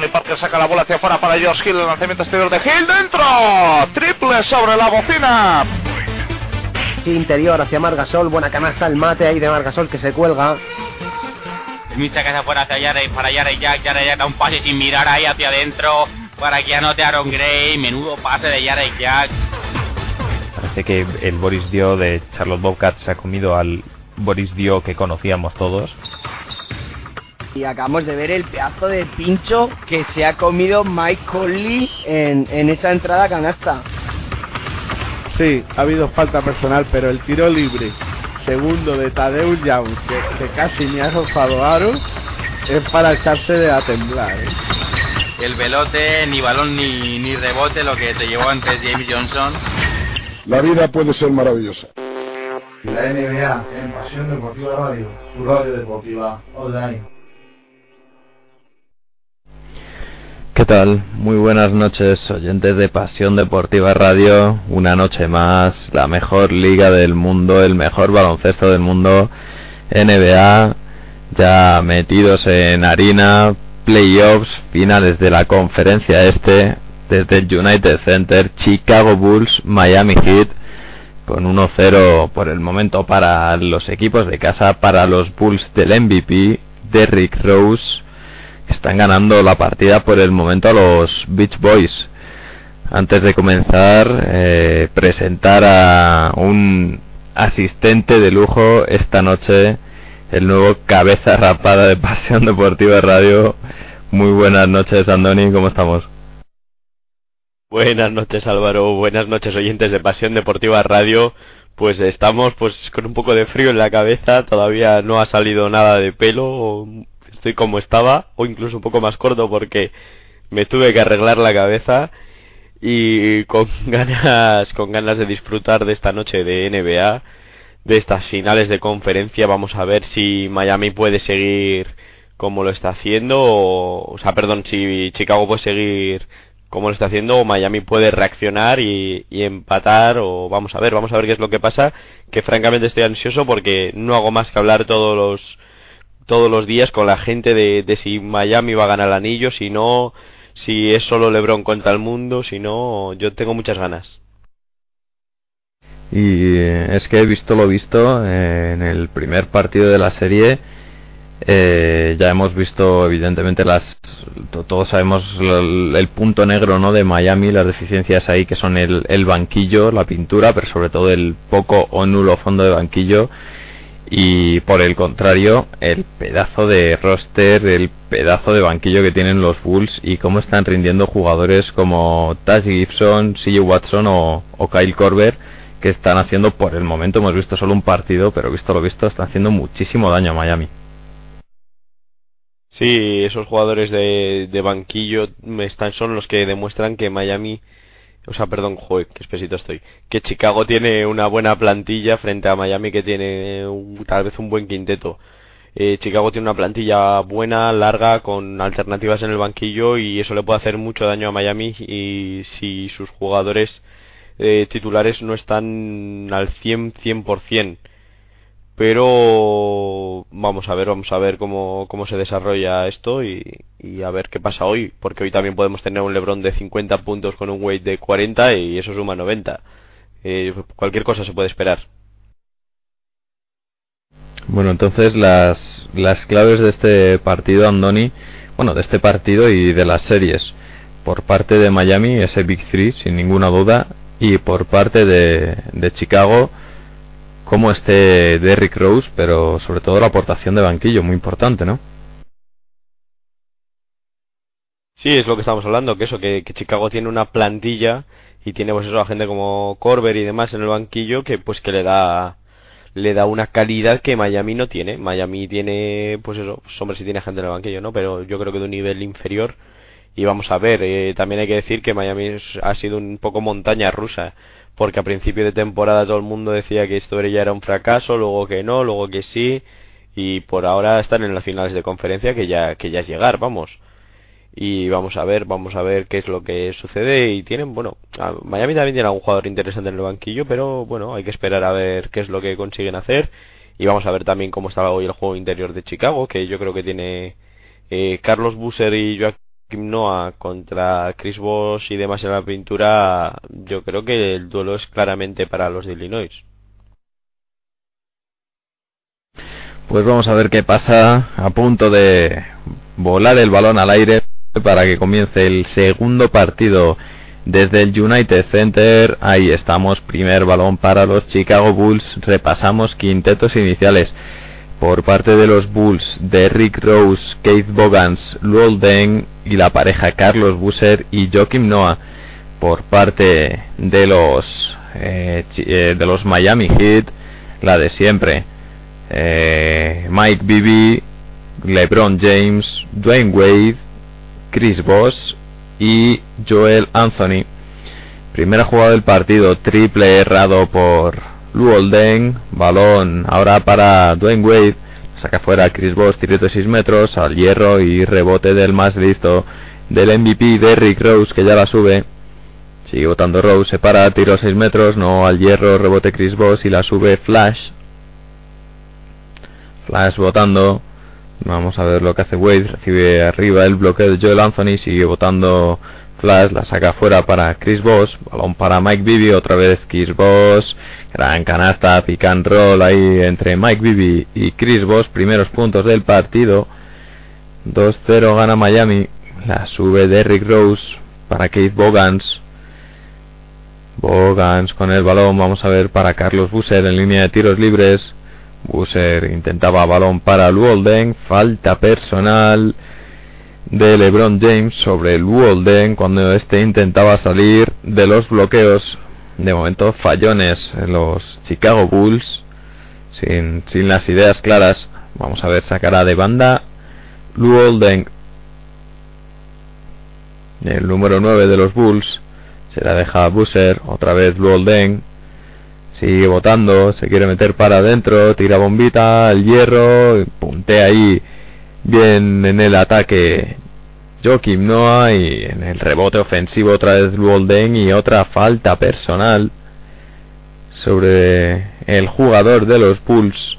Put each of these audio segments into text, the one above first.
Tony Parker saca la bola hacia afuera para George Hill. El lanzamiento exterior de Hill dentro. Triple sobre la bocina. Interior hacia Margasol. Buena canasta el mate ahí de Margasol que se cuelga. Smith que se fuera hacia Yara y para Yara y Jack. Yara ya da un pase sin mirar ahí hacia adentro. Para que anote Aaron Gray. Menudo pase de Yara y Jack. Parece que el Boris Dio de Charlotte Bobcat se ha comido al Boris Dio que conocíamos todos. Y acabamos de ver el pedazo de pincho que se ha comido Mike Conley en, en esa entrada canasta. Sí, ha habido falta personal, pero el tiro libre segundo de Tadeusz Young, que, que casi me ha rozado Aro, es para echarse de a temblar. ¿eh? El velote, ni balón ni, ni rebote, lo que te llevó antes James Johnson. La vida puede ser maravillosa. La NBA en Pasión Deportiva Radio, tu radio deportiva online. ¿Qué tal? Muy buenas noches, oyentes de Pasión Deportiva Radio. Una noche más, la mejor liga del mundo, el mejor baloncesto del mundo, NBA, ya metidos en harina, playoffs, finales de la conferencia este, desde el United Center, Chicago Bulls, Miami Heat, con 1-0 por el momento para los equipos de casa, para los Bulls del MVP, Derrick Rose están ganando la partida por el momento a los Beach Boys. Antes de comenzar, eh, presentar a un asistente de lujo esta noche, el nuevo cabeza rapada de Pasión Deportiva Radio. Muy buenas noches, Andoni, ¿cómo estamos? Buenas noches, Álvaro. Buenas noches, oyentes de Pasión Deportiva Radio. Pues estamos pues con un poco de frío en la cabeza, todavía no ha salido nada de pelo, estoy como estaba, o incluso un poco más corto porque me tuve que arreglar la cabeza y con ganas, con ganas de disfrutar de esta noche de NBA, de estas finales de conferencia, vamos a ver si Miami puede seguir como lo está haciendo, o, o sea, perdón, si Chicago puede seguir como lo está haciendo, o Miami puede reaccionar y, y, empatar, o vamos a ver, vamos a ver qué es lo que pasa, que francamente estoy ansioso porque no hago más que hablar todos los todos los días con la gente de, si Miami va a ganar el anillo, si no, si es solo LeBron contra el mundo, si no, yo tengo muchas ganas. Y es que he visto lo visto eh, en el primer partido de la serie. Eh, ya hemos visto evidentemente las todos sabemos el, el, punto negro no de Miami las deficiencias ahí que son el, el banquillo la pintura pero sobre todo el poco o nulo fondo de banquillo y por el contrario el pedazo de roster el pedazo de banquillo que tienen los Bulls y cómo están rindiendo jugadores como Taj Gibson, CJ Watson o, Kyle Korver que están haciendo por el momento hemos visto solo un partido pero visto lo visto están haciendo muchísimo daño a Miami. Sí, esos jugadores de, de banquillo están son los que demuestran que Miami o sea, perdón, joder, qué espesito estoy. Que Chicago tiene una buena plantilla frente a Miami que tiene tal vez un buen quinteto. Eh, Chicago tiene una plantilla buena, larga, con alternativas en el banquillo y eso le puede hacer mucho daño a Miami y si sus jugadores eh, titulares no están al 100, 100% pero vamos a ver, vamos a ver cómo, cómo se desarrolla esto y, y, a ver qué pasa hoy, porque hoy también podemos tener un LeBron de 50 puntos con un weight de 40 y eso suma 90. Eh, cualquier cosa se puede esperar. Bueno, entonces las, las claves de este partido, Andoni, bueno, de este partido y de las series, por parte de Miami, ese Big Three, sin ninguna duda, y por parte de, de Chicago, como este Derrick Rose, pero sobre todo la aportación de banquillo, muy importante, ¿no? Sí, es lo que estamos hablando, que eso, que, que, Chicago tiene una plantilla y tiene pues eso a gente como Corber y demás en el banquillo que pues que le da le da una calidad que Miami no tiene. Miami tiene, pues eso, pues, hombre, sí tiene gente en el banquillo, ¿no? Pero yo creo que de un nivel inferior. Y vamos a ver, eh, también hay que decir que Miami ha sido un poco montaña rusa porque a principio de temporada todo el mundo decía que esto ya era un fracaso, luego que no, luego que sí, y por ahora están en las finales de conferencia que ya, que ya es llegar, vamos. Y vamos a ver, vamos a ver qué es lo que sucede y tienen, bueno, Miami también tiene algún jugador interesante en el banquillo, pero bueno, hay que esperar a ver qué es lo que consiguen hacer y vamos a ver también cómo está hoy el juego interior de Chicago, que yo creo que tiene eh, Carlos Busser y Joaquín Noah contra Chris Bosh y demás en la pintura, yo creo que el duelo es claramente para los de Illinois. Pues vamos a ver qué pasa a punto de volar el balón al aire para que comience el segundo partido desde el United Center. Ahí estamos, primer balón para los Chicago Bulls. Repasamos quintetos iniciales por parte de los Bulls, Derrick Rose, Keith Bogans, Lulden y la pareja Carlos Busser y Joakim Noah. Por parte de los eh, eh, de los Miami Heat, la de siempre. Eh, Mike Bibby, LeBron James, Dwayne Wade, Chris Bosh y Joel Anthony. Primera jugada del partido, triple errado por Luolden, balón ahora para Dwayne Wade, saca fuera Chris Bosh, tiro de 6 metros, al hierro y rebote del más listo del MVP de Rick Rose que ya la sube. Sigue votando Rose, se para, tiro 6 metros, no al hierro, rebote Chris Bosh y la sube Flash. Flash votando. Vamos a ver lo que hace Wade. Recibe arriba el bloqueo de Joel Anthony. Sigue votando Flash. La saca fuera para Chris Boss. Balón para Mike Bibby. Otra vez Chris Boss. Gran canasta. Pick roll ahí entre Mike Bibby y Chris Boss. Primeros puntos del partido. 2-0 gana Miami. La sube Derrick Rose para Keith Bogans. Bogans con el balón. Vamos a ver para Carlos Busser en línea de tiros libres. Busser intentaba balón para Luolden, falta personal de LeBron James sobre Luolden cuando este intentaba salir de los bloqueos. De momento fallones en los Chicago Bulls sin, sin las ideas claras. Vamos a ver, sacará de banda Luolden. El número 9 de los Bulls se la deja Busser, otra vez Luolden Sigue botando, se quiere meter para adentro, tira bombita, al hierro, puntea ahí bien en el ataque Joakim Noah y en el rebote ofensivo otra vez Luolden y otra falta personal sobre el jugador de los Bulls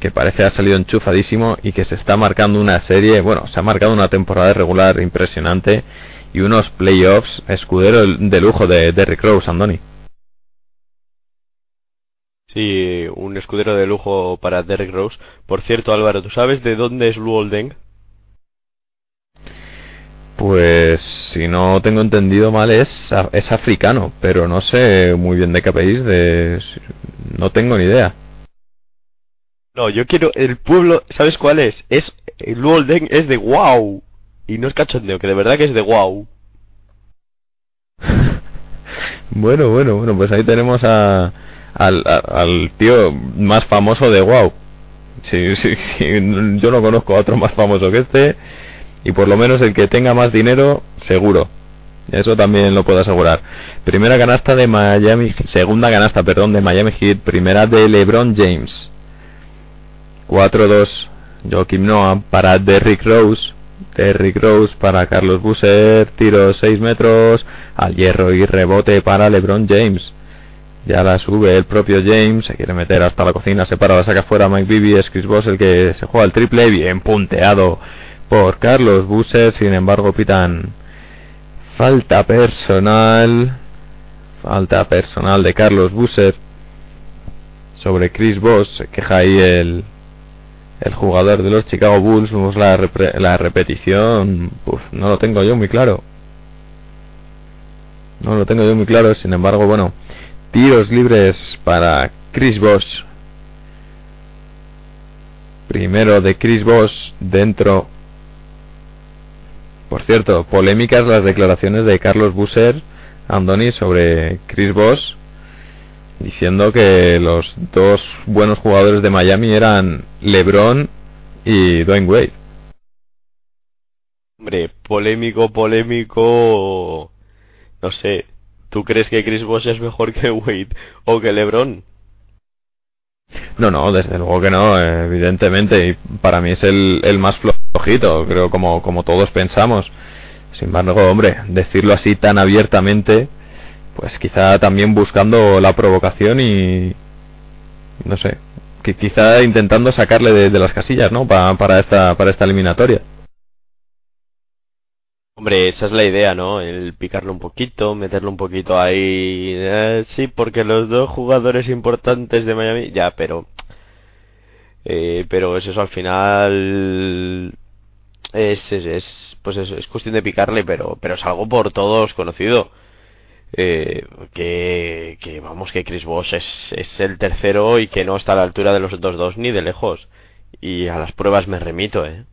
que parece ha salido enchufadísimo y que se está marcando una serie, bueno, se ha marcado una temporada regular impresionante y unos playoffs escudero de lujo de Derrick Rose, Andoni. Sí, un escudero de lujo para Derek Rose. Por cierto, Álvaro, ¿tú sabes de dónde es Luol Deng? Pues si no tengo entendido mal es, es africano, pero no sé muy bien de qué país, de no tengo ni idea. No, yo quiero el pueblo, ¿sabes cuál es? Es Luol Deng es de wow. Y no es cachondeo, que de verdad que es de wow. bueno, bueno, bueno, pues ahí tenemos a al, al tío más famoso de WoW. Sí, sí, sí, yo no conozco a otro más famoso que este y por lo menos el que tenga más dinero, seguro. Eso también lo puedo asegurar. Primera canasta de Miami, segunda canasta, perdón, de Miami Heat, primera de LeBron James. 4-2, Joakim Noah para Derrick Rose. Derrick Rose para Carlos Busser, tiro 6 metros, al hierro y rebote para LeBron James. Ya la sube el propio James, se quiere meter hasta la cocina, se para, la saca fuera Mike Bibby, es Chris Boss el que se juega el triple, bien punteado por Carlos Busser, sin embargo pitan falta personal, falta personal de Carlos Busser sobre Chris Boss, se queja ahí el, el jugador de los Chicago Bulls, vemos la, la repetición, no lo tengo yo muy claro. No lo tengo yo muy claro, sin embargo, bueno, Tiros libres para Chris Bosh. Primero de Chris Bosh dentro. Por cierto, polémicas las declaraciones de Carlos Busser, Andoni, sobre Chris Bosh, diciendo que los dos buenos jugadores de Miami eran LeBron y Dwayne Wade. Hombre, polémico, polémico. No sé, ¿Tú crees que Chris Bosh es mejor que Wade o que LeBron? No, no, desde luego que no, evidentemente. Y para mí es el, más flojito, creo, como, como todos pensamos. Sin embargo, hombre, decirlo así tan abiertamente, pues quizá también buscando la provocación y. No sé, que quizá intentando sacarle de, las casillas, ¿no? para, esta, para esta eliminatoria. Hombre, esa es la idea, ¿no? El picarlo un poquito, meterlo un poquito ahí. Eh, sí, porque los dos jugadores importantes de Miami. Ya, pero. Eh, pero es eso, al final. Es, es, es pues es, es, cuestión de picarle, pero, pero es algo por todos conocido. Eh, que, que vamos, que Chris Bosh es, es el tercero y que no está a la altura de los otros dos ni de lejos. Y a las pruebas me remito, ¿eh?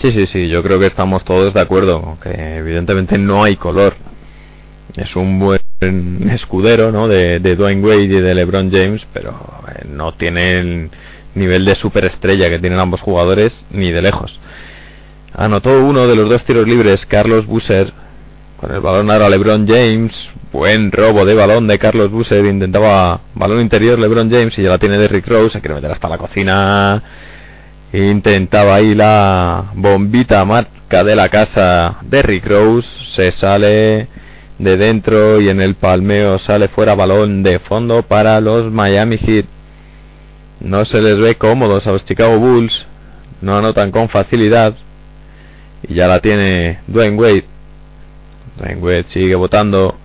Sí, sí, sí, yo creo que estamos todos de acuerdo, que evidentemente no hay color. Es un buen escudero, ¿no? De, de Dwayne Wade y de LeBron James, pero eh, no tiene el nivel de superestrella que tienen ambos jugadores ni de lejos. Anotó uno de los dos tiros libres Carlos Busser con el balón ahora LeBron James. Buen robo de balón de Carlos Busser. Intentaba balón interior LeBron James y ya la tiene Derrick Rose. Se quiere meter hasta la cocina Intentaba ahí la bombita marca de la casa de Rick Rose. Se sale de dentro y en el palmeo sale fuera balón de fondo para los Miami Heat. No se les ve cómodos a los Chicago Bulls. No anotan con facilidad. Y ya la tiene Dwayne Wade. Dwayne Wade sigue votando.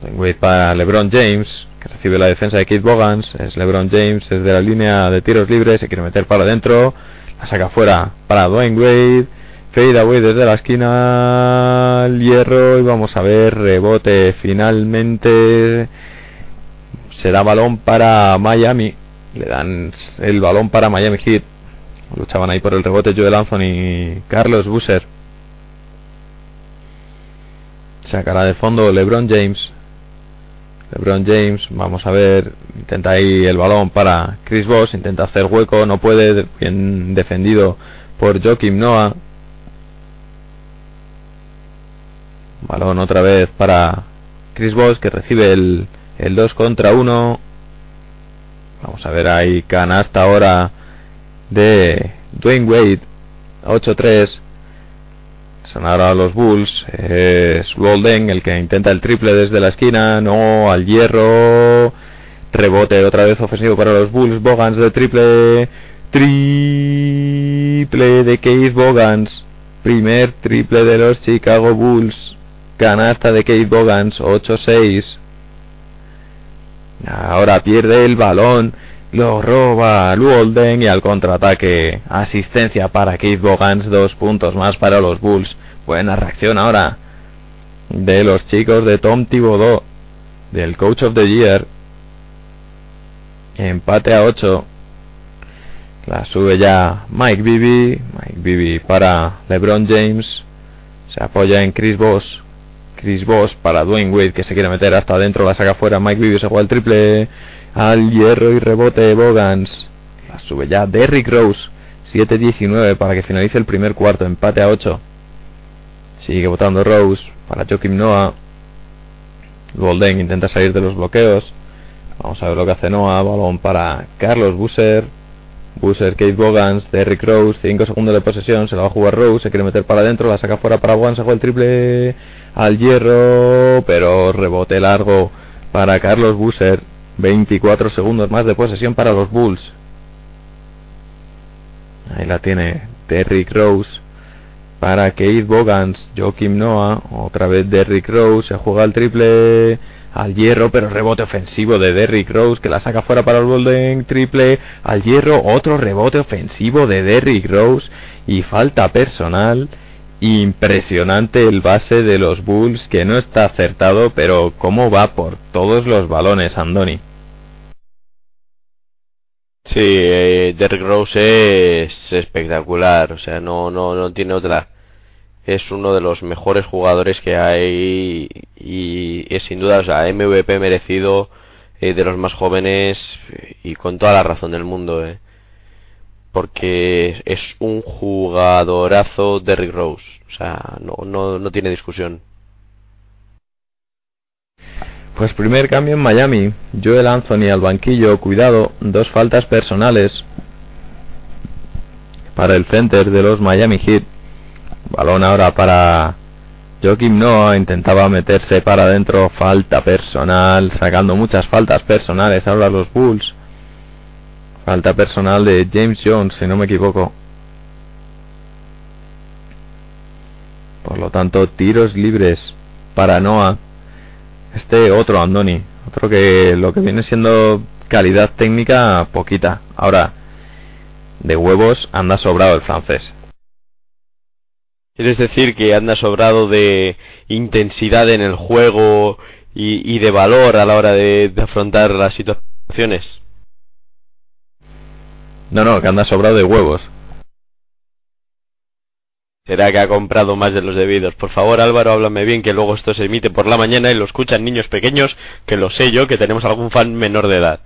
Dwayne Wade para LeBron James recibe la defensa de Keith Bogans, es LeBron James desde la línea de tiros libres, se quiere meter para adentro, la saca fuera para Dwayne Wade, fade away desde la esquina, hierro y vamos a ver, rebote finalmente, será balón para Miami, le dan el balón para Miami Heat, luchaban ahí por el rebote Joel Anthony y Carlos Busser. Sacará de fondo LeBron James. LeBron James, vamos a ver, intenta ahí el balón para Chris Bosh, intenta hacer hueco, no puede, bien defendido por Joakim Noah. Balón otra vez para Chris Bosh que recibe el, el 2 contra 1. Vamos a ver ahí canasta ahora de Dwayne Wade 8-3 son ahora los Bulls. Es Golden el que intenta el triple desde la esquina. No, al hierro. Rebote otra vez ofensivo para los Bulls. Bogans de triple. Triple de Keith Bogans. Primer triple de los Chicago Bulls. Canasta de Keith Bogans. 8-6. Ahora pierde el balón. Lo roba Luolden y al contraataque asistencia para Keith Bogans, dos puntos más para los Bulls. Buena reacción ahora de los chicos de Tom Thibodeau, del Coach of the Year. Empate a 8. La sube ya Mike Bibby. Mike Bibby para LeBron James. Se apoya en Chris Boss. Chris Boss para Dwayne Wade que se quiere meter hasta adentro. La saca fuera. Mike Bibby se juega el triple al hierro y rebote Bogans. La sube ya Derrick Rose. 7-19 para que finalice el primer cuarto. Empate a 8. Sigue votando Rose para Joakim Noah. Golden intenta salir de los bloqueos. Vamos a ver lo que hace Noah. Balón para Carlos Busser. Busser, Kate Bogans, Derrick Rose. 5 segundos de posesión. Se la va a jugar Rose. Se quiere meter para adentro. La saca fuera para Bogans. Se juega el triple al hierro. Pero rebote largo para Carlos Busser. 24 segundos más de posesión para los Bulls. Ahí la tiene Derrick Rose para Keith Bogans, Joakim Noah, otra vez Derrick Rose, se juega el triple al hierro, pero rebote ofensivo de Derrick Rose que la saca fuera para el Golden, triple al hierro, otro rebote ofensivo de Derrick Rose y falta personal. Impresionante el base de los Bulls que no está acertado, pero cómo va por todos los balones, Andoni. Sí, eh, Derrick Rose es espectacular, o sea, no, no, no tiene otra. Es uno de los mejores jugadores que hay y es sin duda, o sea, MVP merecido eh, de los más jóvenes y con toda la razón del mundo, eh. Porque es un jugadorazo Derrick Rose, o sea, no, no, no tiene discusión. Pues primer cambio en Miami. Joel Anthony al banquillo, cuidado, dos faltas personales para el center de los Miami Heat. Balón ahora para Joakim Noah, intentaba meterse para adentro, falta personal, sacando muchas faltas personales ahora los Bulls. Falta personal de James Jones, si no me equivoco. Por lo tanto, tiros libres para Noah. Este otro Andoni, otro que lo que viene siendo calidad técnica poquita. Ahora, de huevos anda sobrado el francés. ¿Quieres decir que anda sobrado de intensidad en el juego y, de valor a la hora de, de afrontar las situaciones? No, no, que anda sobrado de huevos. Será que ha comprado más de los debidos. Por favor, Álvaro, háblame bien, que luego esto se emite por la mañana y lo escuchan niños pequeños, que lo sé yo, que tenemos algún fan menor de edad.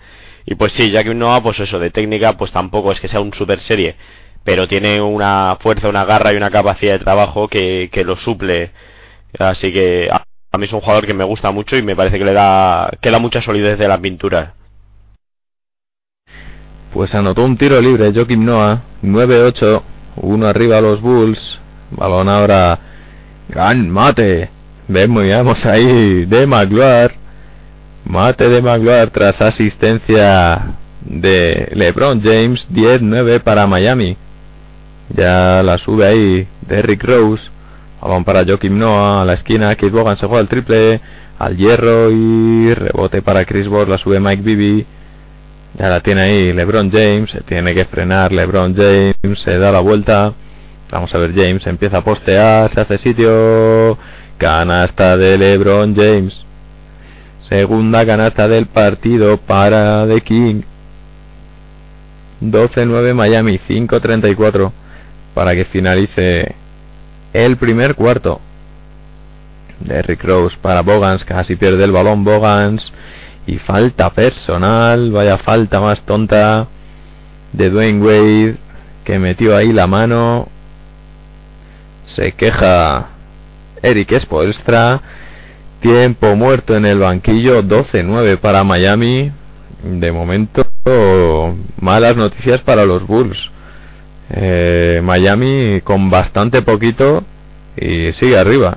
Y pues sí, ya que ha pues eso, de técnica, pues tampoco es que sea un super serie, pero tiene una fuerza, una garra y una capacidad de trabajo que, que lo suple. Así que a, mí es un jugador que me gusta mucho y me parece que le da, que da mucha solidez de la pintura. Pues anotó un tiro libre Joaquim Noah, 9-8, uno arriba a los Bulls, Balón ahora. Gran mate. Vemos ahí de Magloire. Mate de Magloire tras asistencia de LeBron James. 10-9 para Miami. Ya la sube ahí Derrick Rose. Balón para Joakim Noah a la esquina. Kid Bogan se juega el triple. Al hierro y rebote para Chris Bosh. La sube Mike Bibby. Ya la tiene ahí LeBron James. Se tiene que frenar LeBron James. Se da la vuelta. Vamos a ver, James empieza a postear, se hace sitio. Canasta de LeBron James. Segunda canasta del partido para The King. 12-9 Miami, 5-34 para que finalice el primer cuarto. Derrick Rose para Bogans, casi pierde el balón Bogans. Y falta personal, vaya falta más tonta de Dwayne Wade que metió ahí la mano se queja Eric Spoelstra. Tiempo muerto en el banquillo, 12-9 para Miami. De momento, malas noticias para los Bulls. Eh, Miami con bastante poquito y sigue arriba.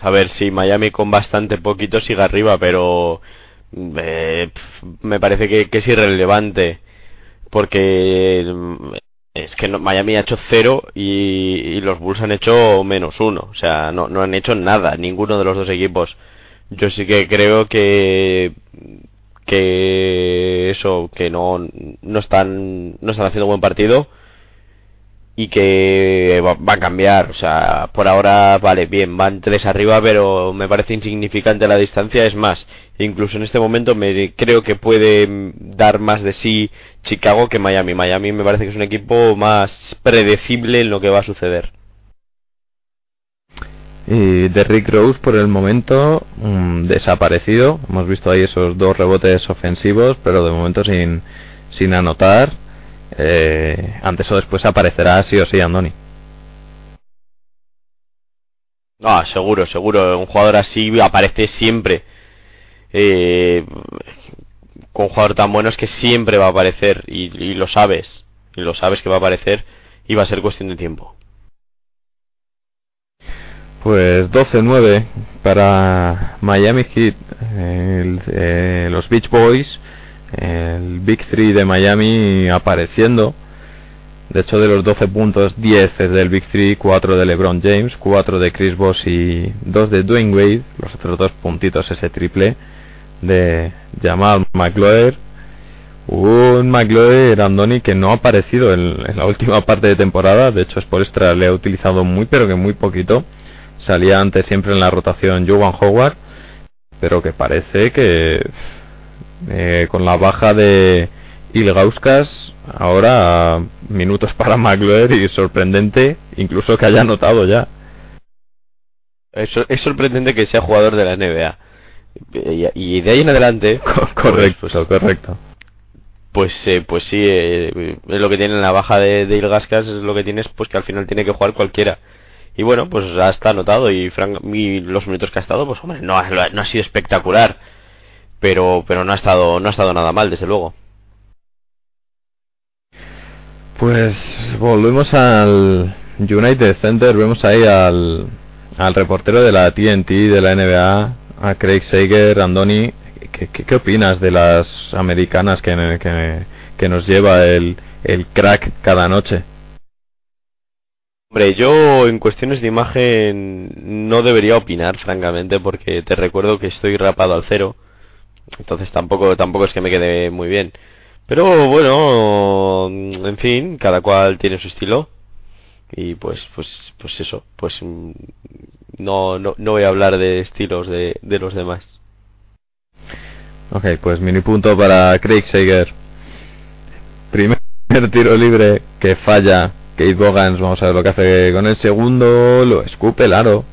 A ver, si Miami con bastante poquito sigue arriba, pero eh, me parece que, es irrelevante. Porque es que Miami ha hecho cero y, los Bulls han hecho menos uno. O sea, no, no han hecho nada, ninguno de los dos equipos. Yo sí que creo que que eso, que no, no están no están haciendo buen partido y que va, a cambiar. O sea, por ahora, vale, bien, van tres arriba, pero me parece insignificante la distancia. Es más, incluso en este momento me creo que puede dar más de sí Chicago que Miami. Miami me parece que es un equipo más predecible en lo que va a suceder. Y Derrick Rose por el momento mm, desaparecido. Hemos visto ahí esos dos rebotes ofensivos, pero de momento sin, sin anotar eh, antes o después aparecerá sí o sí Andoni. Ah, seguro, seguro. Un jugador así aparece siempre. Eh, con un jugador tan bueno es que siempre va a aparecer y, lo sabes. Y lo sabes que va a aparecer y va a ser cuestión de tiempo. Pues 12-9 para Miami Heat. Eh, los Beach Boys el Big 3 de Miami apareciendo. De hecho, de los 12 puntos, 10 es del Big 3, 4 de LeBron James, 4 de Chris Bosh y 2 de Dwayne Wade. Los otros dos puntitos, ese triple de Jamal McLoer. Un McLoer Andoni que no ha aparecido en, la última parte de temporada. De hecho, extra le ha utilizado muy, pero que muy poquito. Salía antes siempre en la rotación Jovan Howard, pero que parece que eh, con la baja de Ilgauskas, ahora minutos para McLeod y sorprendente incluso que haya anotado ya. Es, es sorprendente que sea jugador de la NBA. Y, de ahí en adelante. correcto, pues, pues, correcto. Pues, eh, pues sí, eh, es lo que tiene la baja de, de Ilgauskas, es lo que tienes, pues que al final tiene que jugar cualquiera. Y bueno, pues ha estado anotado y, y los minutos que ha estado, pues hombre, no, no ha sido espectacular pero pero no ha estado no ha estado nada mal desde luego pues volvemos al United Center vemos ahí al, al reportero de la TNT de la NBA a Craig Sager Andoni ¿qué, qué, opinas de las americanas que, que, que nos lleva el, el crack cada noche Hombre, yo en cuestiones de imagen no debería opinar, francamente, porque te recuerdo que estoy rapado al cero. Entonces tampoco, tampoco es que me quede muy bien. Pero bueno, en fin, cada cual tiene su estilo. Y pues, pues, pues eso, pues mm, no, no, no voy a hablar de estilos de, de los demás. Ok, pues mini punto para Craig Sager. Primer tiro libre que falla Kate Bogans, vamos a ver lo que hace con el segundo, lo escupe el aro.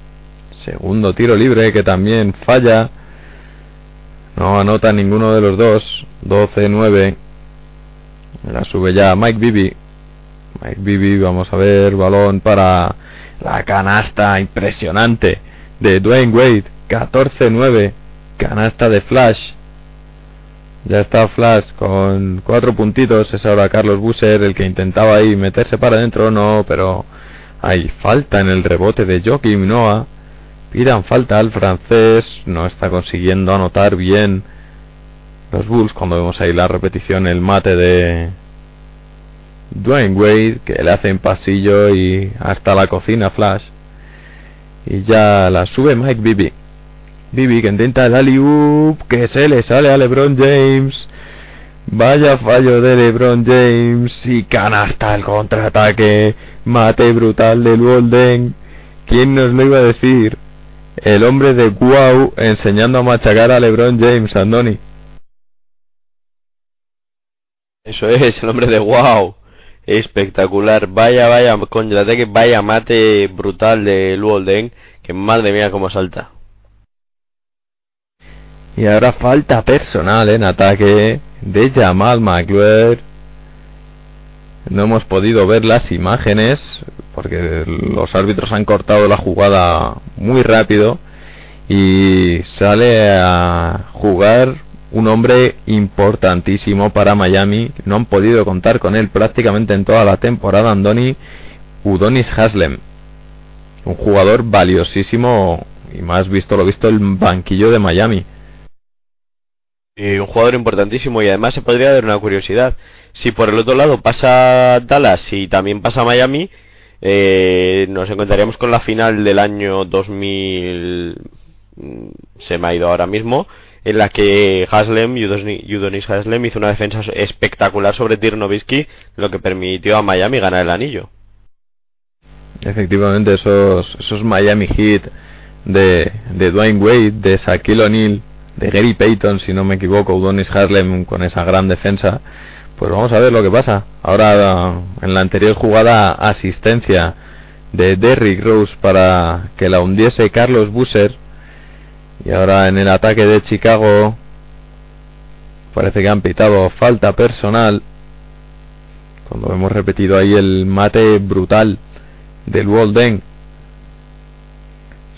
Segundo tiro libre que también falla. No anota ninguno de los dos. 12-9. La sube ya Mike Bibi. Mike Bibi, vamos a ver, balón para la canasta impresionante de Dwayne Wade. 14-9. Canasta de Flash. Ya está Flash con cuatro puntitos. Es ahora Carlos Busser el que intentaba ahí meterse para adentro. No, pero hay falta en el rebote de Joaquim Noah. Pidan falta al francés. No está consiguiendo anotar bien los Bulls. Cuando vemos ahí la repetición, el mate de Dwayne Wade que le hace en pasillo y hasta la cocina Flash. Y ya la sube Mike Bibi. Bibi que intenta el alley que se le sale a LeBron James. Vaya fallo de LeBron James y canasta el contraataque. Mate brutal del Golden. ¿Quién nos lo iba a decir? El hombre de Wow enseñando a machacar a LeBron James, Andoni. Eso es, el hombre de Wow. Espectacular. Vaya, vaya contraataque, vaya mate brutal del Golden. Que madre mía cómo salta. Y ahora falta personal en ataque de Jamal McGuire. No hemos podido ver las imágenes porque los árbitros han cortado la jugada muy rápido y sale a jugar un hombre importantísimo para Miami. No han podido contar con él prácticamente en toda la temporada, Andoni Udonis Haslem. Un jugador valiosísimo y más visto lo visto el banquillo de Miami. Y un jugador importantísimo y además se podría dar una curiosidad. Si por el otro lado pasa Dallas y también pasa Miami, eh, nos encontraríamos con la final del año 2000, mm, se me ha ido ahora mismo, en la que Haslem, Udonis Haslem hizo una defensa espectacular sobre Tirnovitsky, lo que permitió a Miami ganar el anillo. Efectivamente, esos, esos Miami Heat de, de Dwayne Wade, de Shaquille O'Neal, de Gary Payton, si no me equivoco, Udonis Haslem con esa gran defensa. Pues vamos a ver lo que pasa. Ahora, en la anterior jugada, asistencia de Derrick Rose para que la hundiese Carlos Busser. Y ahora en el ataque de Chicago, parece que han pitado falta personal. Cuando hemos repetido ahí el mate brutal del Walden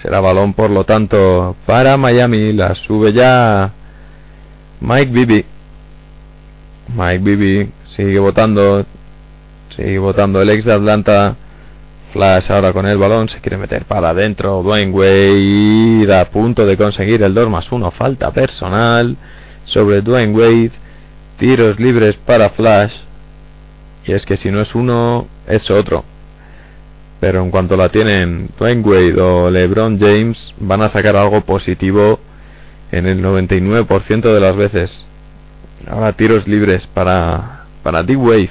Será balón, por lo tanto, para Miami. La sube ya Mike Bibi. Mike Bibi sigue votando. Sigue votando el ex de Atlanta. Flash ahora con el balón. Se quiere meter para adentro. Dwayne Wade a punto de conseguir el 2 más 1. Falta personal sobre Dwayne Wade. Tiros libres para Flash. Y es que si no es uno, es otro pero en cuanto la tienen Dwayne Wade o LeBron James van a sacar algo positivo en el 99% de las veces. Ahora tiros libres para para D-Wade.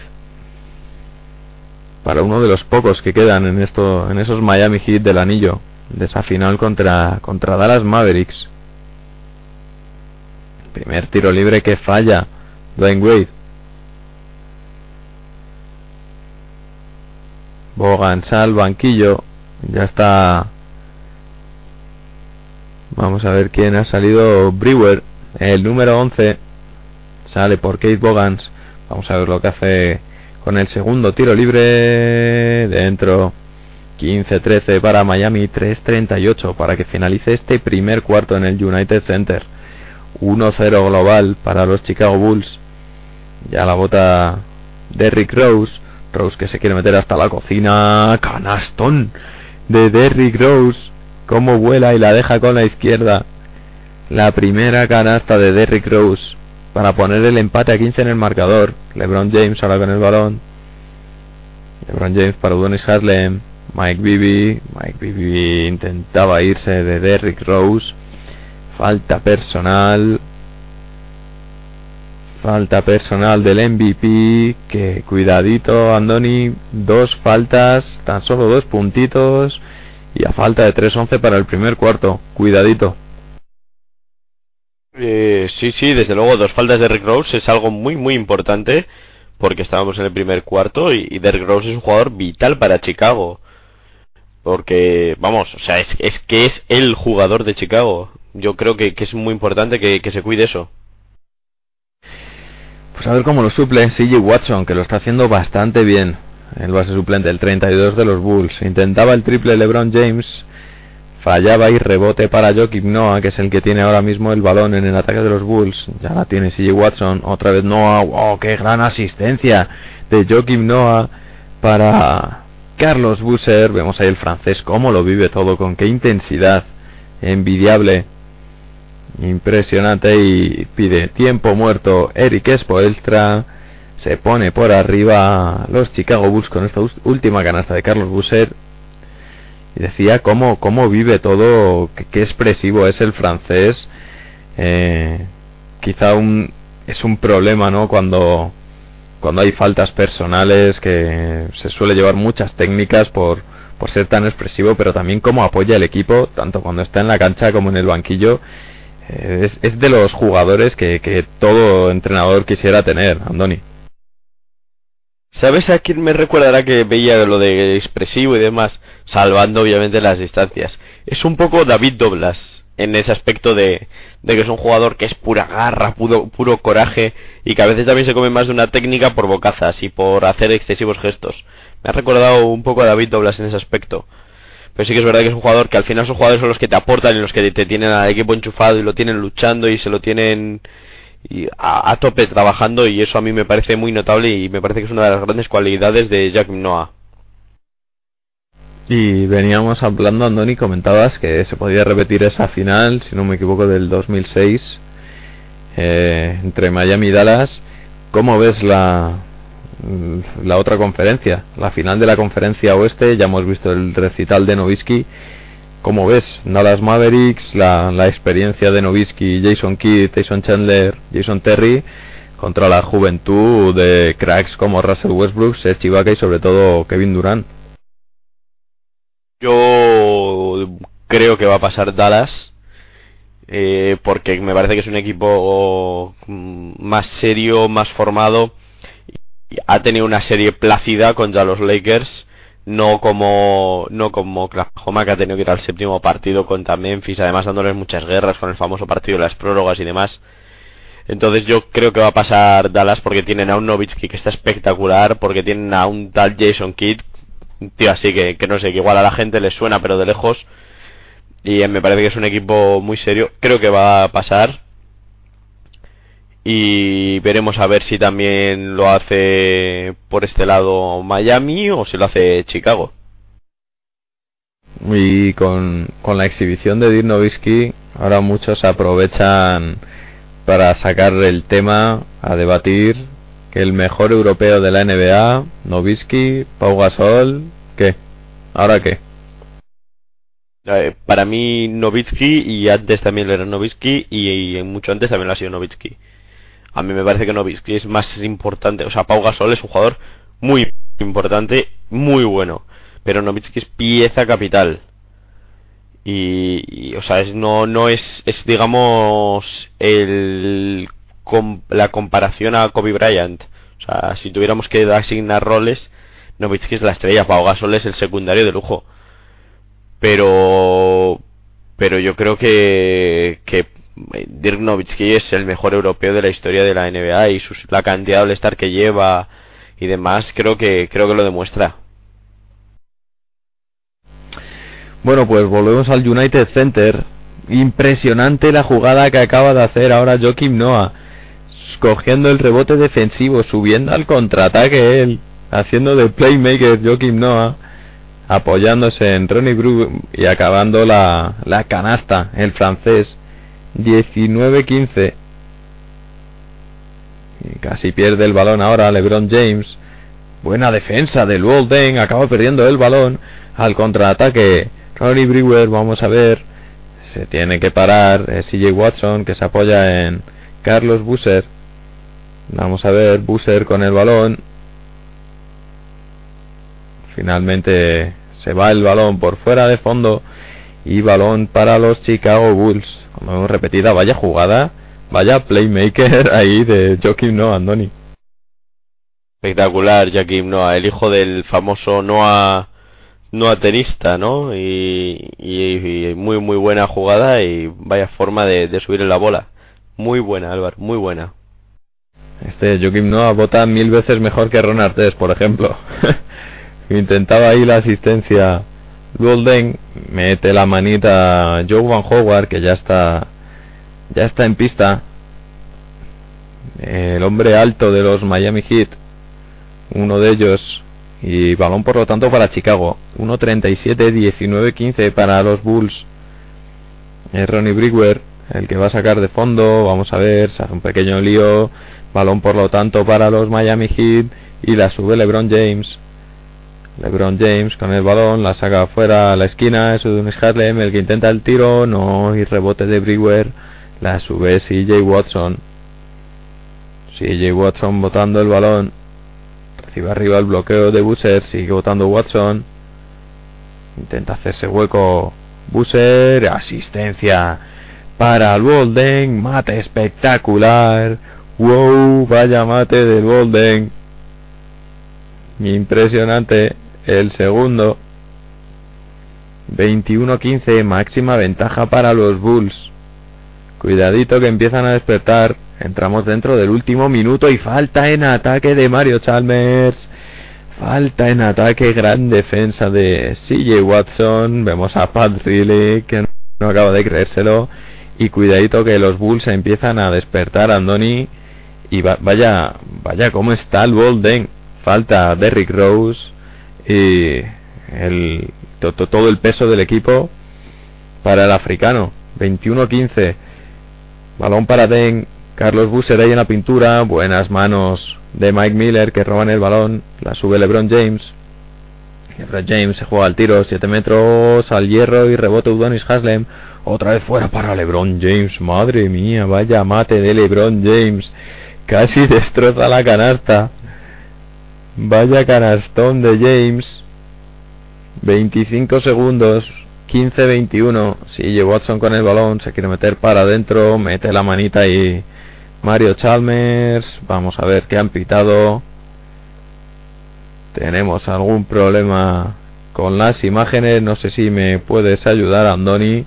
Para uno de los pocos que quedan en esto en esos Miami Heat del anillo de esa final contra contra Dallas Mavericks. Primer tiro libre que falla Dwayne Wade. Bogan sal banquillo. Ya está. Vamos a ver quién ha salido. Brewer, el número 11. Sale por Kate Bogans. Vamos a ver lo que hace con el segundo tiro libre. Dentro. 15-13 para Miami. 3-38 para que finalice este primer cuarto en el United Center. 1-0 global para los Chicago Bulls. Ya la bota Derrick Rose. Rose que se quiere meter hasta la cocina. Canastón de Derrick Rose. Cómo vuela y la deja con la izquierda. La primera canasta de Derrick Rose para poner el empate a 15 en el marcador. LeBron James ahora con el balón. LeBron James para Udonis Haslem. Mike Bibby. Mike Bibby intentaba irse de Derrick Rose. Falta personal. Falta personal del MVP. Que cuidadito, Andoni. Dos faltas, tan solo dos puntitos. Y a falta de 3-11 para el primer cuarto. Cuidadito. Eh, sí, sí, desde luego, dos faltas de Rick Rose es algo muy, muy importante porque estábamos en el primer cuarto y, y Derrick Rose es un jugador vital para Chicago. Porque, vamos, o sea, es, es que es el jugador de Chicago. Yo creo que, es muy importante que, que se cuide eso. Pues a ver cómo lo suple CJ Watson, que lo está haciendo bastante bien. El base suplente, el 32 de los Bulls. Intentaba el triple LeBron James. Fallaba y rebote para Joakim Noah, que es el que tiene ahora mismo el balón en el ataque de los Bulls. Ya la tiene CJ Watson. Otra vez Noah. ¡Wow! ¡Qué gran asistencia de Joakim Noah para Carlos Busser! Vemos ahí el francés cómo lo vive todo, con qué intensidad. Envidiable. Impresionante y pide tiempo muerto Eric Spoelstra se pone por arriba los Chicago Bulls con esta última canasta de Carlos Busser y decía cómo, cómo vive todo, qué, expresivo es el francés. Eh, quizá un, es un problema, ¿no? Cuando, cuando hay faltas personales, que se suele llevar muchas técnicas por, por ser tan expresivo, pero también cómo apoya el equipo, tanto cuando está en la cancha como en el banquillo. Eh, es, es, de los jugadores que, que todo entrenador quisiera tener, Andoni. ¿Sabes a quién me recordará que veía lo de expresivo y demás? Salvando obviamente las distancias. Es un poco David Doblas en ese aspecto de, de que es un jugador que es pura garra, puro, puro coraje y que a veces también se come más de una técnica por bocazas y por hacer excesivos gestos. Me ha recordado un poco a David Doblas en ese aspecto. Pero sí que es verdad que es un jugador que al final son jugadores son los que te aportan y los que te tienen al equipo enchufado y lo tienen luchando y se lo tienen y a, tope trabajando y eso a mí me parece muy notable y me parece que es una de las grandes cualidades de Jack Noah. Y veníamos hablando, Andoni, comentabas que se podía repetir esa final, si no me equivoco, del 2006 eh, entre Miami y Dallas. ¿Cómo ves la, la otra conferencia? La final de la conferencia oeste, ya hemos visto el recital de Novisky ¿Cómo ves? Dallas Mavericks, la, la experiencia de Novisky, Jason Kidd, Jason Chandler, Jason Terry, contra la juventud de cracks como Russell Westbrook, Serge Ibaka y sobre todo Kevin Durant. Yo creo que va a pasar Dallas. Eh, porque me parece que es un equipo más serio, más formado. Ha tenido una serie plácida contra los Lakers no como no como Oklahoma que ha tenido que ir al séptimo partido contra Memphis, además dándoles muchas guerras con el famoso partido de las prórrogas y demás. Entonces yo creo que va a pasar Dallas porque tienen a un Novitsky que está espectacular, porque tienen a un tal Jason Kidd, tío así que, que no sé, que igual a la gente les suena pero de lejos. Y me parece que es un equipo muy serio. Creo que va a pasar y veremos a ver si también lo hace por este lado Miami o si lo hace Chicago. Y con, con la exhibición de Dirk Nowitzki, ahora muchos aprovechan para sacar el tema a debatir que el mejor europeo de la NBA, Nowitzki, Pau Gasol, ¿qué? ¿Ahora qué? Eh, para mí Nowitzki y antes también lo era Nowitzki y, y mucho antes también lo ha sido Nowitzki. A mí me parece que Nowitzki es más importante. O sea, Pau Gasol es un jugador muy importante, muy bueno. Pero Nowitzki es pieza capital. Y, o sea, es, no, no es, es digamos, el, la comparación a Kobe Bryant. O sea, si tuviéramos que asignar roles, Nowitzki es la estrella, Pau Gasol es el secundario de lujo. Pero, pero yo creo que, que Dirk Nowitzki es el mejor europeo de la historia de la NBA y la cantidad de all que lleva y demás creo que creo que lo demuestra. Bueno, pues volvemos al United Center. Impresionante la jugada que acaba de hacer ahora Joakim Noah. Cogiendo el rebote defensivo, subiendo al contraataque él, haciendo de playmaker Joakim Noah, apoyándose en Ronnie Bru y acabando la, la canasta, el francés. 19-15. Casi pierde el balón ahora LeBron James. Buena defensa del Walden. Acaba perdiendo el balón al contraataque. Ronnie Brewer, vamos a ver. Se tiene que parar. CJ Watson que se apoya en Carlos Busser. Vamos a ver. Busser con el balón. Finalmente se va el balón por fuera de fondo. Y balón para los Chicago Bulls. Como hemos repetida, vaya jugada. Vaya playmaker ahí de Joaquim Noah, Andoni. Espectacular, Joaquim Noah, el hijo del famoso Noah, Noah tenista, ¿no? Y, y, y muy, muy buena jugada y vaya forma de, de subir en la bola. Muy buena, Álvaro, muy buena. Este Joaquim Noah vota mil veces mejor que Ron Artes, por ejemplo. Intentaba ahí la asistencia Golden, mete la manita Joe Van Howard, que ya está ya está en pista. El hombre alto de los Miami Heat, uno de ellos, y balón por lo tanto para Chicago. 1.37, 19-15 para los Bulls. Es Ronnie Brewer el que va a sacar de fondo. Vamos a ver, se hace un pequeño lío. Balón por lo tanto para los Miami Heat y la sube LeBron James. LeBron James con el balón, la saca afuera a la esquina, es Udonis Harlem el que intenta el tiro, no, y rebote de Brewer, la sube CJ Watson. CJ Watson botando el balón, recibe arriba el bloqueo de Busser, sigue botando Watson, intenta hacerse hueco Busser, asistencia para el Bolden, mate espectacular, wow, vaya mate del Bolden. Impresionante el segundo. 21-15, máxima ventaja para los Bulls. Cuidadito que empiezan a despertar. Entramos dentro del último minuto y falta en ataque de Mario Chalmers. Falta en ataque, gran defensa de CJ Watson. Vemos a Pat Riley que no acaba de creérselo. Y cuidadito que los Bulls empiezan a despertar, Andoni. Y vaya, vaya cómo está el Bolden. Falta Derrick Rose y el, todo el peso del equipo para el africano. 21-15. Balón para Den. Carlos Busser ahí en la pintura. Buenas manos de Mike Miller que roban el balón. La sube LeBron James. LeBron James se juega al tiro. 7 metros al hierro y rebote Udonis Haslem. Otra vez fuera para LeBron James. Madre mía, vaya mate de LeBron James. Casi destroza la canasta. Vaya canastón de James. 25 segundos. 15-21. Sigue Watson con el balón. Se quiere meter para adentro. Mete la manita y Mario Chalmers. Vamos a ver qué han pitado. Tenemos algún problema con las imágenes. No sé si me puedes ayudar, Andoni.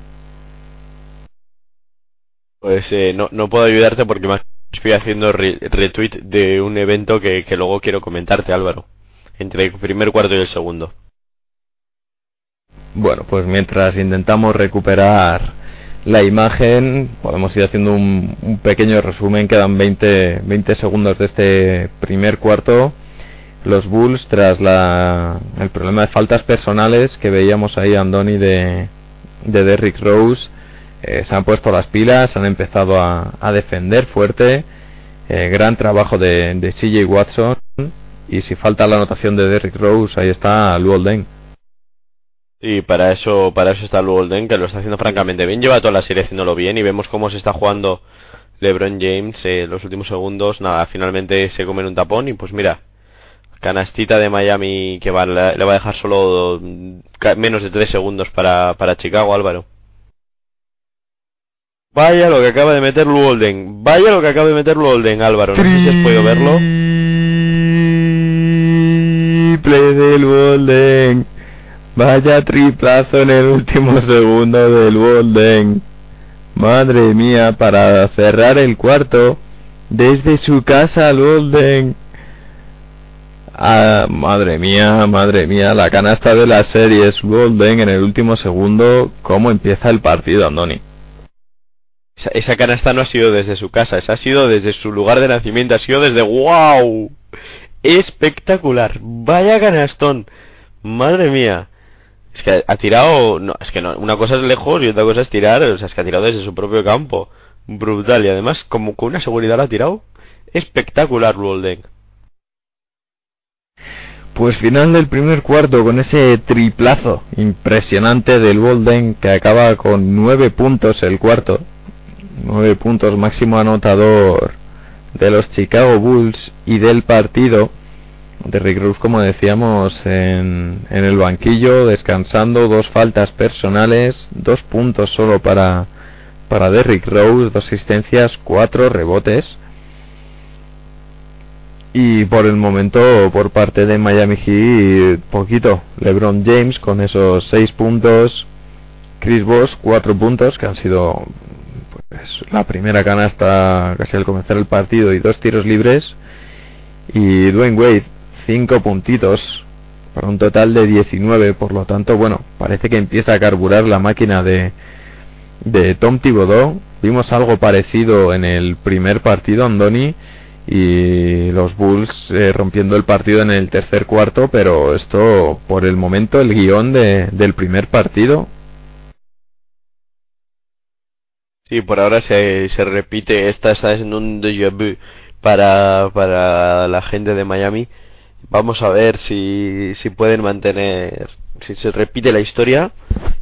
Pues eh, no, no puedo ayudarte porque más estoy haciendo re retweet de un evento que, que luego quiero comentarte, Álvaro. Entre el primer cuarto y el segundo. Bueno, pues mientras intentamos recuperar la imagen, podemos ir haciendo un, un pequeño resumen. Quedan 20, 20 segundos de este primer cuarto. Los Bulls, tras la, el problema de faltas personales que veíamos ahí, Andoni, de, de Derrick Rose, eh, se han puesto las pilas, han empezado a, defender fuerte. Eh, gran trabajo de, de CJ Watson. Y si falta la anotación de Derrick Rose, ahí está Luolden. Y para eso, para eso está Luolden, que lo está haciendo francamente bien. Lleva toda la serie haciéndolo bien y vemos cómo se está jugando LeBron James eh, los últimos segundos. Nada, finalmente se come en un tapón y pues mira, canastita de Miami que va, le va a dejar solo menos de 3 segundos para, para Chicago, Álvaro. Vaya lo que acaba de meter Luolden. Vaya lo que acaba de meter Luolden, Álvaro. No sé si has podido verlo. Triple del Bolden. Vaya triplazo en el último segundo del Bolden. Madre mía, para cerrar el cuarto. Desde su casa, Bolden. Ah, madre mía, madre mía, la canasta de la serie es Bolden en el último segundo. ¿Cómo empieza el partido, Andoni? Esa, canasta no ha sido desde su casa, esa ha sido desde su lugar de nacimiento, ha sido desde wow. Espectacular. Vaya canastón. Madre mía. Es que ha tirado, no, es que no, una cosa es lejos y otra cosa es tirar, o sea, es que ha tirado desde su propio campo. Brutal y además como con una seguridad la ha tirado. Espectacular Golden. Pues final del primer cuarto con ese triplazo impresionante del Golden que acaba con nueve puntos el cuarto. Nueve puntos máximo anotador de los Chicago Bulls y del partido. Derrick Rose, como decíamos, en, en el banquillo, descansando, dos faltas personales, dos puntos solo para, para Derrick Rose, dos asistencias, cuatro rebotes. Y por el momento, por parte de Miami Heat, poquito. LeBron James con esos seis puntos. Chris Bosh, cuatro puntos, que han sido la primera canasta casi al comenzar el partido y dos tiros libres. Y Dwayne Wade, cinco puntitos, para un total de 19. Por lo tanto, bueno, parece que empieza a carburar la máquina de, de Tom Thibodeau. Vimos algo parecido en el primer partido, Andoni y los Bulls eh, rompiendo el partido en el tercer cuarto, pero esto por el momento el guion de, del primer partido. Sí, por ahora se, se repite, esta está en un déjà vu para, para la gente de Miami. Vamos a ver si, si pueden mantener, si se repite la historia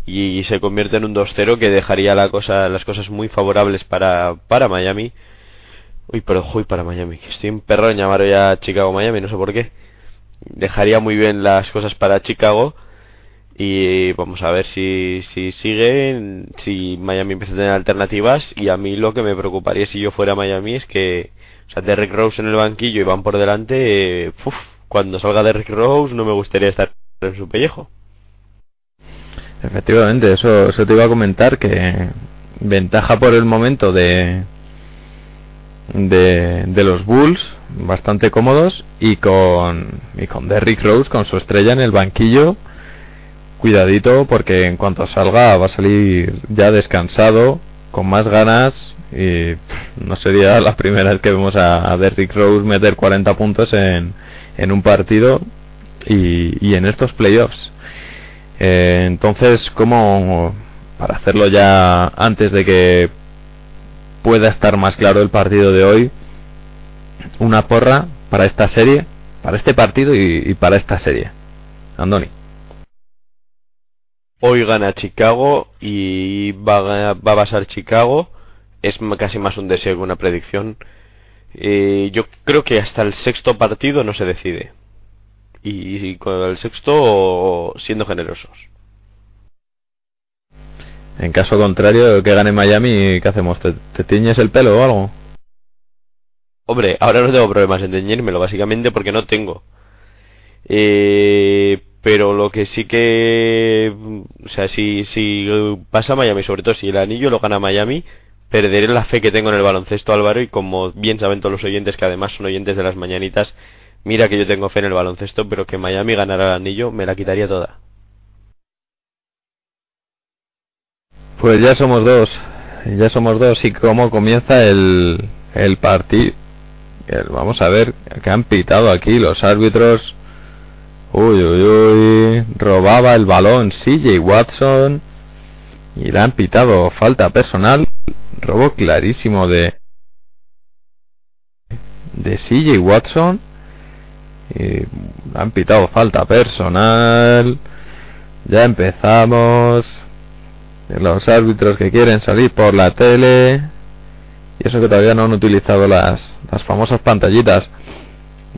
y, se convierte en un 2-0 que dejaría la cosa, las cosas muy favorables para, para Miami Uy, pero uy, para Miami. Estoy en perro en llamar ya Chicago Miami, no sé por qué. Dejaría muy bien las cosas para Chicago. Y vamos a ver si, si sigue, si Miami empieza a tener alternativas. Y a mí lo que me preocuparía si yo fuera Miami es que, o sea, Derrick Rose en el banquillo y van por delante. cuando salga Derrick Rose no me gustaría estar en su pellejo. Efectivamente, eso, eso te iba a comentar que ventaja por el momento de, de, de los Bulls, bastante cómodos, y con, y con Derrick Rose, con su estrella en el banquillo. Cuidadito, porque en cuanto salga va a salir ya descansado, con más ganas, y no sería la primera vez que vemos a, Derrick Rose meter 40 puntos en, en un partido y, y en estos playoffs. Eh, entonces, como para hacerlo ya antes de que pueda estar más claro el partido de hoy, una porra para esta serie, para este partido y, para esta serie. Andoni. Hoy gana Chicago y va a, va a pasar Chicago. Es casi más un deseo que una predicción. Eh, yo creo que hasta el sexto partido no se decide. y con el sexto siendo generosos. En caso contrario, que gane Miami, ¿qué hacemos? ¿Te, te tiñes el pelo o algo? Hombre, ahora no tengo problemas en teñírmelo, básicamente porque no tengo. Eh, pero lo que sí que... O sea, si, si pasa Miami, sobre todo si el anillo lo gana Miami, perderé la fe que tengo en el baloncesto Álvaro y como bien saben todos los oyentes que además son oyentes de las mañanitas, mira que yo tengo fe en el baloncesto, pero que Miami ganara el anillo me la quitaría toda. Pues ya somos dos, ya somos dos y cómo comienza el, el partido. Vamos a ver que han pitado aquí los árbitros. Uy, uy, uy, robaba el balón CJ Watson y le han pitado falta personal. Robo clarísimo de de CJ Watson. Y le han pitado falta personal. Ya empezamos los árbitros que quieren salir por la tele y eso que todavía no han utilizado las, las famosas pantallitas.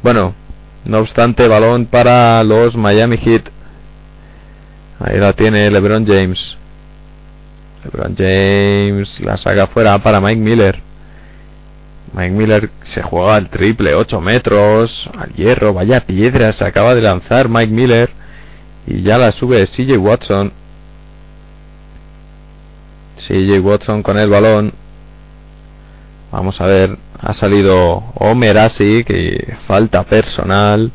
Bueno, no obstante, balón para los Miami Heat. Ahí la tiene LeBron James. LeBron James la saca fuera para Mike Miller. Mike Miller se juega al triple, 8 metros, al hierro, vaya piedra, se acaba de lanzar Mike Miller y ya la sube CJ Watson. CJ Watson con el balón. Vamos a ver, ha salido Homer así, que falta personal.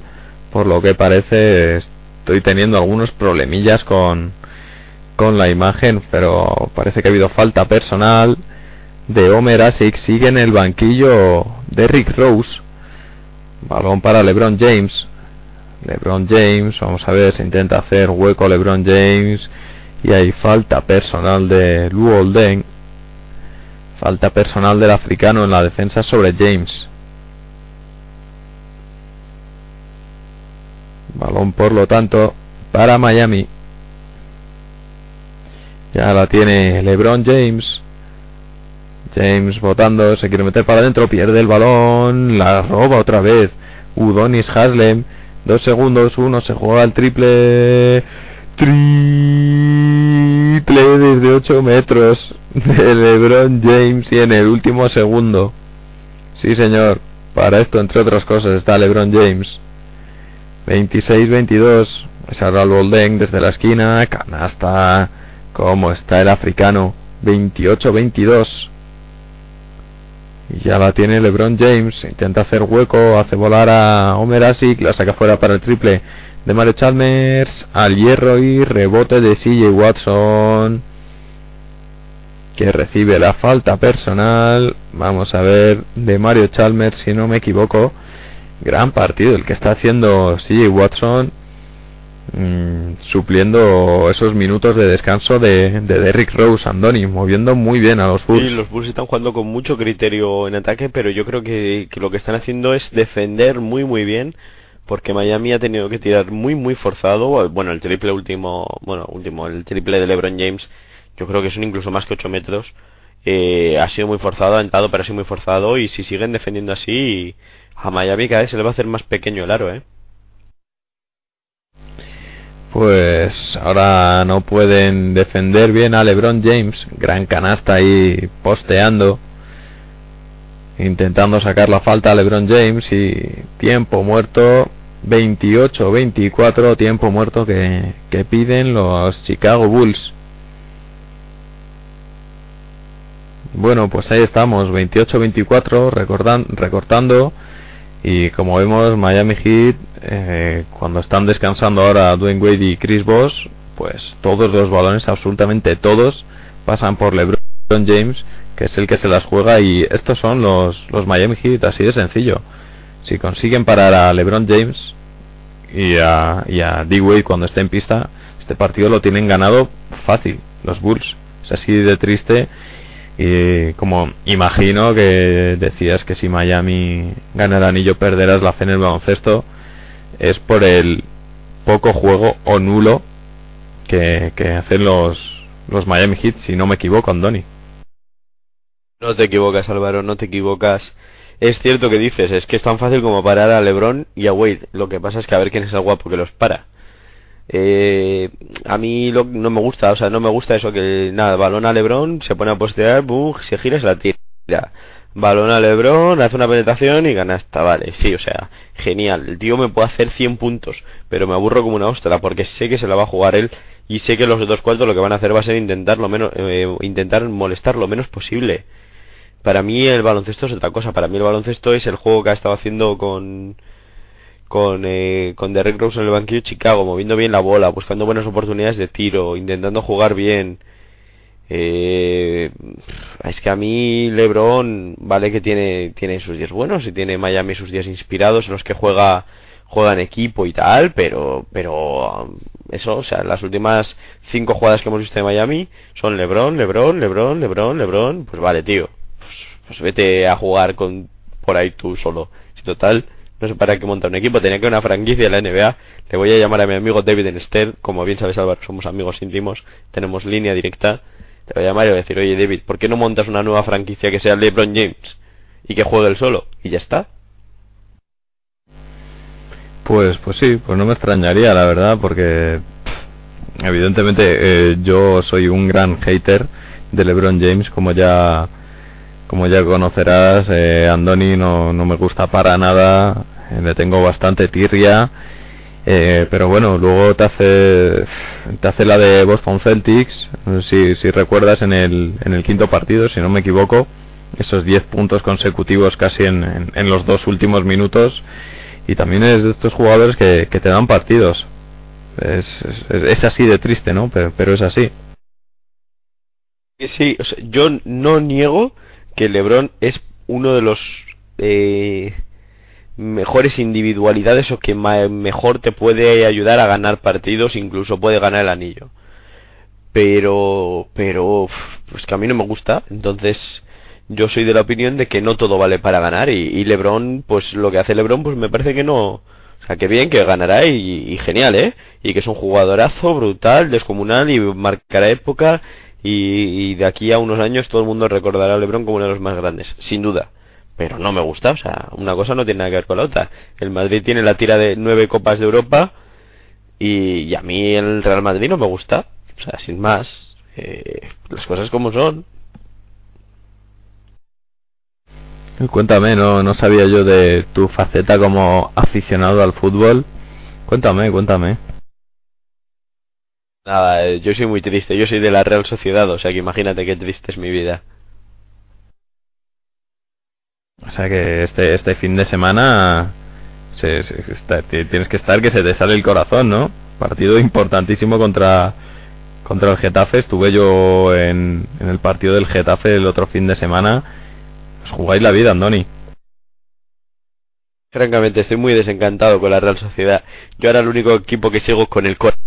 Por lo que parece, estoy teniendo algunos problemillas con, con la imagen, pero parece que ha habido falta personal de Homer Asic. Sigue en el banquillo de Rick Rose. Balón para LeBron James. LeBron James, vamos a ver, se intenta hacer hueco LeBron James y hay falta personal de Luolden falta personal del africano en la defensa sobre James Balón, por lo tanto, para Miami. Ya la tiene LeBron James. James votando, se quiere meter para adentro, pierde el balón, la roba otra vez. Udonis Haslem, dos segundos, uno, se juega el triple. Triple desde 8 metros de LeBron James y en el último segundo. Sí, señor. Para esto, entre otras cosas, está LeBron James. 26-22. Es el Bolden desde la esquina. Canasta. ¿Cómo está el africano? 28-22. Y ya la tiene LeBron James. Intenta hacer hueco. Hace volar a Homer Asic. La saca fuera para el triple de Mario Chalmers. Al hierro y rebote de CJ Watson. Que recibe la falta personal. Vamos a ver de Mario Chalmers si no me equivoco. Gran partido el que está haciendo CJ Watson. Mm, supliendo esos minutos de descanso de, de Derrick Rose, Andoni, moviendo muy bien a los Bulls. Sí, los Bulls están jugando con mucho criterio en ataque, pero yo creo que lo que están haciendo es defender muy muy bien, porque Miami ha tenido que tirar muy muy forzado. Bueno, el triple último, bueno, último, el triple de LeBron James, yo creo que son incluso más que 8 metros. Eh, ha sido muy forzado, ha entrado, pero ha sido muy forzado, y si siguen defendiendo así, a Miami cada vez se le va a hacer más pequeño el aro, ¿eh? Pues ahora no pueden defender bien a LeBron James. Gran canasta ahí posteando. Intentando sacar la falta a LeBron James y tiempo muerto 28-24, tiempo muerto que, que piden los Chicago Bulls. Bueno, pues ahí estamos, 28-24, recortando. Y como vemos, Miami Heat, eh, cuando están descansando ahora Dwayne Wade y Chris Bosh, pues todos los balones, absolutamente todos, pasan por LeBron James, que es el que se las juega. Y estos son los, los Miami Heat, así de sencillo. Si consiguen parar a LeBron James y a, y a D-Wade cuando esté en pista, este partido lo tienen ganado fácil, los Bulls. Es así de triste y como imagino que decías que si Miami gana el anillo perderás la fe en el baloncesto, es por el poco juego o nulo que, que hacen los, los Miami Heat, si no me equivoco, Andoni. No te equivocas, Álvaro, no te equivocas. Es cierto que dices, es que es tan fácil como parar a LeBron y a Wade. Lo que pasa es que a ver quién es el guapo que los para. Eh, a mí lo, no me gusta, o sea, no me gusta eso que nada, balón a Lebron, se pone a postear, bug, se gira, se la tira. Balón a Lebron, hace una penetración y gana esta, vale, sí, o sea, genial. El tío me puede hacer 100 puntos, pero me aburro como una ostra porque sé que se la va a jugar él y sé que los otros cuartos lo que van a hacer va a ser intentar lo menos, eh, intentar molestar lo menos posible. Para mí el baloncesto es otra cosa, para mí el baloncesto es el juego que ha estado haciendo con con, eh, con Derrick Rose en el banquillo de Chicago, moviendo bien la bola, buscando buenas oportunidades de tiro, intentando jugar bien. Eh, es que a mí LeBron vale que tiene tiene sus días buenos y tiene Miami sus días inspirados en los que juega juega en equipo y tal, pero pero eso, o sea, las últimas cinco jugadas que hemos visto de Miami son LeBron, LeBron, LeBron, LeBron, LeBron, pues vale, tío. Pues, vete a jugar con por ahí tú solo. Si total no sé para qué montar un equipo, tenía que una franquicia de la NBA. Le voy a llamar a mi amigo David Enster, como bien sabes Álvaro, somos amigos íntimos, tenemos línea directa. Te voy a llamar y voy a decir, oye David, ¿por qué no montas una nueva franquicia que sea LeBron James y que juegue él solo? Y ya está. Pues, pues sí, pues no me extrañaría, la verdad, porque evidentemente eh, yo soy un gran hater de LeBron James, como ya como ya conocerás, eh, Andoni no, no me gusta para nada, eh, le tengo bastante tirria. Eh, pero bueno, luego te hace te hace la de Boston Celtics, si, si recuerdas en el, en el quinto partido, si no me equivoco, esos 10 puntos consecutivos casi en, en, los dos últimos minutos. Y también es de estos jugadores que, que te dan partidos. Es, es, así de triste, ¿no? Pero, pero es así. Sí, yo no niego que LeBron es uno de los eh, mejores individualidades o que mejor te puede ayudar a ganar partidos, incluso puede ganar el anillo. Pero, pero, pues que a mí no me gusta, entonces yo soy de la opinión de que no todo vale para ganar y, LeBron, pues lo que hace LeBron, pues me parece que no, o O sea, que bien, que ganará y, y genial, ¿eh? Y que es un jugadorazo brutal, descomunal y marcará época y, de aquí a unos años todo el mundo recordará a LeBron como uno de los más grandes, sin duda. Pero no me gusta, o sea, una cosa no tiene nada que ver con la otra. El Madrid tiene la tira de nueve copas de Europa y, y a mí el Real Madrid no me gusta. O sea, sin más, eh, las cosas como son. Cuéntame, no, no sabía yo de tu faceta como aficionado al fútbol. Cuéntame, cuéntame. Nada, eh, yo soy muy triste, yo soy de la Real Sociedad, o sea que imagínate qué triste es mi vida. O sea que este, este fin de semana se, se- está- tienes que estar que se te sale el corazón, ¿no? Partido importantísimo contra, contra el Getafe. Estuve yo en, en el partido del Getafe el otro fin de semana. Os jugáis la vida, Andoni. Francamente, estoy muy desencantado con la Real Sociedad. Yo ahora el único equipo que sigo con el corazón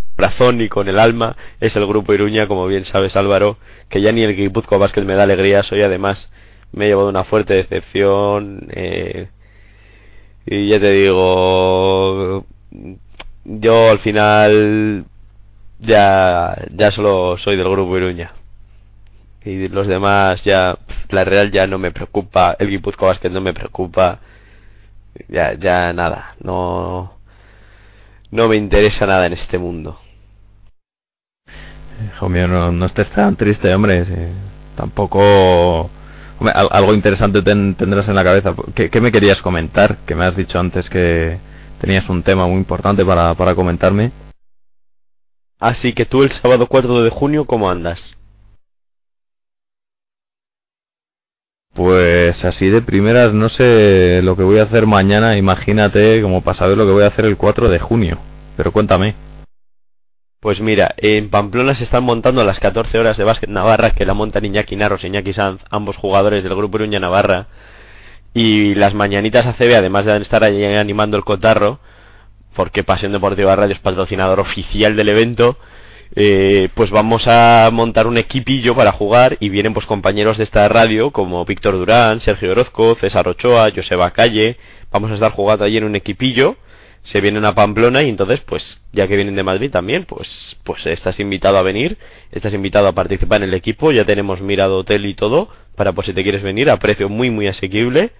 y con el alma es el Grupo Iruña, como bien sabes Álvaro, que ya ni el Guipúzcoa Basket me da alegría, soy además me he llevado una fuerte decepción eh, y ya te digo yo al final ya ya solo soy del Grupo Iruña. Y los demás ya la Real ya no me preocupa el Guipúzcoa Basket no me preocupa ya ya nada no no me interesa nada en este mundo Hijo mío, no, no estés tan triste, hombre. sí. Tampoco... Hombre, al- algo interesante ten- tendrás en la cabeza. ¿Qué, qué me querías comentar? Que me has dicho antes que tenías un tema muy importante para, para comentarme. así que tú el sábado 4 de junio cómo andas Pues así de primeras no sé lo que voy a hacer mañana, imagínate como para saber lo que voy a hacer el 4 de junio. Pero cuéntame. Pues mira, en Pamplona se están montando las 14 horas de básquet Navarra, que la montan Iñaki Narros y Iñaki Sanz, ambos jugadores del Grupo Iruña Navarra. Y las mañanitas ACB, además de estar allí animando el cotarro, porque Pasión Deportiva Radio es patrocinador oficial del evento, eh, pues vamos a montar un equipillo para jugar y vienen pues compañeros de esta radio como Víctor Durán, Sergio Orozco, César Ochoa, Joseba Calle, vamos a estar jugando allí en un equipillo se vienen a Pamplona y entonces pues ya que vienen de Madrid también pues pues estás invitado a venir estás invitado a participar en el equipo ya tenemos mirado hotel y todo para pues si te quieres venir a precio muy muy asequible.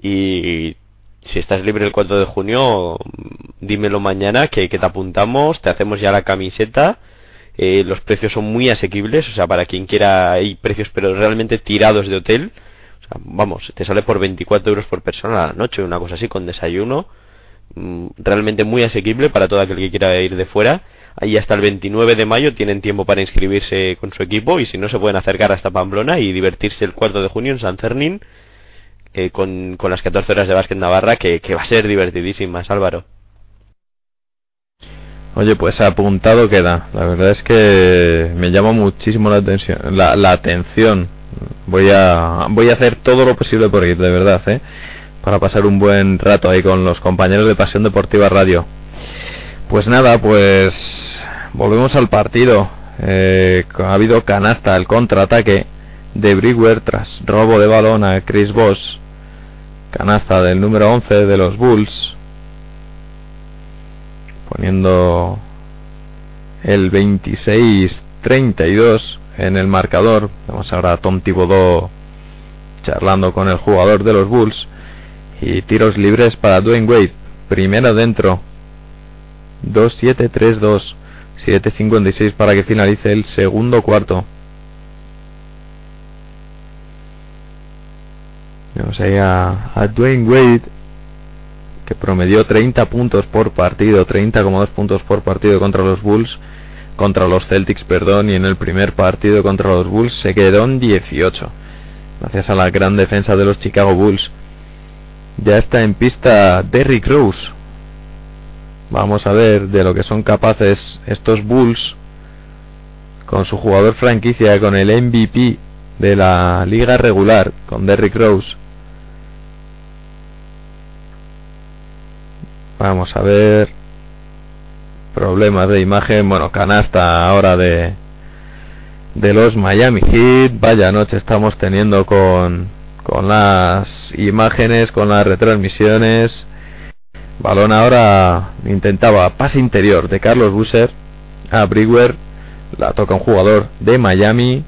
Y si estás libre el 4 de junio dímelo mañana que, que te apuntamos te hacemos ya la camiseta. Eh, los precios son muy asequibles o sea para quien quiera hay precios pero realmente tirados de hotel. Vamos te sale por 24 euros por persona a la noche una cosa así con desayuno realmente muy asequible para todo aquel que quiera ir de fuera. Ahí hasta el 29 de mayo tienen tiempo para inscribirse con su equipo y si no se pueden acercar hasta Pamplona y divertirse el 4 de junio en San Fernín eh, con, con las 14 horas de básquet Navarra que, que va a ser divertidísimas, Álvaro. Oye, pues apuntado queda. La verdad es que me llama muchísimo la atención. La, la atención. Voy a voy a hacer todo lo posible por ir, de verdad, ¿eh? Para pasar un buen rato ahí con los compañeros de Pasión Deportiva Radio. Pues nada, pues volvemos al partido. Eh, ha habido canasta, el contraataque de Brewer tras robo de balón a Chris Voss. Canasta del número 11 de los Bulls poniendo el 26-32 en el marcador. Vemos ahora a Tom Thibodeau charlando con el jugador de los Bulls. Y tiros libres para Dwayne Wade. Primera dentro. 2-7-3-2. 7-56 para que finalice el segundo cuarto. Vemos ahí a, a Dwayne Wade que promedió 30 puntos por partido, 30,2 puntos por partido contra los Bulls, contra los Celtics, perdón, y en el primer partido contra los Bulls se quedó en 18, gracias a la gran defensa de los Chicago Bulls. Ya está en pista Derrick Rose. Vamos a ver de lo que son capaces estos Bulls con su jugador franquicia, con el MVP de la liga regular, con Derrick Rose. Vamos a ver. Problemas de imagen. Bueno, canasta ahora de de los Miami Heat. Vaya noche estamos teniendo con con las imágenes, con las retransmisiones. Balón ahora intentaba pase interior de Carlos Busser a Brewer. La toca un jugador de Miami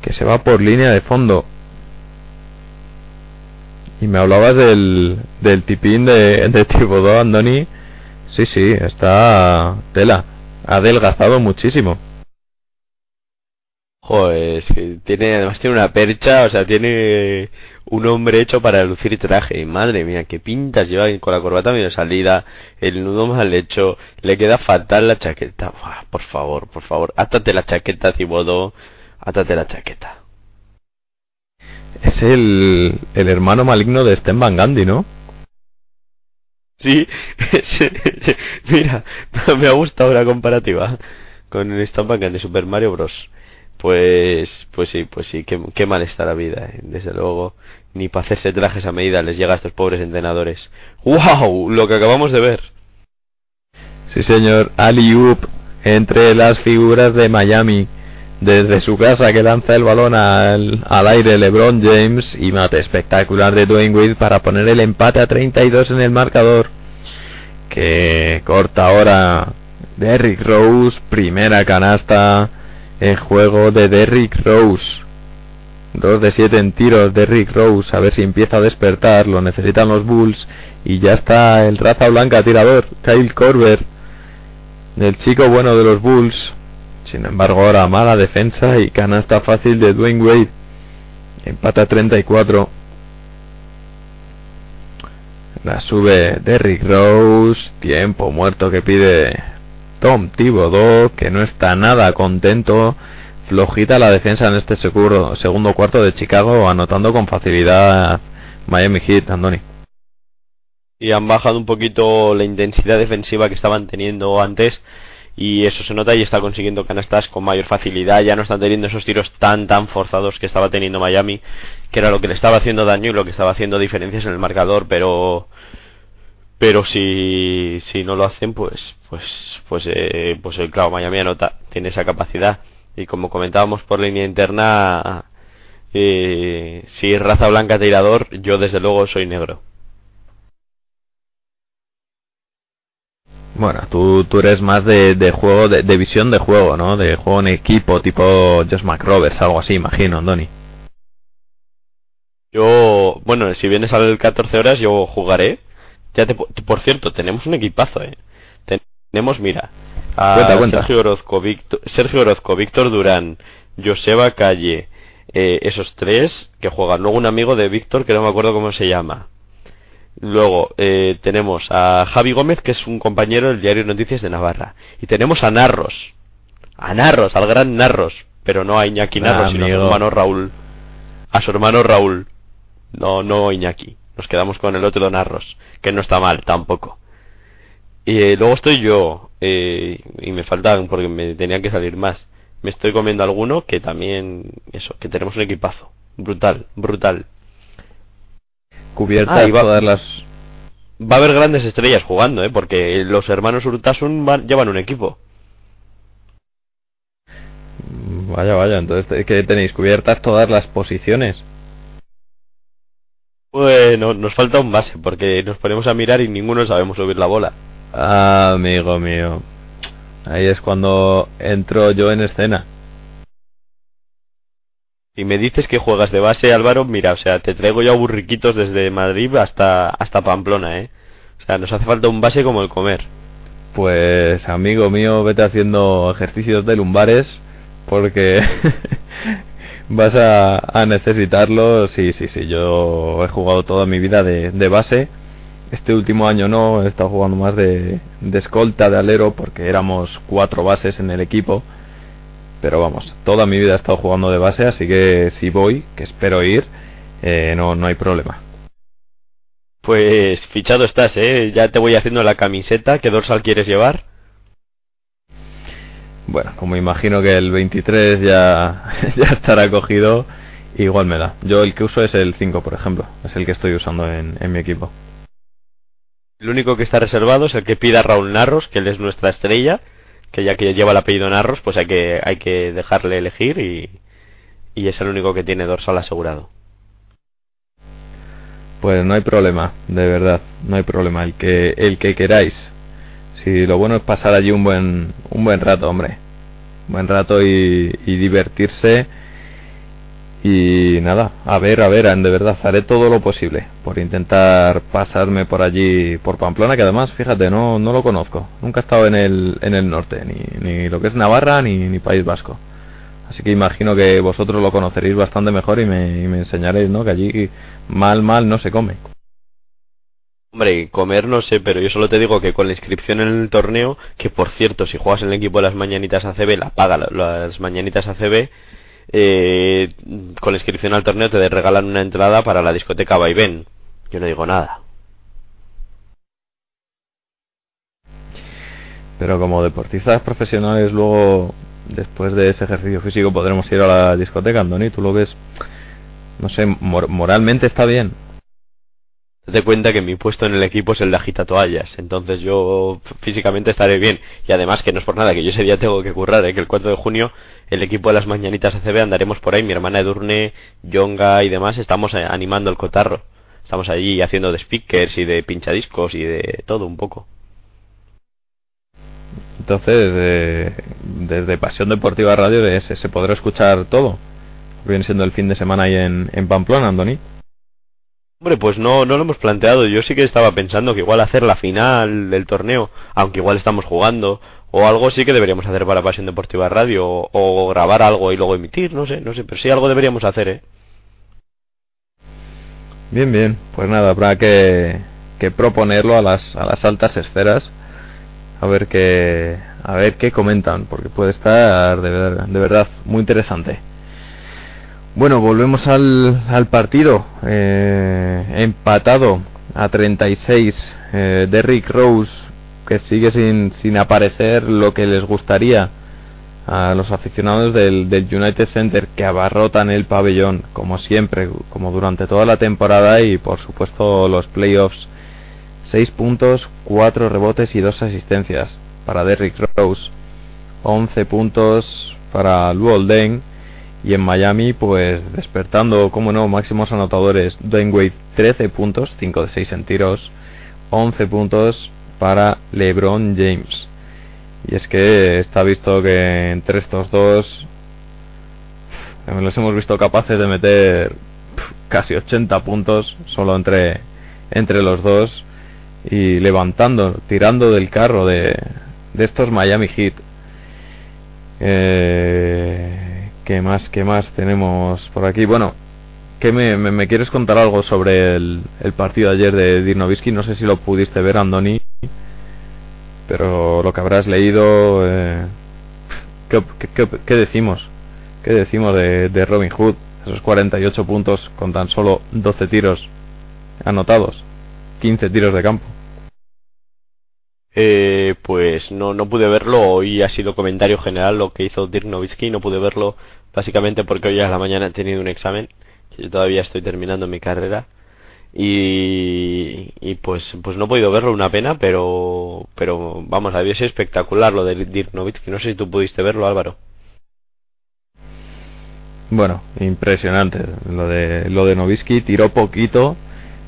que se va por línea de fondo. Y me hablabas del, tipín de, de Thibodeau, Andoni. Sí, sí, está tela. Ha adelgazado muchísimo. Joder, es que tiene, además tiene una percha, o sea, tiene un hombre hecho para lucir traje. Y madre mía, qué pintas lleva con la corbata medio salida, el nudo mal hecho, le queda fatal la chaqueta. Por favor, por favor, átate la chaqueta, Cibodo, átate la chaqueta. Es el, el hermano maligno de Sten Van Gandhi, ¿no? Sí, mira, me ha gustado la comparativa con el Stan Van Gandhi de Super Mario Bros. Pues, pues sí, pues sí, qué, mal está la vida, eh. desde luego. Ni para hacerse trajes a medida les llega a estos pobres entrenadores. ¡Wow! Lo que acabamos de ver. Sí, señor. Ali Up entre las figuras de Miami. Desde su casa que lanza el balón al, al aire LeBron James y mate espectacular de Dwayne Wade para poner el empate a 32 en el marcador. Que corta ahora Derrick Rose, primera canasta en juego de Derrick Rose. 2 de 7 en tiros de Derrick Rose, a ver si empieza a despertar, lo necesitan los Bulls y ya está el raza blanca tirador, Kyle Korver, el chico bueno de los Bulls. Sin embargo, ahora mala defensa y canasta fácil de Dwayne Wade. Empata 34. La sube Derrick Rose. Tiempo muerto que pide Tom Thibodeau, que no está nada contento. Flojita la defensa en este segundo cuarto de Chicago, anotando con facilidad Miami Heat, Andoni. Y han bajado un poquito la intensidad defensiva que estaban teniendo antes y eso se nota y está consiguiendo canastas con mayor facilidad, ya no están teniendo esos tiros tan tan forzados que estaba teniendo Miami, que era lo que le estaba haciendo daño y lo que estaba haciendo diferencias en el marcador, pero pero si, si no lo hacen pues pues pues eh, pues eh, claro Miami anota tiene esa capacidad y como comentábamos por línea interna eh, si es raza blanca tirador yo desde luego soy negro Bueno, tú, tú eres más de, de juego, de, de, visión de juego, ¿no? De juego en equipo, tipo Josh McRoberts, algo así, imagino, Andoni. Yo, bueno, si vienes al 14 horas, yo jugaré. Ya te, por cierto, tenemos un equipazo, ¿eh? Tenemos, mira, a cuenta, cuenta. Sergio Orozco, Víctor, Sergio Orozco, Víctor Durán, Joseba Calle, eh, esos tres que juegan. Luego un amigo de Víctor que no me acuerdo cómo se llama. Luego eh, tenemos a Javi Gómez, que es un compañero del diario Noticias de Navarra. Y tenemos a Narros. A Narros, al gran Narros. Pero no a Iñaki Narros, Ah, sino a su hermano Raúl. A su hermano Raúl. No, no Iñaki. Nos quedamos con el otro Narros, que no está mal tampoco. Y eh, luego estoy yo, eh, y me faltan porque me tenían que salir más. Me estoy comiendo alguno que también, eso, que tenemos un equipazo. Brutal, brutal. Cubierta Ah, y va- todas las... Va a haber grandes estrellas jugando, ¿eh? Porque los hermanos Urtasun van- llevan un equipo. Vaya, vaya, entonces, ¿qué tenéis? ¿Cubiertas todas las posiciones? Bueno, nos falta un base, porque nos ponemos a mirar y ninguno sabemos subir la bola. Ah, amigo mío. Ahí es cuando entro yo en escena. Si me dices que juegas de base, Álvaro, mira, o sea, te traigo ya burriquitos desde Madrid hasta, hasta Pamplona, ¿eh? O sea, nos hace falta un base como el comer. Pues, amigo mío, vete haciendo ejercicios de lumbares porque vas a, a necesitarlo. Sí, sí, sí, yo he jugado toda mi vida de, base. Este último año no, he estado jugando más de, de escolta, de alero, porque éramos cuatro bases en el equipo. Pero vamos, toda mi vida he estado jugando de base, así que si voy, que espero ir, eh, no, no hay problema. Pues fichado estás, ¿eh? Ya te voy haciendo la camiseta. ¿Qué dorsal quieres llevar? Bueno, como imagino que el 23 ya, ya estará cogido, igual me da. Yo el que uso es el 5, por ejemplo. Es el que estoy usando en, en mi equipo. El único que está reservado es el que pida Raúl Narros, que él es nuestra estrella, que ya que lleva el apellido Narros, pues hay que, hay que dejarle elegir y, y es el único que tiene dorsal asegurado. Pues no hay problema, de verdad, no hay problema. El que, el que queráis. Si lo bueno es pasar allí un buen, un buen rato, hombre. Un buen rato y, y divertirse. Y nada, a ver, a ver, de verdad, haré todo lo posible por intentar pasarme por allí, por Pamplona, que además, fíjate, no, no lo conozco. Nunca he estado en el, en el norte, ni, ni lo que es Navarra, ni, ni País Vasco. Así que imagino que vosotros lo conoceréis bastante mejor y me, y me enseñaréis, ¿no? Que allí mal, mal no se come. Hombre, comer no sé, pero yo solo te digo que con la inscripción en el torneo, que por cierto, si juegas en el equipo de las mañanitas ACB, la paga la- las mañanitas ACB, eh, con la inscripción al torneo te regalan una entrada para la discoteca Vaivén. Yo no digo nada. Pero como deportistas profesionales luego, después de ese ejercicio físico, podremos ir a la discoteca, Andoni. Tú lo ves, no sé, mor- moralmente está bien. Date cuenta que mi puesto en el equipo es el de agita toallas, entonces yo físicamente estaré bien. Y además que no es por nada, que yo ese día tengo que currar, ¿eh? que el 4 de junio el equipo de las mañanitas ACB andaremos por ahí, mi hermana Edurne, Yonga y demás, estamos eh, animando el cotarro. Estamos allí haciendo de speakers y de pinchadiscos y de todo un poco. Entonces, eh, desde Pasión Deportiva Radio ese, se podrá escuchar todo. Viene siendo el fin de semana ahí en, en Pamplona, Andoni. Hombre, pues no, no lo hemos planteado. Yo sí que estaba pensando que igual hacer la final del torneo, aunque igual estamos jugando, o algo sí que deberíamos hacer para Pasión Deportiva Radio, o, grabar algo y luego emitir, no sé, no sé, pero sí algo deberíamos hacer, ¿eh? Bien, bien. Pues nada, habrá que, que proponerlo a las, a las altas esferas. A ver qué, a ver qué comentan, porque puede estar de, ver- de verdad muy interesante. Bueno, volvemos al, al partido. Eh, empatado a 36. Eh, Derrick Rose, que sigue sin, sin aparecer lo que les gustaría a los aficionados del, del United Center que abarrotan el pabellón, como siempre, como durante toda la temporada y por supuesto los playoffs. 6 puntos, 4 rebotes y 2 asistencias para Derrick Rose. 11 puntos para Luol Deng. Y en Miami, pues despertando, como no, máximos anotadores. Dwayne Wade 13 puntos, 5 de 6 en tiros. 11 puntos para LeBron James. Y es que está visto que entre estos dos los hemos visto capaces de meter casi 80 puntos solo entre, entre los dos y levantando, tirando del carro de, de estos Miami Heat. Eh, ¿Qué más, qué más tenemos por aquí? Bueno, ¿qué me, me, quieres contar algo sobre el, partido de ayer de Dirnovitsky? No sé si lo pudiste ver, Andoni, pero lo que habrás leído, eh, ¿qué, qué, qué- qué decimos? ¿Qué decimos de, de Robin Hood? Esos 48 puntos con tan solo 12 tiros anotados, 15 tiros de campo. Eh, pues no, no pude verlo, hoy ha sido comentario general lo que hizo Dirk Nowitzki, no pude verlo básicamente porque hoy a la mañana he tenido un examen, yo todavía estoy terminando mi carrera, y, y pues, pues no he podido verlo, una pena, pero, pero vamos, había sido espectacular lo de Dirk Nowitzki, no sé si tú pudiste verlo Álvaro. Bueno, impresionante. Lo de lo de Novisky tiró poquito,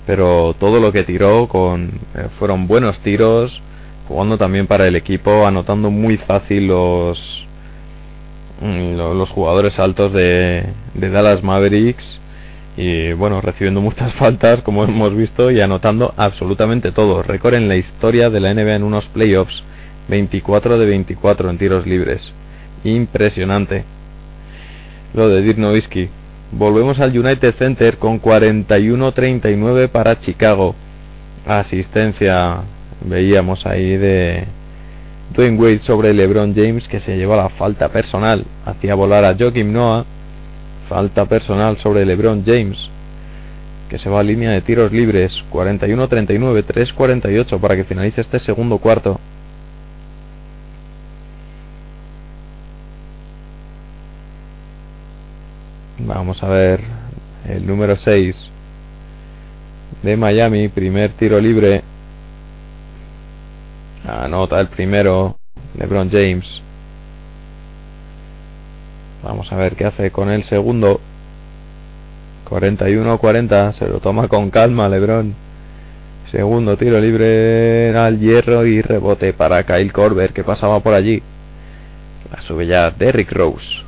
pero todo lo que tiró con eh, fueron buenos tiros, jugando también para el equipo, anotando muy fácil los mm, lo- los jugadores altos de, de Dallas Mavericks y bueno, recibiendo muchas faltas como hemos visto y anotando absolutamente todo. Récord en la historia de la NBA en unos playoffs, 24 de 24 en tiros libres. Impresionante lo de Dirk Nowitzki. Volvemos al United Center con 41-39 para Chicago. Asistencia, veíamos ahí de Dwayne Wade sobre LeBron James que se llevó la falta personal. Hacía volar a Joakim Noah. Falta personal sobre LeBron James que se va a línea de tiros libres. 41-39, 3-48 para que finalice este segundo cuarto. Vamos a ver el número 6 de Miami, primer tiro libre. Anota el primero LeBron James. Vamos a ver qué hace con el segundo. 41-40, se lo toma con calma Lebron. Segundo tiro libre al hierro y rebote para Kyle Korver que pasaba por allí. La sube ya Derrick Rose.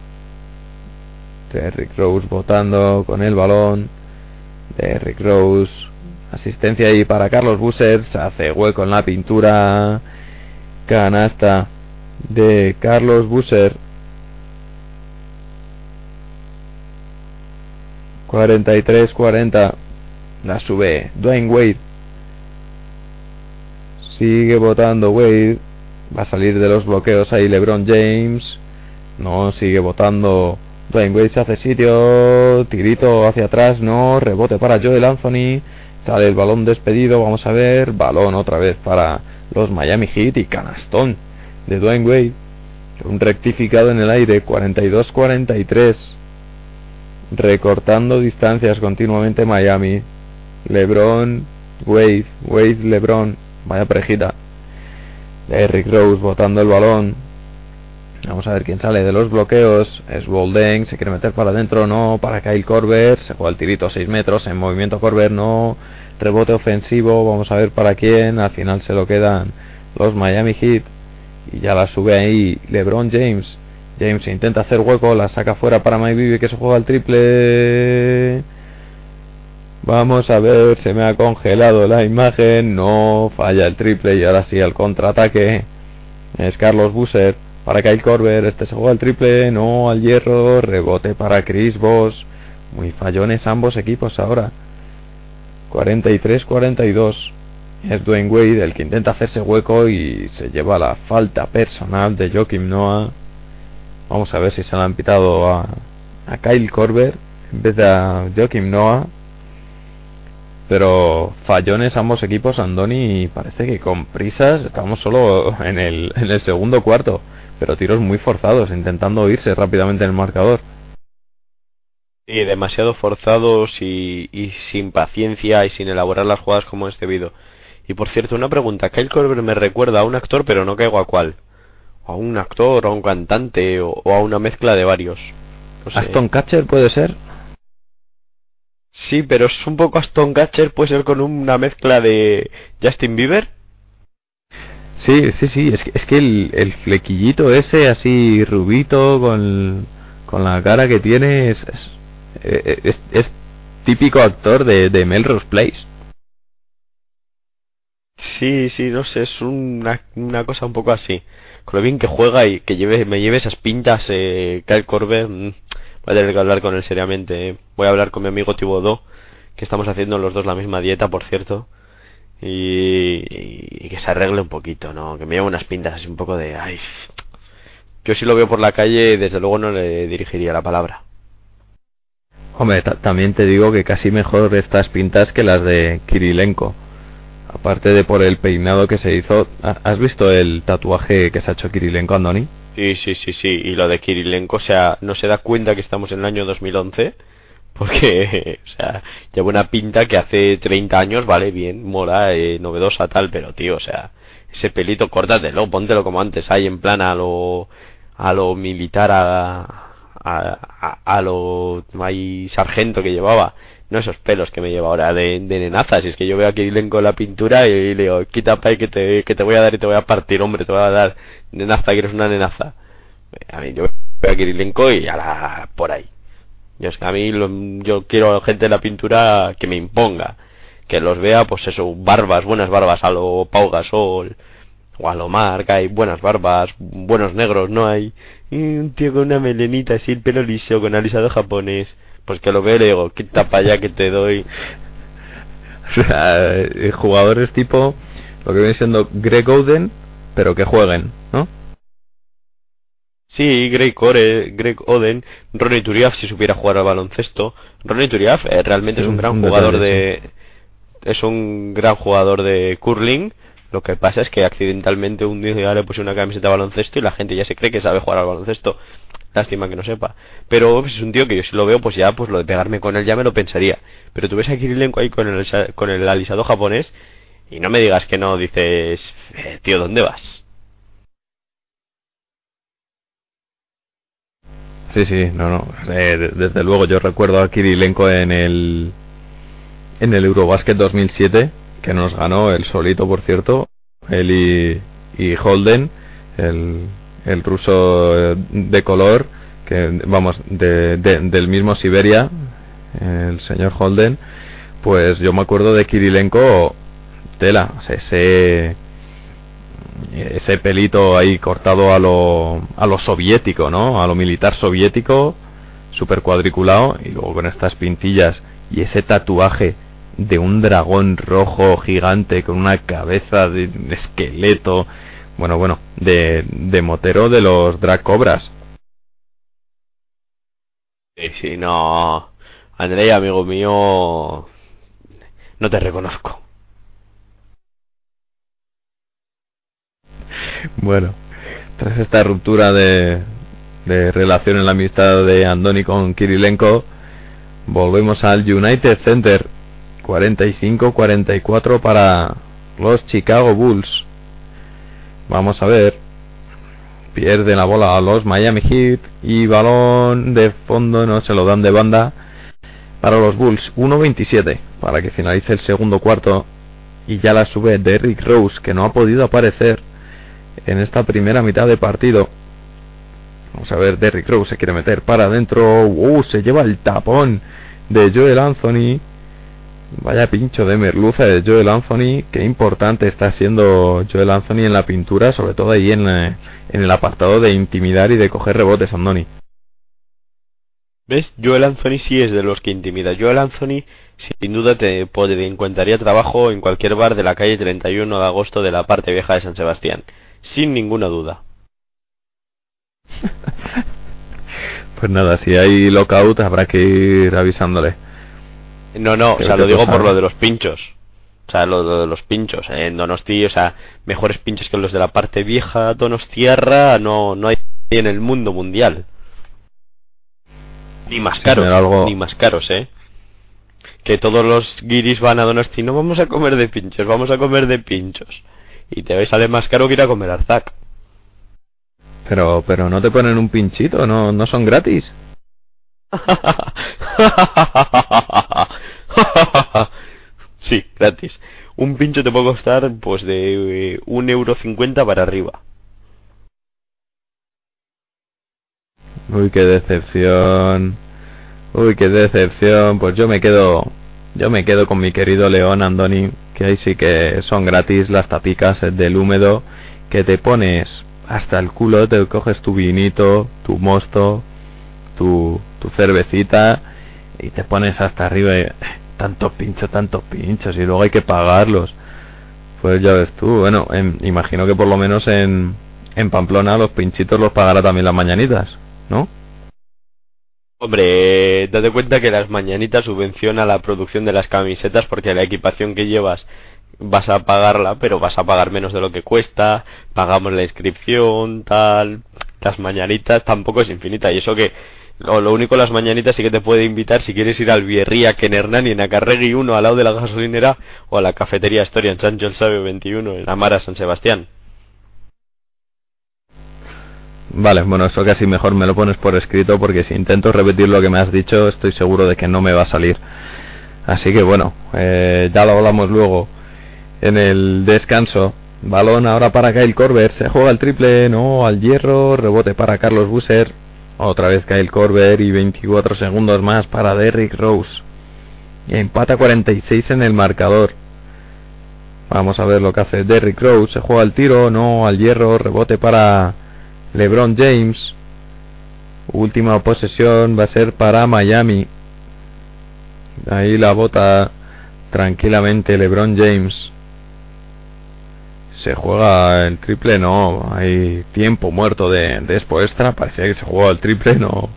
Derrick Rose botando con el balón. Derrick Rose. Asistencia ahí para Carlos Busser. Se hace hueco en la pintura. Canasta de Carlos Busser. 43-40. La sube Dwayne Wade. Sigue votando Wade. Va a salir de los bloqueos ahí LeBron James. No, sigue votando Dwayne Wade. Se hace sitio. Tirito hacia atrás. No. Rebote para Joel Anthony. Sale el balón despedido. Vamos a ver. Balón otra vez para los Miami Heat. Y canastón de Dwayne Wade. Un rectificado en el aire. 42-43 recortando distancias continuamente Miami. LeBron, Wade, Wade, LeBron, vaya parejita. Eric Rose botando el balón. Vamos a ver quién sale de los bloqueos. Es Bolden, se quiere meter para adentro, no. Para Kyle Corber, se juega el tirito a 6 metros. En movimiento Corber, no. Rebote ofensivo, vamos a ver para quién. Al final se lo quedan los Miami Heat. Y ya la sube ahí LeBron James. James intenta hacer hueco, la saca fuera para Mike que se juega el triple. Vamos a ver, se me ha congelado la imagen, no falla el triple y ahora sí el contraataque. Es Carlos Busser para Kyle Corber, este se juega el triple, no al hierro, rebote para Chris Voss. Muy fallones ambos equipos ahora. 43-42. Es Dwayne Wade el que intenta hacerse hueco y se lleva la falta personal de Joakim Noah. Vamos a ver si se la han pitado a, Kyle Corber en vez de a Joakim Noah. Pero fallones ambos equipos, Andoni, parece que con prisas estamos solo en el, en el segundo cuarto. Pero tiros muy forzados, intentando irse rápidamente en el marcador. Y demasiado forzados y, y, sin paciencia y sin elaborar las jugadas como es debido. Y por cierto, una pregunta. Kyle Corber me recuerda a un actor, pero no caigo a cuál a un actor, a un cantante o, a una mezcla de varios. Aston Catcher puede ser. Sí, pero es un poco Aston Catcher, puede ser con una mezcla de Justin Bieber. Sí, sí, sí, es que, es que el, el flequillito ese así rubito con, con la cara que tiene es, es, eh, típico actor de, Melrose Place. Sí, sí, no sé, es una, una cosa un poco así con lo bien que juega y que lleve, me lleve esas pintas eh, Kyle Corber, mm, voy a tener que hablar con él seriamente. Eh. Voy a hablar con mi amigo Tibodó, que estamos haciendo los dos la misma dieta, por cierto. Y, que se arregle un poquito, ¿no? Que me lleve unas pintas así un poco de... Ay, yo si lo veo por la calle, desde luego no le dirigiría la palabra. Hombre, también te digo que casi mejor estas pintas que las de Kirilenko. Aparte de por el peinado que se hizo, ¿has visto el tatuaje que se ha hecho Kirilenko Andoni? Sí, sí, sí, sí. Y lo de Kirilenko, o sea, no se da cuenta que estamos en el año 2011. Porque, o sea, lleva una pinta que hace 30 años, vale, bien, mola, eh, novedosa, tal, pero tío, o sea, ese pelito, córtatelo, póntelo como antes, ahí en plan a lo, a lo militar, a, a, a, lo, hay sargento que llevaba no esos pelos que me lleva ahora de, de nenaza. Si es que yo veo a Kirilenko en la pintura y, le digo, quita pay que te, que te voy a dar y te voy a partir, hombre, te voy a dar nenaza, que eres una nenaza. A mí, yo veo a Kirilenko y a la, por ahí. Yo es que a mí yo quiero gente en la pintura que me imponga, que los vea, pues eso, barbas, buenas barbas, a lo Pau Gasol, o a lo Marc, hay buenas barbas, buenos negros, no hay. Un tío con una melenita así, el pelo liso, con alisado japonés pues que lo veo y le digo, quita para allá que te doy. O sea, eh, jugadores tipo lo que viene siendo Greg Oden, pero que jueguen. Sí, Greg, Greg Oden, Ronnie Turiaf si supiera jugar al baloncesto. Ronnie Turiaf eh, realmente es un gran jugador de es un gran jugador de curling. Lo que pasa es que accidentalmente un día le puse una camiseta de baloncesto y la gente ya se cree que sabe jugar al baloncesto. Lástima que no sepa. Pero pues, es un tío que yo si lo veo, pues ya pues lo de pegarme con él ya me lo pensaría. Pero tú ves a Kirilenko ahí con el, con el alisado japonés y no me digas que no, dices, eh, tío, ¿dónde vas? Sí, sí, no, no. Eh, desde luego, yo recuerdo a Kirilenko en el en el Eurobasket 2007, que nos ganó el solito, por cierto, él y, Holden, el, el ruso de color, que vamos, de, de- del mismo Siberia, el señor Holden, pues yo me acuerdo de Kirilenko, tela, o ese ese pelito ahí cortado a lo, a lo soviético, ¿no? A lo militar soviético, super cuadriculado, y luego con estas pintillas y ese tatuaje de un dragón rojo gigante con una cabeza de esqueleto, bueno, bueno, de, de motero de los drag cobras. Sí, sí, no. Andrei, amigo mío, no te reconozco. Bueno, tras esta ruptura de, de relación en la amistad de Andoni con Kirilenko, volvemos al United Center. 45-44 para los Chicago Bulls. Vamos a ver. Pierde la bola a los Miami Heat y balón de fondo no se lo dan de banda para los Bulls. 1-27 para que finalice el segundo cuarto y ya la sube Derrick Rose que no ha podido aparecer en esta primera mitad de partido. Vamos a ver, Derrick Rose se quiere meter para adentro. Uh, se lleva el tapón de Joel Anthony. Vaya pincho de merluza de Joel Anthony. Qué importante está siendo Joel Anthony en la pintura, sobre todo ahí en, eh, el apartado de intimidar y de coger rebotes, Andoni. ¿Ves? Joel Anthony sí es de los que intimida. Joel Anthony sin duda te podría, encontraría trabajo en cualquier bar de la calle 31 de agosto de la parte vieja de San Sebastián. Sin ninguna duda. Pues nada, si hay lockout habrá que ir avisándole. No, no, o sea, lo digo por lo de los pinchos. O sea, lo, lo de los pinchos. En Donosti, o sea, mejores pinchos que los de la parte vieja Donostiarra no, no hay en el mundo mundial. Ni más caros, algo- ni más caros, ¿eh? Que todos los guiris van a Donosti, no vamos a comer de pinchos, vamos a comer de pinchos. Y te sale más caro que ir a comer Arzac. Pero, pero no te ponen un pinchito, no, no son gratis. sí, gratis. Un pincho te puede costar pues de eh, un euro cincuenta para arriba. Uy, qué decepción. Uy, qué decepción. Pues yo me quedo, yo me quedo con mi querido León Andoni, que ahí sí que son gratis las tapicas del húmedo, que te pones hasta el culo, te coges tu vinito, tu mosto, tu, tu cervecita y te pones hasta arriba. Y, tantos pinchos, tantos pinchos y luego hay que pagarlos. Pues ya ves tú, bueno, em, imagino que por lo menos en, en Pamplona los pinchitos los pagará también las mañanitas, ¿no? Hombre, date cuenta que las mañanitas subvenciona la producción de las camisetas porque la equipación que llevas vas a pagarla, pero vas a pagar menos de lo que cuesta, pagamos la inscripción, tal, las mañanitas tampoco es infinita y eso que lo, lo único las mañanitas sí que te puede invitar si quieres ir al Bierría, que en Hernán y en Acarregui 1 al lado de la gasolinera o a la cafetería Historia en Sancho el Sabio 21 en Amara San Sebastián. Vale, bueno, eso casi mejor me lo pones por escrito porque si intento repetir lo que me has dicho estoy seguro de que no me va a salir. Así que bueno, eh, ya lo hablamos luego en el descanso. Balón ahora para Kyle Corber, se juega el triple, no, al hierro, rebote para Carlos Busser, otra vez Kyle Corber y 24 segundos más para Derrick Rose. Empata 46 en el marcador. Vamos a ver lo que hace Derrick Rose, se juega el tiro, no, al hierro, rebote para LeBron James. Última posesión va a ser para Miami. Ahí la bota tranquilamente LeBron James. Se juega el triple, no. Hay tiempo muerto de, de extra. Parecía que se jugaba el triple, no.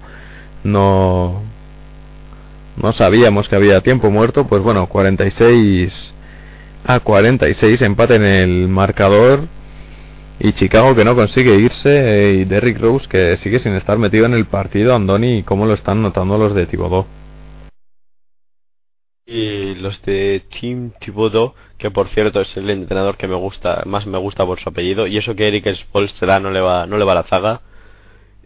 No. No sabíamos que había tiempo muerto. Pues bueno, 46 a 46. Empate en el marcador. Y Chicago que no consigue irse. eh, Y Derrick Rose que sigue sin estar metido en el partido. Andoni, ¿cómo lo están notando los de Thibodeau? Y los de Team Thibodeau, que por cierto es el entrenador que me gusta, más me gusta por su apellido, y eso que Eric Spolstra no le va, no le va la zaga.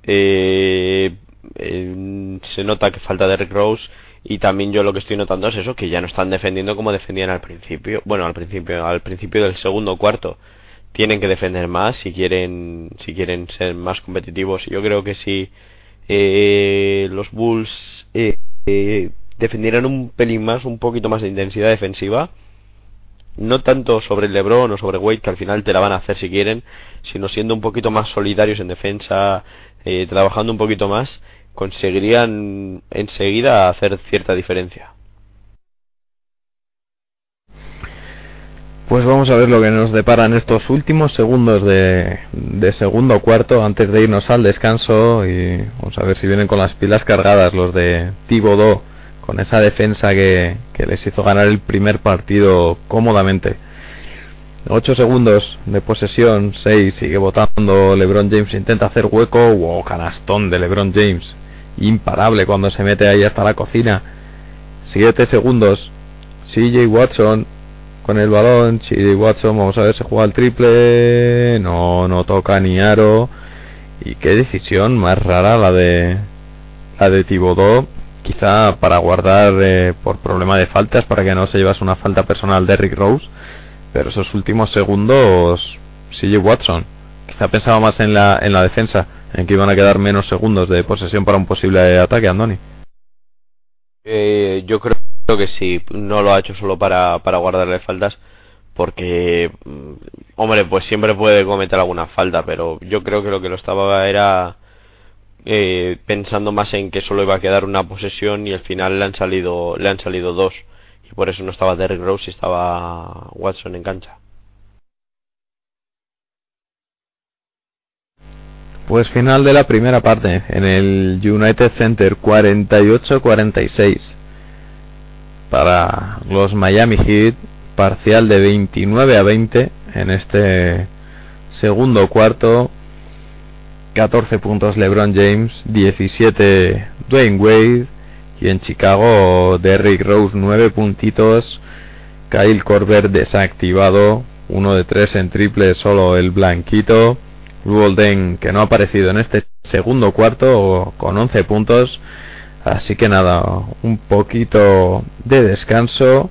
Eh, eh, se nota que falta Derrick Rose y también yo lo que estoy notando es eso que ya no están defendiendo como defendían al principio bueno al principio al principio del segundo cuarto tienen que defender más si quieren si quieren ser más competitivos. Yo creo que si eh, los Bulls eh, eh, defendieran un pelín más un poquito más de intensidad defensiva no tanto sobre LeBron o sobre Wade que al final te la van a hacer si quieren sino siendo un poquito más solidarios en defensa eh, trabajando un poquito más conseguirían enseguida hacer cierta diferencia Pues vamos a ver lo que nos deparan estos últimos segundos de, de segundo cuarto antes de irnos al descanso y vamos a ver si vienen con las pilas cargadas los de Thibodeau con esa defensa que, que les hizo ganar el primer partido cómodamente. 8 segundos de posesión, 6 sigue votando, LeBron James intenta hacer hueco, wow, canastón de LeBron James, imparable cuando se mete ahí hasta la cocina. 7 segundos, CJ Watson con el balón, Chidi Watson, vamos a ver si juega el triple, no, no toca ni aro, y qué decisión más rara la de la de Thibodeau, quizá para guardar eh, por problema de faltas, para que no se llevase una falta personal de Rick Rose, pero esos últimos segundos, CJ Watson, quizá pensaba más en la, en la defensa, en que iban a quedar menos segundos de posesión para un posible ataque, Andoni. Eh, yo creo que sí, no lo ha hecho solo para, para guardarle faltas, porque, mm, hombre, pues siempre puede cometer alguna falta, pero yo creo que lo que lo estaba era eh, pensando más en que solo iba a quedar una posesión y al final le han salido, le han salido dos, y por eso no estaba Derrick Rose y estaba Watson en cancha. Pues final de la primera parte en el United Center 48-46 para los Miami Heat, parcial de 29 a 20 en este segundo cuarto. 14 puntos LeBron James, 17 Dwayne Wade y en Chicago Derrick Rose 9 puntitos. Kyle Korver desactivado, 1 de 3 en triple, solo el blanquito. Golden que no ha aparecido en este segundo cuarto con 11 puntos. Así que nada, un poquito de descanso.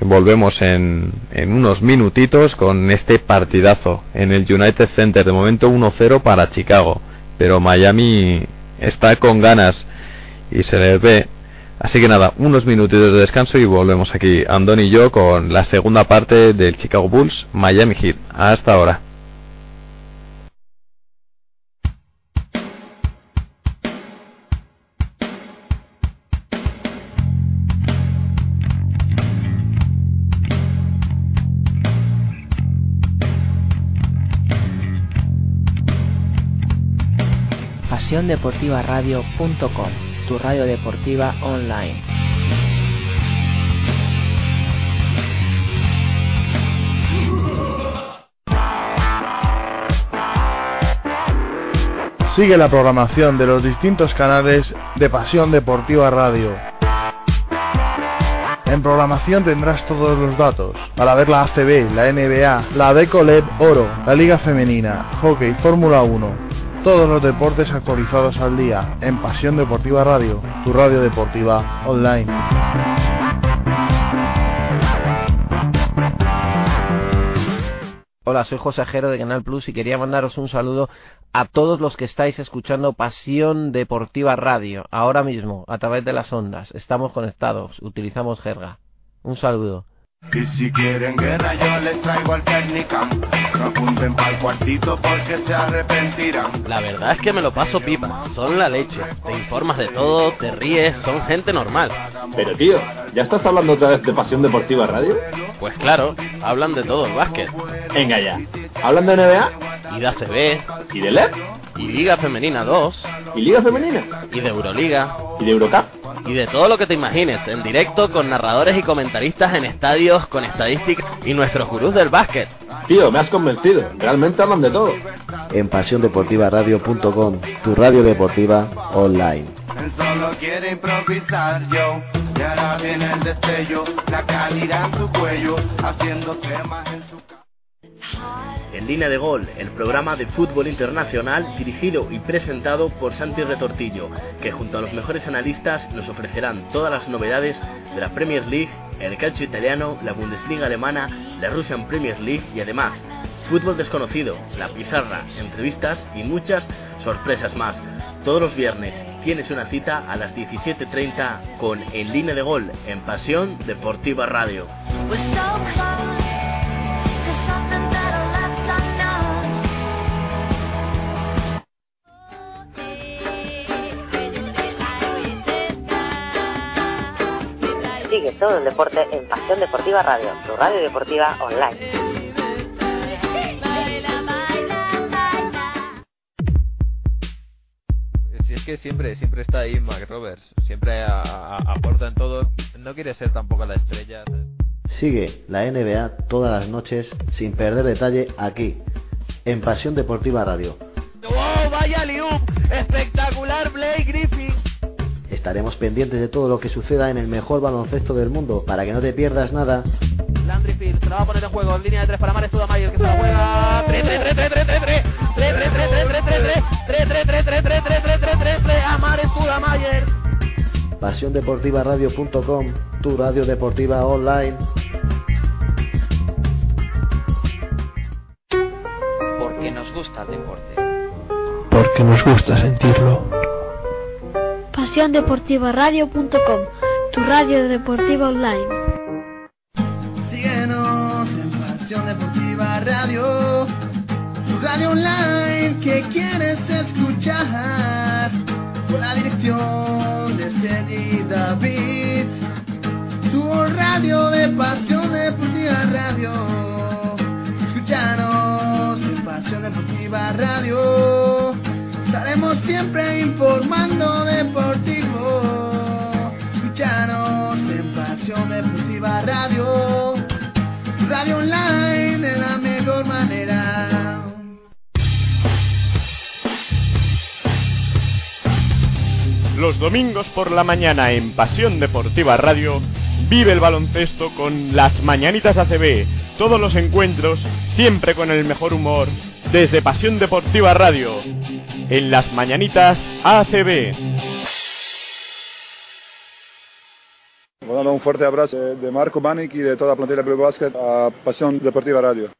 Volvemos en, en unos minutitos con este partidazo en el United Center. De momento 1-0 para Chicago. Pero Miami está con ganas y se les ve. Así que nada, unos minutitos de descanso y volvemos aquí, Andoni y yo, con la segunda parte del Chicago Bulls Miami Heat. Hasta ahora. pasiondeportivaradio.com, tu radio deportiva online. Sigue la programación de los distintos canales de Pasión Deportiva Radio. En programación tendrás todos los datos para ver la ACB, la NBA, la Decoleb Oro, la Liga Femenina, Hockey, Fórmula 1, todos los deportes actualizados al día en Pasión Deportiva Radio, tu radio deportiva online. Hola, soy José Jero de Canal Plus y quería mandaros un saludo a todos los que estáis escuchando Pasión Deportiva Radio ahora mismo a través de las ondas. Estamos conectados, utilizamos jerga. Un saludo. Y si quieren guerra yo les traigo al Technican No apunten pa'l cuartito porque se arrepentirán. La verdad es que me lo paso pipa, son la leche. Te informas de todo, te ríes, son gente normal. Pero tío, ¿ya estás hablando otra vez de Pasión Deportiva Radio? Pues claro, hablan de todo el básquet. Venga ya, ¿hablan de NBA? Y de ACB ¿Y de LED? Y Liga Femenina 2 ¿Y Liga Femenina? Y de Euroliga ¿Y de Eurocup? Y de todo lo que te imagines, en directo con narradores y comentaristas en estadios, con estadísticas y nuestros gurús del básquet. Tío, me has convencido, realmente hablan de todo. En pasiondeportivaradio.com, tu radio deportiva online. Él solo quiere improvisar yo Y ahora viene el destello La calidad en su cuello Haciendo temas en su En línea de gol, el programa de fútbol internacional dirigido y presentado por Santi Retortillo, que junto a los mejores analistas nos ofrecerán todas las novedades de la Premier League, el calcio italiano, la Bundesliga alemana, la Russian Premier League y además fútbol desconocido, la pizarra, entrevistas y muchas sorpresas más. Todos los viernes tienes una cita a las 17.30 con En Línea de Gol en Pasión Deportiva Radio. Sigue todo el deporte en Pasión Deportiva Radio, tu radio deportiva online. Si es que siempre siempre está ahí Mac Roberts, siempre aporta en todo, no quiere ser tampoco la estrella. Sigue la NBA todas las noches sin perder detalle aquí, en Pasión Deportiva Radio. ¡Wow! ¡Vaya liup! ¡Espectacular Blake! Estaremos pendientes de todo lo que suceda en el mejor baloncesto del mundo para que no te pierdas nada. Landry Fields se la va a poner en juego en línea de tres para Mares Tudamayer que se la juega 3 3 3 3 3 3 3 3 3 3 3 3 3 3 3 3 3 3 3 3 3 3 3 a Mares Tudamayer pasiondeportivaradio.com, tu radio deportiva online. Porque nos gusta el deporte. Porque nos gusta sentirlo. pasiondeportivaradio.com, tu radio deportiva online. Síguenos en Pasión Deportiva Radio, tu radio online que quieres escuchar, con la dirección de Cedi David, tu radio de Pasión Deportiva Radio. Escúchanos en Pasión Deportiva Radio, estaremos siempre informando deportivo. Escúchanos en Pasión Deportiva Radio, radio online de la mejor manera. Los domingos por la mañana en Pasión Deportiva Radio, vive el baloncesto con las Mañanitas ACB. Todos los encuentros, siempre con el mejor humor, desde Pasión Deportiva Radio, en las Mañanitas ACB. Un fuerte abrazo de, Marco Manic y de toda la plantilla de Blue Basket a Pasión Deportiva Radio.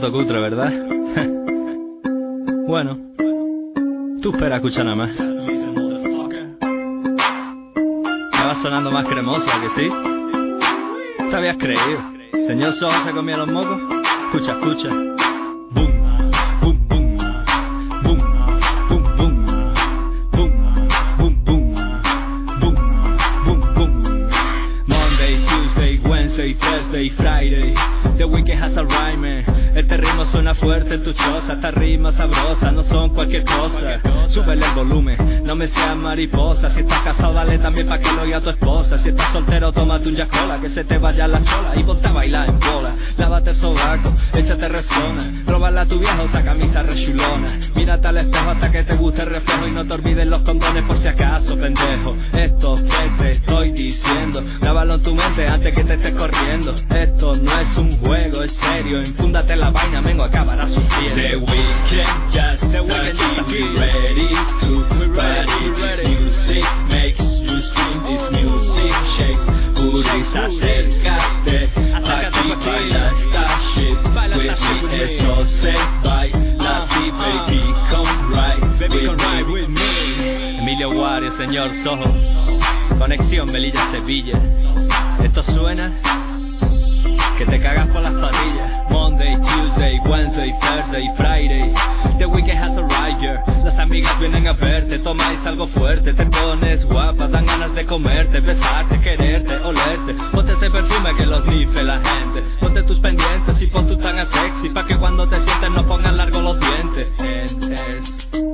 Rato cutre, ¿verdad? bueno, tú espera, escucha nada más. Me sonando más cremosa, que sí? Te habías creído. Señor Soja se comía los mocos. Escucha, escucha. Suena fuerte tu choza. Esta rima sabrosa, no son cualquier cosa. Súbele el volumen, no me seas mariposa. Si estás casado, dale también pa' que lo oiga tu esposa. Si estás soltero, tómate un jacola, que se te vaya la chola. Y ponte a bailar en bola. Lávate el sobaco, échate resona. Róbala a tu viejo, esa camisa rechulona. Mírate al espejo hasta que te guste el reflejo. Y no te olvides los condones por si acaso, pendejo. Esto que te estoy diciendo, grábalo en tu mente antes que te estés corriendo. Esto no es un juego, es serio. Enfúndate la vaina, vengo a acabar sufriendo. The weekend just the weekend ready to party. Conexión Melilla Sevilla. Esto suena que te cagas por las patillas. Monday, Tuesday, Wednesday, Thursday, Friday. The weekend has arrived, yeah. Las amigas vienen a verte, tomáis algo fuerte, te pones guapa, dan ganas de comerte, besarte, quererte, olerte. Ponte ese perfume que los nife la gente. Ponte tus pendientes y pon tu tanga sexy, pa' que cuando te sientes no pongan largo los dientes.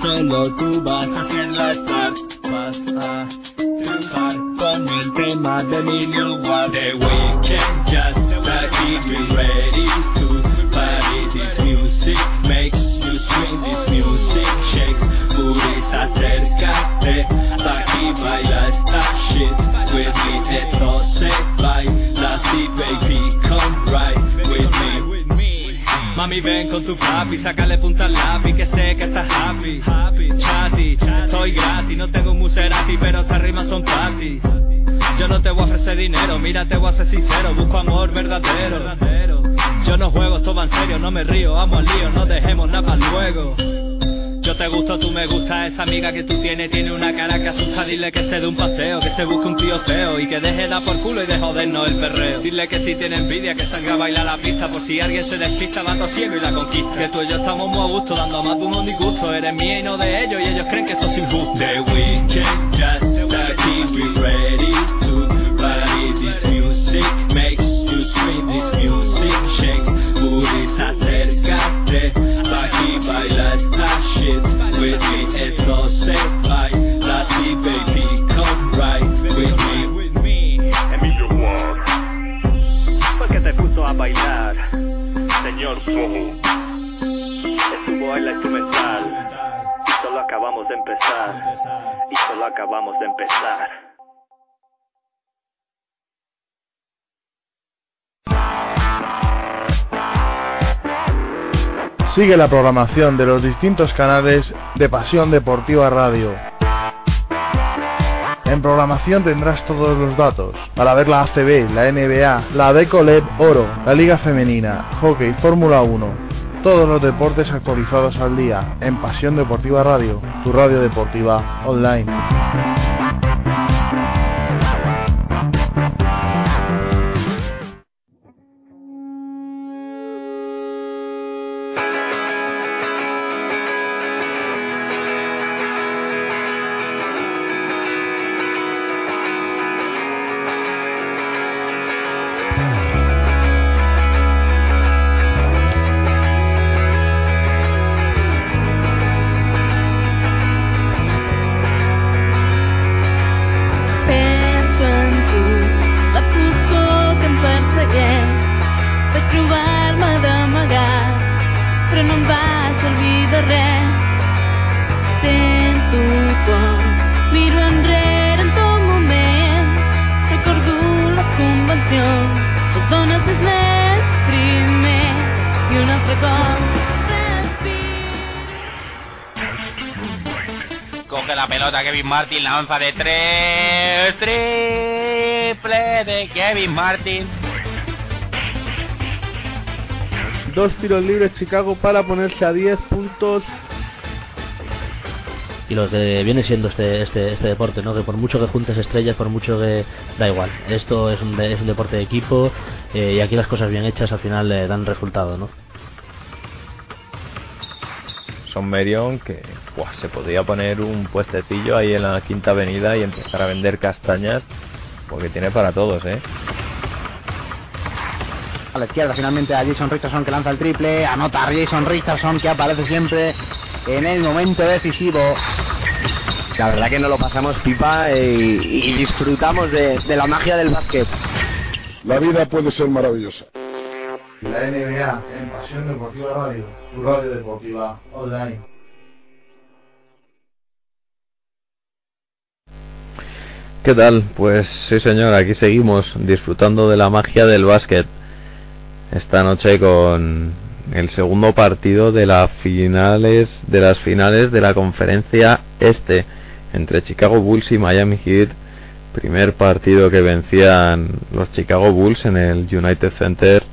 Solo tú vas a hacerla estar, vas a triunfar con el tema de Emilio Guard. The weekend just started, be ready to party. This music makes you swing, this music shakes. Puris, acércate, pa' aquí baila esta shit. With me, esto se baila así, baby, come right. Mami ven con tu papi, sácale punta al lápiz Que sé que estás happy, happy, chatty Estoy gratis, no tengo un Muserati Pero estas rimas son para ti. Yo no te voy a ofrecer dinero, mira te voy a ser sincero Busco amor verdadero. Yo no juego, esto va en serio, no me río Amo al lío, no dejemos nada para luego yo te gusto, tú me gusta, esa amiga que tú tienes tiene una cara que asusta, dile que se dé un paseo, que se busque un tío feo y que deje dar por culo y de jodernos el perreo. Dile que si tiene envidia que salga a bailar la pista por si alguien se despista, va ciego y la conquista. Que tú y yo estamos muy a gusto, dando más de uno disgusto, eres mía y no de ellos y ellos creen que esto es injusto. The weekend just started, be ready bailar, señor Soho. Estuvo en la instrumental. Y solo acabamos de empezar. Y solo acabamos de empezar. Sigue la programación de los distintos canales de Pasión Deportiva Radio. En programación tendrás todos los datos para ver la ACB, la NBA, la Decoleb Oro, la Liga Femenina, Hockey, Fórmula 1, todos los deportes actualizados al día en Pasión Deportiva Radio, tu radio deportiva online. Lanza de tres. Triple de Kevin Martin. dos tiros libres Chicago para ponerse a 10 puntos. y lo que viene siendo este, este, este deporte, ¿no? Que por mucho que juntes estrellas, por mucho que da igual. Esto es un, de- es un deporte de equipo eh, y aquí las cosas bien hechas al final eh, dan resultado, ¿no? Son Merion que buah, se podría poner un puestecillo ahí en la quinta avenida y empezar a vender castañas porque tiene para todos, ¿eh? A la izquierda finalmente a Jason Richardson que lanza el triple. Anota a Jason Richardson que aparece siempre en el momento decisivo. La verdad que no lo pasamos pipa eh, y, y disfrutamos de, de la magia del básquet. La vida puede ser maravillosa. La NBA en Pasión Deportiva Radio, tu radio deportiva online. ¿Qué tal? Pues sí señor, aquí seguimos disfrutando de la magia del básquet. Esta noche con el segundo partido de las finales de las finales de la conferencia este entre Chicago Bulls y Miami Heat. Primer partido que vencían los Chicago Bulls en el United Center.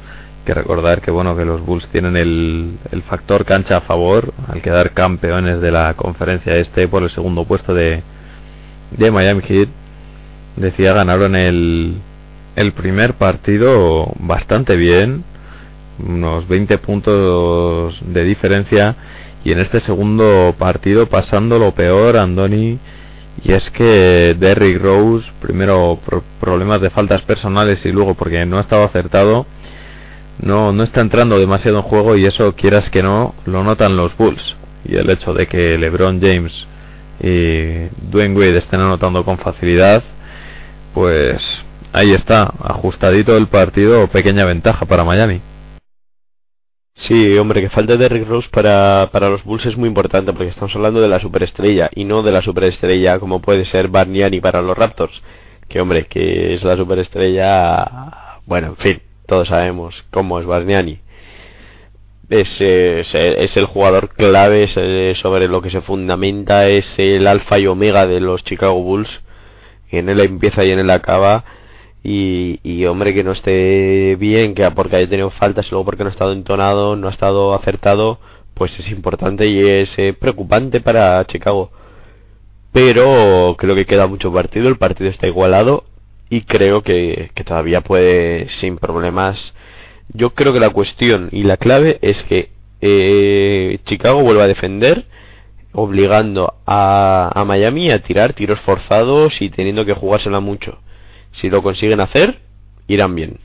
Que recordar que bueno que los Bulls tienen el, el factor cancha a favor al quedar campeones de la conferencia este por el segundo puesto de, de Miami Heat. Decía ganaron el, el primer partido bastante bien, unos 20 puntos de diferencia y en este segundo partido pasando lo peor Andoni y es que Derrick Rose primero pro- problemas de faltas personales y luego porque no ha estado acertado no no está entrando demasiado en juego y eso quieras que no lo notan los Bulls y el hecho de que LeBron James y Dwayne Wade estén anotando con facilidad pues ahí está ajustadito el partido pequeña ventaja para Miami Sí, hombre, que falta de Rick Rose para, para los Bulls es muy importante porque estamos hablando de la superestrella y no de la superestrella como puede ser Barniani para los Raptors. Que hombre, que es la superestrella. Bueno, en fin, todos sabemos cómo es Barniani. Es, es, es el jugador clave sobre lo que se fundamenta, es el alfa y omega de los Chicago Bulls. En él empieza y en él acaba y, y hombre que no esté bien, que porque haya tenido faltas luego porque no ha estado entonado, no ha estado acertado, pues es importante y es eh, preocupante para Chicago. Pero creo que queda mucho partido, el partido está igualado y creo que, que todavía puede sin problemas. Yo creo que la cuestión y la clave es que eh, Chicago vuelva a defender obligando a, a Miami a tirar tiros forzados y teniendo que jugársela mucho. Si lo consiguen hacer, irán bien.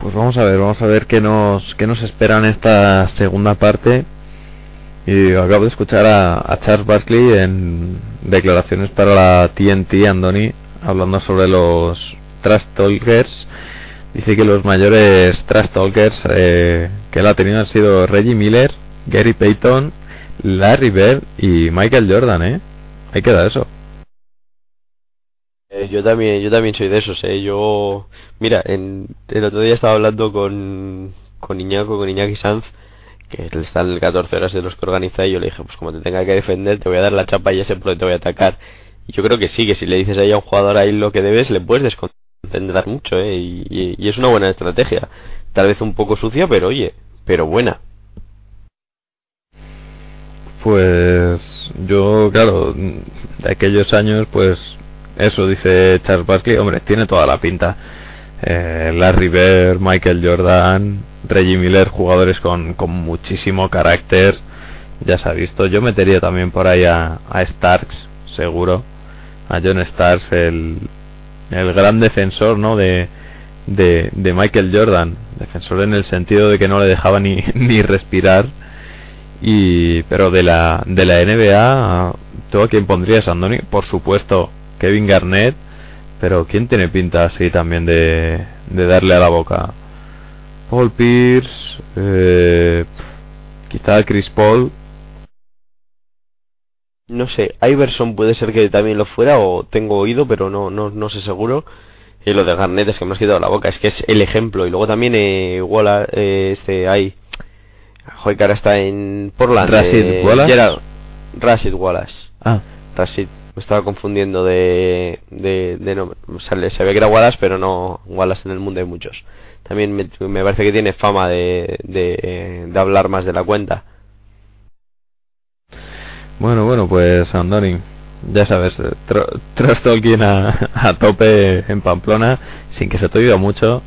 Pues vamos a ver, vamos a ver qué nos, qué nos espera en esta segunda parte. Y acabo de escuchar a, a Charles Barkley en declaraciones para la TNT, Andoni, hablando sobre los trash talkers. Dice que los mayores trash talkers eh, que él ha tenido han sido Reggie Miller, Gary Payton, Larry Bird y Michael Jordan, ¿eh? Ahí queda eso. Eh, yo también, yo también soy de esos, eh. Yo, mira, en, el otro día estaba hablando con, con Iñaco, con Iñaki Sanz, que él está en el 14 horas de los que organiza, y yo le dije, pues como te tenga que defender, te voy a dar la chapa y ese pro te voy a atacar. Y yo creo que sí, que si le dices ahí a un jugador ahí lo que debes, le puedes desconcentrar mucho, eh. Y es una buena estrategia. Tal vez un poco sucia, pero oye, pero buena. Pues yo, claro, de aquellos años, pues eso dice Charles Barkley, hombre, tiene toda la pinta. Eh, Larry Bird, Michael Jordan, Reggie Miller, jugadores con, con muchísimo carácter, ya se ha visto. Yo metería también por ahí a, a Starks, seguro, a John Starks, el, el gran defensor, ¿no? De, de, Michael Jordan, defensor en el sentido de que no le dejaba ni, ni respirar. Y pero de la de la NBA todo quien pondrías Andoni por supuesto Kevin Garnett. Pero quién tiene pinta así también de, de darle a la boca Paul Pierce eh, quizá Chris Paul no sé Iverson puede ser que también lo fuera o tengo oído pero no no no sé seguro y lo de Garnett es que me has quitado la boca es que es el ejemplo y luego también eh, Walla, eh, este hay Joder, que ahora está en Portland. Rashid eh, Wallace. Rashid Wallace. Ah. Rashid. Me estaba confundiendo de, de, de nombre. O sea, ve que era Wallace, pero no Wallace en el mundo hay muchos. También me, me parece que tiene fama de, de, hablar más de la cuenta. Bueno, bueno, pues Andoni, ya sabes, eh, Trash Talking a, a tope en Pamplona, sin que se te oiga mucho.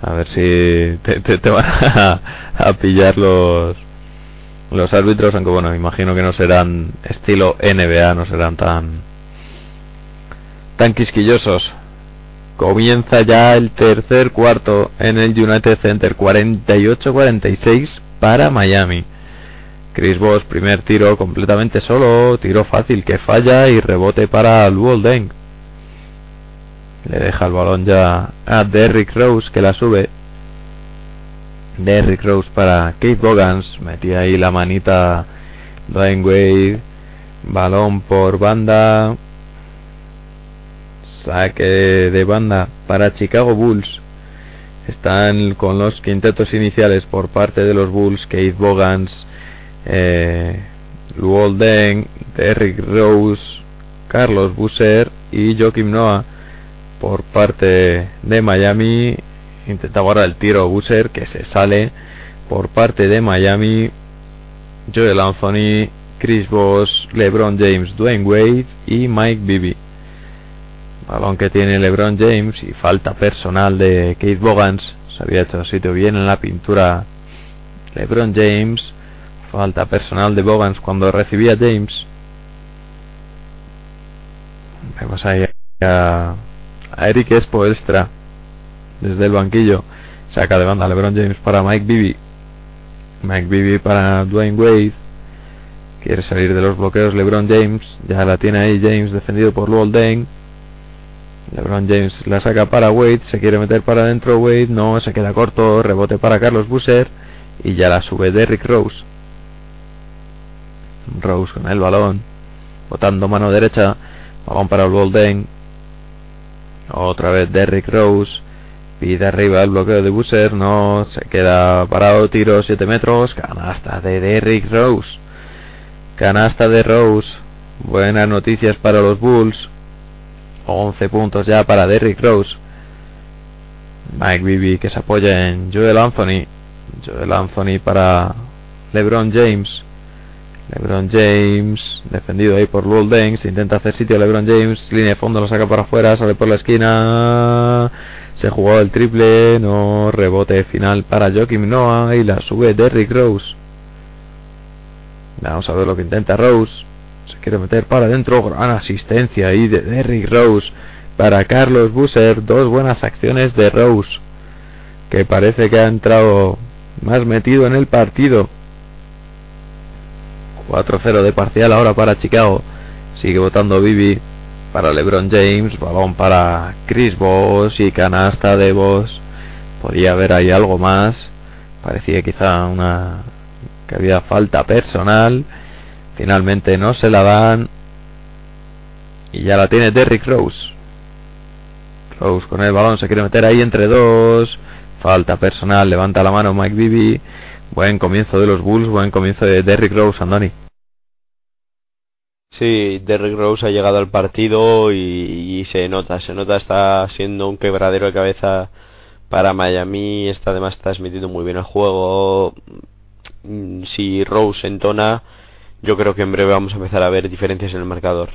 A ver si te, te, te van a, a pillar los los árbitros, aunque bueno, imagino que no serán estilo NBA, no serán tan tan quisquillosos. Comienza ya el tercer cuarto en el United Center, 48-46 para Miami. Chris Bosh, primer tiro completamente solo, tiro fácil que falla y rebote para Luol. Le deja el balón ya a Derrick Rose que la sube. Derrick Rose para Kate Bogans, metía ahí la manita Dwayne Wade, balón por banda, saque de banda para Chicago Bulls. Están con los quintetos iniciales por parte de los Bulls, Kate Bogans, eh, Luol Deng, Derrick Rose, Carlos Busser y Joakim Noah por parte de Miami. Intentaba ahora el tiro Busser que se sale por parte de Miami. Joel Anthony, Chris Bosh, LeBron James, Dwayne Wade y Mike Bibby. Balón que tiene LeBron James y falta personal de Kate Bogans. Se había hecho sitio bien en la pintura LeBron James. Falta personal de Bogans cuando recibía James. Vemos ahí a, Eric Spoelstra desde el banquillo. Saca de banda LeBron James para Mike Bibby. Mike Bibby para Dwayne Wade. Quiere salir de los bloqueos LeBron James. Ya la tiene ahí James defendido por Luol Deng. LeBron James la saca para Wade. Se quiere meter para adentro Wade. No, se queda corto. Rebote para Carlos Busser. Y ya la sube Derrick Rose. Rose con el balón. Botando mano derecha. Balón para Luol Deng. Otra vez Derrick Rose. Pide arriba el bloqueo de Busser. No, se queda parado. Tiro 7 metros. Canasta de Derrick Rose. Canasta de Rose. Buenas noticias para los Bulls. 11 puntos ya para Derrick Rose. Mike Bibby que se apoya en Joel Anthony. Joel Anthony para LeBron James. LeBron James, defendido ahí por se intenta hacer sitio a LeBron James, línea de fondo lo saca para afuera, sale por la esquina, se jugó el triple, no rebote final para Joakim Noah y la sube Derrick Rose. Vamos a ver lo que intenta Rose, se quiere meter para adentro, gran asistencia ahí de Derrick Rose para Carlos Busser, dos buenas acciones de Rose, que parece que ha entrado más metido en el partido. 4-0 de parcial ahora para Chicago. Sigue votando Bibi para LeBron James. Balón para Chris Bosh y canasta de Bosh. Podía haber ahí algo más. Parecía quizá una que había falta personal. Finalmente no se la dan. Y ya la tiene Derrick Rose. Rose con el balón se quiere meter ahí entre dos. Falta personal. Levanta la mano Mike Bibby. Buen comienzo de los Bulls, buen comienzo de Derrick Rose, Andoni. Sí, Derrick Rose ha llegado al partido y, se nota, se nota, está siendo un quebradero de cabeza para Miami, está además transmitiendo muy bien el juego. Mm, Si Rose entona, yo creo que en breve vamos a empezar a ver diferencias en el marcador.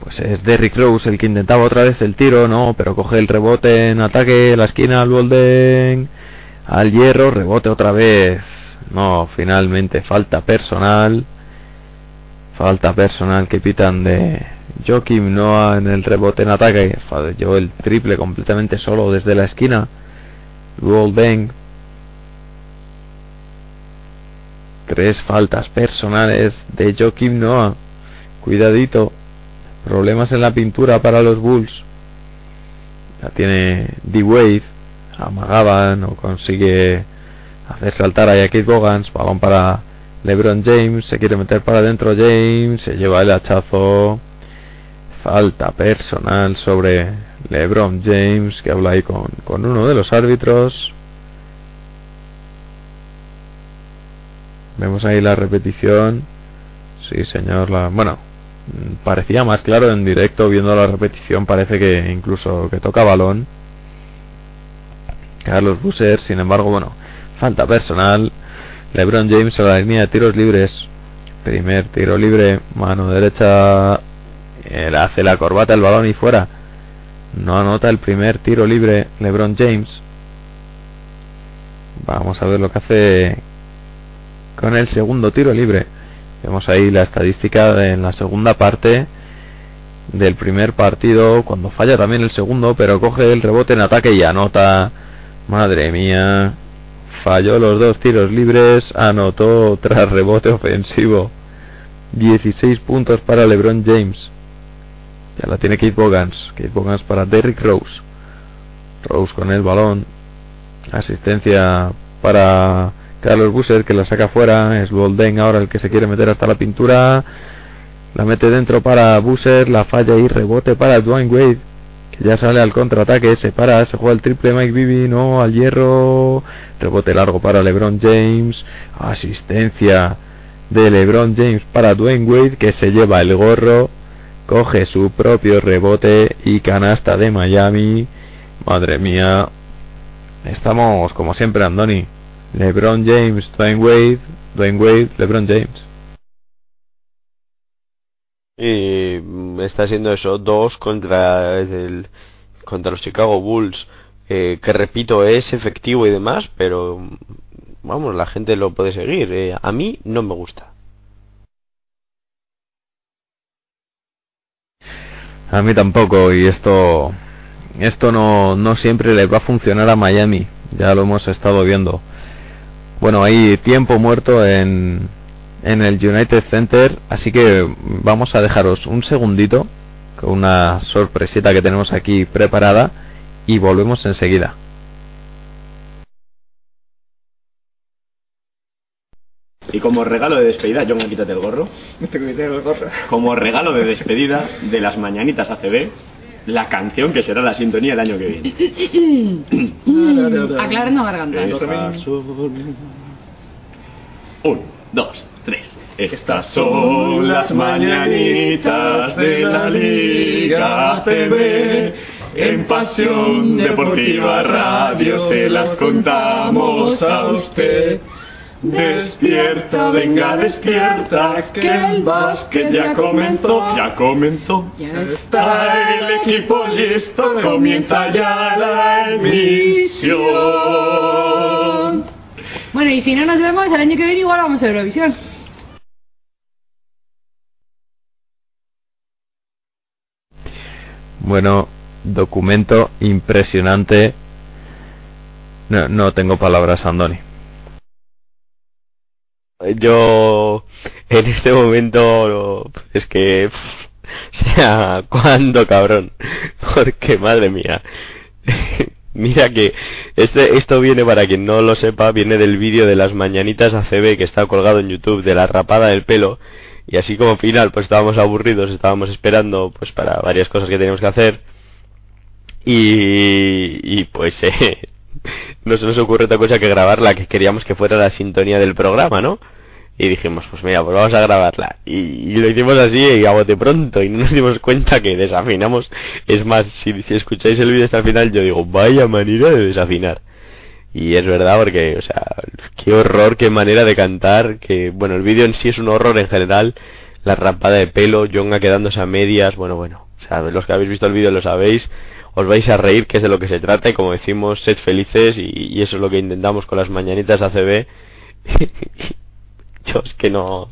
Pues es Derrick Rose el que intentaba otra vez el tiro, no, pero coge el rebote en ataque, la esquina al Bolden, al hierro, rebote otra vez. No, finalmente falta personal. Falta personal que pitan de Joakim Noah en el rebote en ataque. Falló el triple completamente solo desde la esquina. Bolden. Tres faltas personales de Joakim Noah. Cuidadito. Problemas en la pintura para los Bulls. La tiene D-Wade. Amagaba, no consigue hacer saltar a Kate Bogans. Balón para LeBron James. Se quiere meter para adentro James. Se lleva el hachazo. Falta personal sobre LeBron James. Que habla ahí con, con uno de los árbitros. Vemos ahí la repetición. Sí, señor. La... Bueno, parecía más claro en directo viendo la repetición. Parece que incluso que toca balón. Carlos Busser, sin embargo, bueno, falta personal. LeBron James a la línea de tiros libres. Primer tiro libre, mano derecha. Él hace la corbata, el balón y fuera. No anota el primer tiro libre LeBron James. Vamos a ver lo que hace con el segundo tiro libre. Vemos ahí la estadística en la segunda parte del primer partido, cuando falla también el segundo, pero coge el rebote en ataque y anota. Madre mía, falló los dos tiros libres, anotó tras rebote ofensivo. 16 puntos para LeBron James. Ya la tiene Kate Bogans. Kate Bogans para Derrick Rose. Rose con el balón. Asistencia para Carlos Busser que la saca fuera. Es Bolden ahora el que se quiere meter hasta la pintura. La mete dentro para Busser. La falla y rebote para Dwayne Wade. Que ya sale al contraataque. Se para. Se juega el triple Mike Bibby. No al hierro. Rebote largo para LeBron James. Asistencia de LeBron James para Dwayne Wade que se lleva el gorro. Coge su propio rebote y canasta de Miami. Madre mía. Estamos como siempre, Andoni. LeBron James, Dwayne Wade, Dwayne Wade, LeBron James. Y mm, está siendo eso, dos contra el, contra los Chicago Bulls, eh, que repito es efectivo y demás, pero mm, vamos, la gente lo puede seguir. eh, a mí no me gusta. A mí tampoco y esto esto no, no siempre le va a funcionar a Miami, ya lo hemos estado viendo. Bueno, hay tiempo muerto en, en el United Center, así que vamos a dejaros un segundito con una sorpresita que tenemos aquí preparada y volvemos enseguida. Y como regalo de despedida, John, quítate el gorro. Como regalo de despedida de las mañanitas ACB, la canción que será la sintonía el año que viene. Aclarando garganta. Estas son- Un, dos, tres. Estas son las mañanitas de la Liga ACB. En Pasión Deportiva Radio se las contamos a usted. Despierta, venga, despierta, que el básquet ya comenzó, ya comenzó. Está el equipo listo, comienza ya la emisión. Bueno, y si no nos vemos el año que viene, igual vamos a Eurovisión. Bueno, documento impresionante. No, no tengo palabras, Andoni. Yo en este momento es que pff, sea cuando cabrón porque madre mía. Mira que este esto viene para quien no lo sepa viene del vídeo de las mañanitas ACB que está colgado en YouTube de la rapada del pelo. Y así como final pues estábamos aburridos estábamos esperando pues para varias cosas que teníamos que hacer. Y, y pues eh, no se nos ocurre otra cosa que grabarla, que queríamos que fuera la sintonía del programa, ¿no? Y dijimos, pues mira, pues vamos a grabarla. Y, y lo hicimos así y a bote pronto y no nos dimos cuenta que desafinamos. Es más, si, escucháis el vídeo hasta el final, yo digo, vaya manera de desafinar. Y es verdad porque, o sea, qué horror, qué manera de cantar, que, bueno, el vídeo en sí es un horror en general. La rapada de pelo, Jonga quedándose a medias, bueno, bueno. O sea, los que habéis visto el vídeo lo sabéis os vais a reír, que es de lo que se trata, y como decimos, sed felices, y, eso es lo que intentamos con las mañanitas ACB. Yo es que no,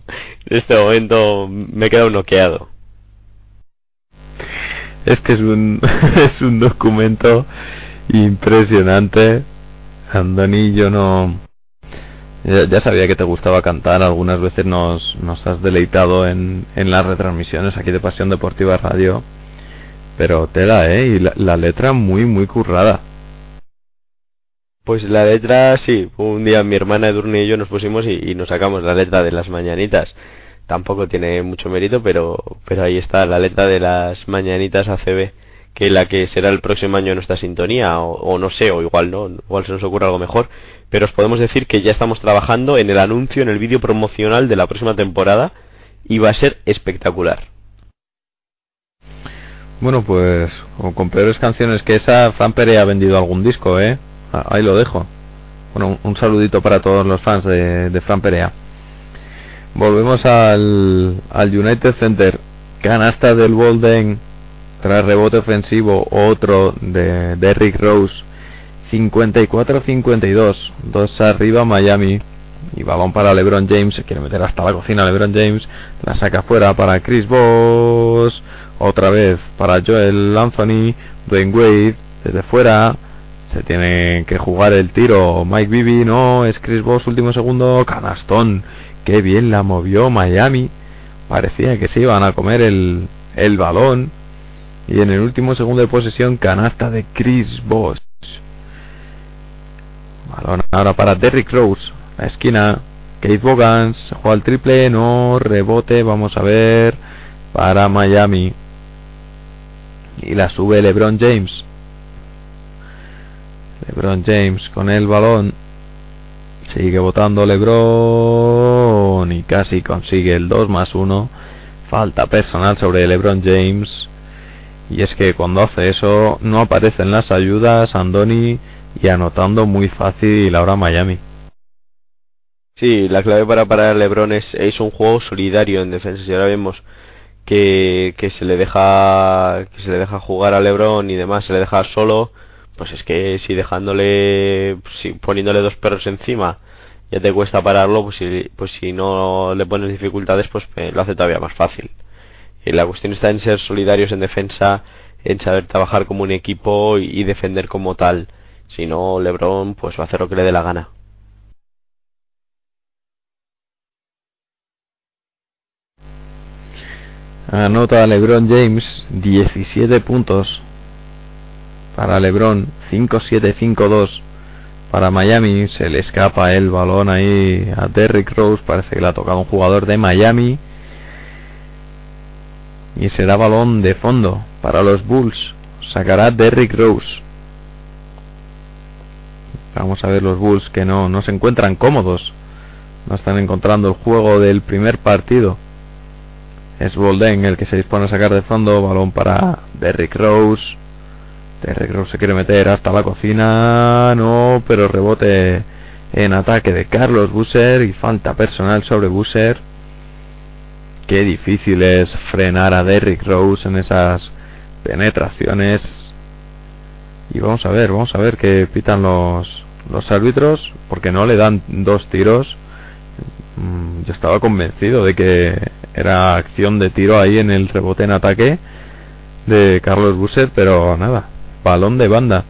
en este momento me he quedado noqueado. Es que es un, es un documento impresionante. Andoni, yo no. Ya, ya sabía que te gustaba cantar, algunas veces nos, nos has deleitado en, en las retransmisiones aquí de Pasión Deportiva Radio. Pero tela, ¿eh? Y la, la letra muy, muy currada. Pues la letra, sí, un día mi hermana Edurne y yo nos pusimos y, y nos sacamos la letra de las mañanitas. Tampoco tiene mucho mérito, pero, pero ahí está, la letra de las mañanitas ACB, que la que será el próximo año nuestra sintonía, o, o no sé, o igual no, igual se nos ocurre algo mejor, pero os podemos decir que ya estamos trabajando en el anuncio, en el vídeo promocional de la próxima temporada, y va a ser espectacular. Bueno, pues con peores canciones que esa, Fran Pere ha vendido algún disco, ¿eh? Ah, Ahí lo dejo. Bueno, un, saludito para todos los fans de, de Fran Perea. Volvemos al, al United Center. Canasta del Bolden tras rebote ofensivo. Otro de Derrick Rose. 54-52. Dos arriba Miami. Y balón para LeBron James. Se quiere meter hasta la cocina LeBron James. La saca fuera para Chris Bosh. Otra vez para Joel Anthony. Dwayne Wade. Desde fuera. Se tiene que jugar el tiro. Mike Bibby. No. Es Chris Bosh. Último segundo. Canastón. Qué bien la movió Miami. Parecía que se iban a comer el, el balón. Y en el último segundo de posesión, canasta de Chris Bosh. Balón ahora para Derrick Rose. La esquina. Kate Bogans. Juega el triple. No. Rebote. Vamos a ver. Para Miami. Y la sube LeBron James. LeBron James con el balón. Sigue votando LeBron. Y casi consigue el 2 más 1. Falta personal sobre LeBron James. Y es que cuando hace eso no aparecen las ayudas Andoni y anotando muy fácil ahora Miami. Sí, la clave para parar a LeBron es, es un juego solidario en defensa. Si ahora vemos que, que se le deja que se le deja jugar a LeBron y demás, se le deja solo, pues es que si dejándole, si poniéndole dos perros encima ya te cuesta pararlo, pues si, pues si no le pones dificultades, pues eh, lo hace todavía más fácil. Y la cuestión está en ser solidarios en defensa, en saber trabajar como un equipo y, y defender como tal. Si no, LeBron pues va a hacer lo que le dé la gana. Anota LeBron James 17 puntos para LeBron 5-7-5-2 para Miami. Se le escapa el balón ahí a Derrick Rose. Parece que le ha tocado un jugador de Miami. Y será balón de fondo para los Bulls. Sacará Derrick Rose. Vamos a ver los Bulls que no, no se encuentran cómodos. No están encontrando el juego del primer partido es Bolden el que se dispone a sacar de fondo. Balón para Derrick Rose. Derrick Rose se quiere meter hasta la cocina. No, pero rebote en ataque de Carlos Busser y falta personal sobre Busser. Qué difícil es frenar a Derrick Rose en esas penetraciones. Y vamos a ver, vamos a ver qué pitan los, los árbitros. Porque no le dan dos tiros. Mm, Yo estaba convencido de que era acción de tiro ahí en el rebote en ataque de Carlos Busset, pero nada, balón de banda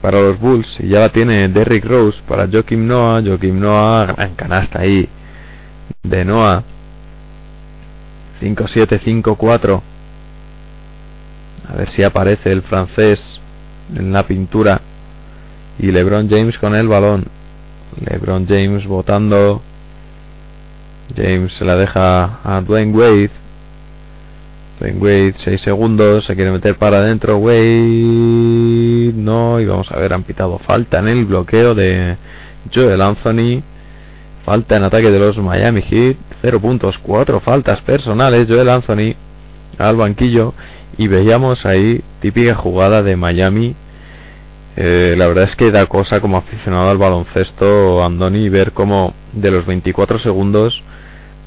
para los Bulls y ya la tiene Derrick Rose para Joakim Noah, Joakim Noah, gran canasta ahí de Noah. 5-7-5-4 a ver si aparece el francés en la pintura. Y LeBron James con el balón. LeBron James votando James se la deja a Dwayne Wade. Dwayne Wade, 6 segundos, se quiere meter para adentro. Wade, no, y vamos a ver, han pitado falta en el bloqueo de Joel Anthony. Falta en ataque de los Miami Heat, 0 puntos, 4 faltas personales. Joel Anthony al banquillo y veíamos ahí típica jugada de Miami. Eh, la verdad es que da cosa como aficionado al baloncesto Andoni ver cómo de los 24 segundos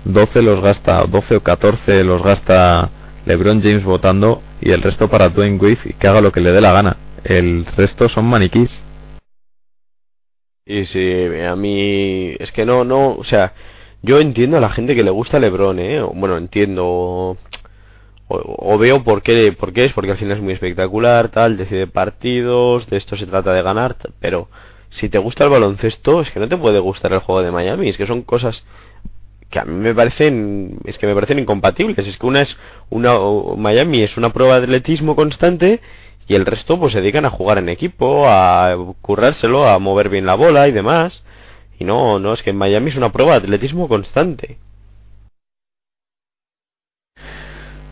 12 los gasta 12 o 14 los gasta LeBron James votando y el resto para Dwayne Wade y que haga lo que le dé la gana el resto son maniquís Y sí, a mí es que no, no, o sea, yo entiendo a la gente que le gusta LeBron, ¿eh? Bueno, entiendo o, o veo por qué, por qué es, porque al final es muy espectacular, tal, decide partidos, de esto se trata de ganar, pero si te gusta el baloncesto, es que no te puede gustar el juego de Miami, es que son cosas que a mí me parecen, es que me parecen incompatibles, es que una es una Miami es una prueba de atletismo constante y el resto pues se dedican a jugar en equipo, a currárselo, a mover bien la bola y demás. Y no, no, es que en Miami es una prueba de atletismo constante.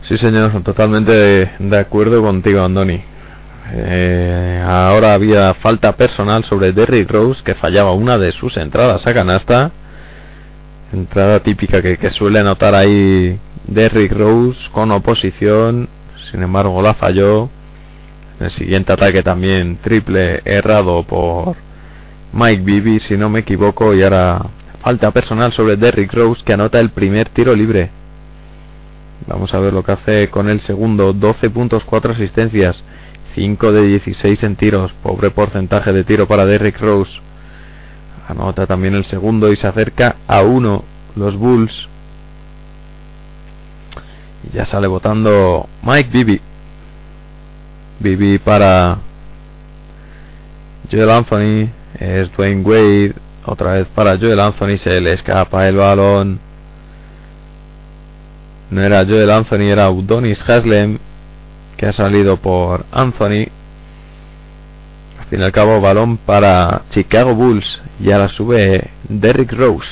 Sí, señor, totalmente de, de acuerdo contigo, Andoni. Eh, ahora había falta personal sobre Derrick Rose, que fallaba una de sus entradas a canasta. Entrada típica que, suele anotar ahí Derrick Rose con oposición. Sin embargo, la falló. En el siguiente ataque también triple errado por Mike Bibby, si no me equivoco. Y ahora falta personal sobre Derrick Rose que anota el primer tiro libre. Vamos a ver lo que hace con el segundo. 12 puntos, 4 asistencias. 5 de 16 en tiros. Pobre porcentaje de tiro para Derrick Rose. Anota también el segundo y se acerca a 1 los Bulls. Y ya sale votando Mike Bibby. Bibby para Joel Anthony. Es Dwayne Wade. Otra vez para Joel Anthony. Se le escapa el balón. No era Joel Anthony, era Udonis Haslem. Que ha salido por Anthony. Fin y al cabo, balón para Chicago Bulls. Y ahora sube Derrick Rose.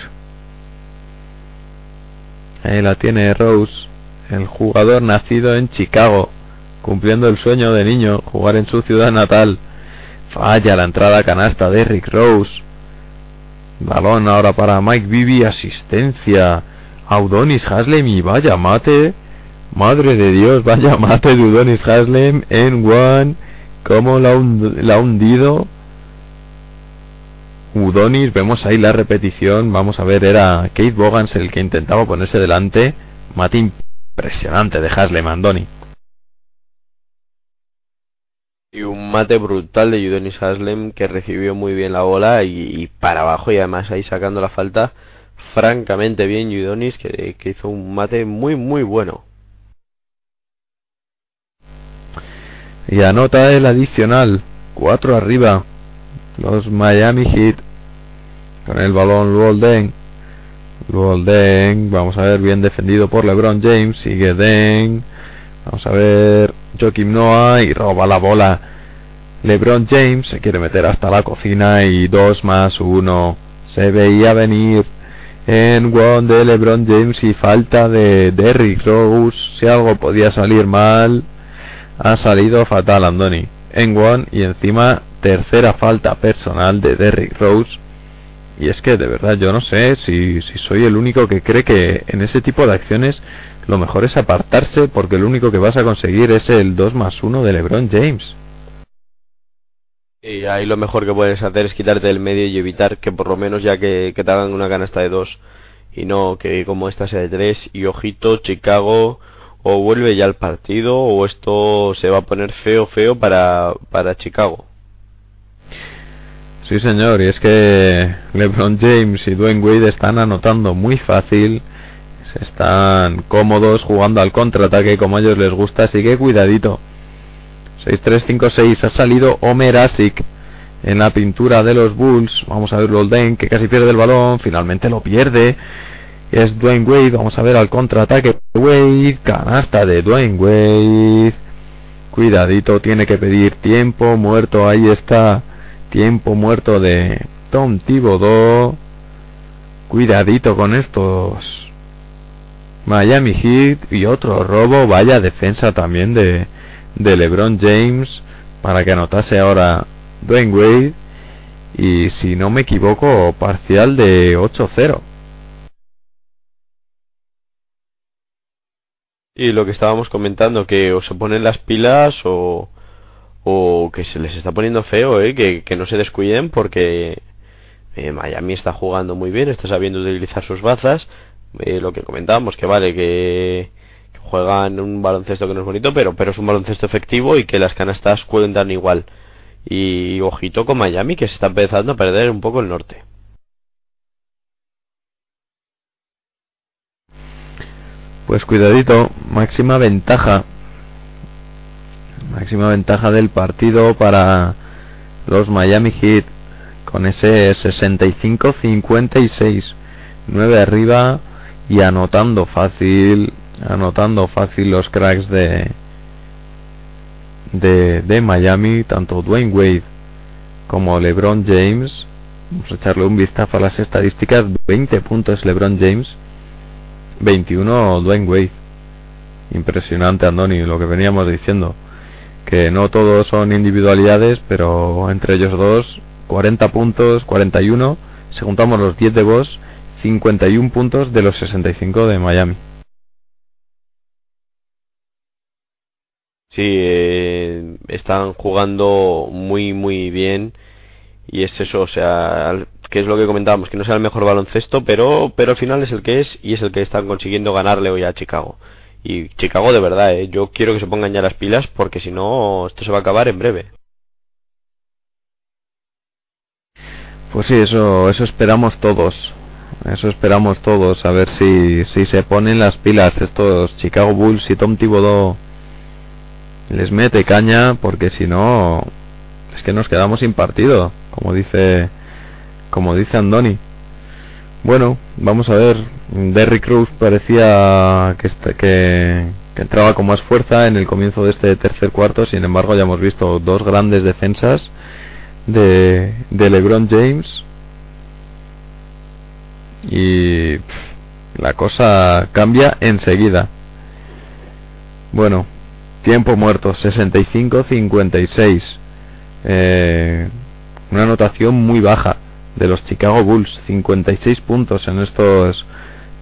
Ahí la tiene Rose, el jugador nacido en Chicago, cumpliendo el sueño de niño, jugar en su ciudad natal. Falla la entrada canasta de Rick Rose. Balón ahora para Mike Bibby, asistencia. Audonis Haslem y vaya mate. Madre de Dios, vaya mate de Udonis Haslem en one. Cómo la, ha hundido. Udonis, vemos ahí la repetición. Vamos a ver, era Kate Bogans el que intentaba ponerse delante. Mate impresionante de Haslem Andoni. Y un mate brutal de Udonis Haslem que recibió muy bien la bola y, para abajo y además ahí sacando la falta francamente bien Udonis que hizo un mate muy muy bueno. Y anota el adicional. 4 arriba. Los Miami Heat. Con el balón Luol Deng. Luol Deng. Vamos a ver, bien defendido por LeBron James. Sigue Deng. Vamos a ver. Joakim Noah. Y roba la bola. LeBron James se quiere meter hasta la cocina. Y 2 más 1. Se veía venir. En one de LeBron James y falta de Derrick Rose. Si algo podía salir mal, ha salido fatal Andoni. En one y encima tercera falta personal de Derrick Rose. Y es que de verdad yo no sé si, si soy el único que cree que en ese tipo de acciones lo mejor es apartarse porque lo único que vas a conseguir es el 2 más 1 de LeBron James. Y ahí lo mejor que puedes hacer es quitarte del medio y evitar que por lo menos ya que, que te hagan una canasta de dos y no que como esta sea de tres y ojito Chicago o vuelve ya al partido o esto se va a poner feo feo para, para Chicago. Sí señor, y es que LeBron James y Dwayne Wade están anotando muy fácil, están cómodos jugando al contraataque como a ellos les gusta, así que cuidadito. 6-3-5-6 ha salido Omer Asik en la pintura de los Bulls. Vamos a ver Golden que casi pierde el balón, finalmente lo pierde. Es Dwayne Wade, vamos a ver al contraataque. Wade, canasta de Dwayne Wade. Cuidadito, tiene que pedir tiempo muerto. Ahí está, tiempo muerto de Tom Thibodeau. Cuidadito con estos Miami Heat y otro robo. Vaya defensa también de, de LeBron James para que anotase ahora Dwayne Wade y si no me equivoco parcial de 8-0. Y lo que estábamos comentando, que o se ponen las pilas o, o que se les está poniendo feo, ¿eh? que, que no se descuiden porque eh, Miami está jugando muy bien, está sabiendo utilizar sus bazas. Eh, lo que comentábamos, que vale, que, juegan un baloncesto que no es bonito, pero, pero es un baloncesto efectivo y que las canastas cuentan igual. Y ojito con Miami, que se está empezando a perder un poco el norte. Pues cuidadito, máxima ventaja. Máxima ventaja del partido para los Miami Heat con ese 65-56. 9 arriba y anotando fácil, anotando fácil los cracks de, de, de Miami, tanto Dwayne Wade como LeBron James. Vamos a echarle un vistazo a las estadísticas. 20 puntos LeBron James, 21 Dwayne Wade. Impresionante, Andoni, lo que veníamos diciendo. Que no todos son individualidades, pero entre ellos dos, 40 puntos, 41. Si juntamos los 10 de vos, 51 puntos de los 65 de Miami. Sí, eh, están jugando muy, muy bien. Y es eso, o sea, que es lo que comentábamos, que no sea el mejor baloncesto, pero, pero al final es el que es y es el que están consiguiendo ganarle hoy a Chicago. Y Chicago de verdad, eh, yo quiero que se pongan ya las pilas porque si no, esto se va a acabar en breve. Pues sí, eso, eso esperamos todos. Eso esperamos todos, a ver si, si se ponen las pilas estos Chicago Bulls y Tom Thibodeau les mete caña, porque si no, es que nos quedamos sin partido, como dice, como dice Andoni. Bueno, vamos a ver. Derrick Rose parecía que, est- que, que entraba con más fuerza en el comienzo de este tercer cuarto. Sin embargo, ya hemos visto dos grandes defensas de, de LeBron James. Y la cosa cambia enseguida. Bueno, tiempo muerto, 65-56. Eh, una anotación muy baja de los Chicago Bulls, 56 puntos en estos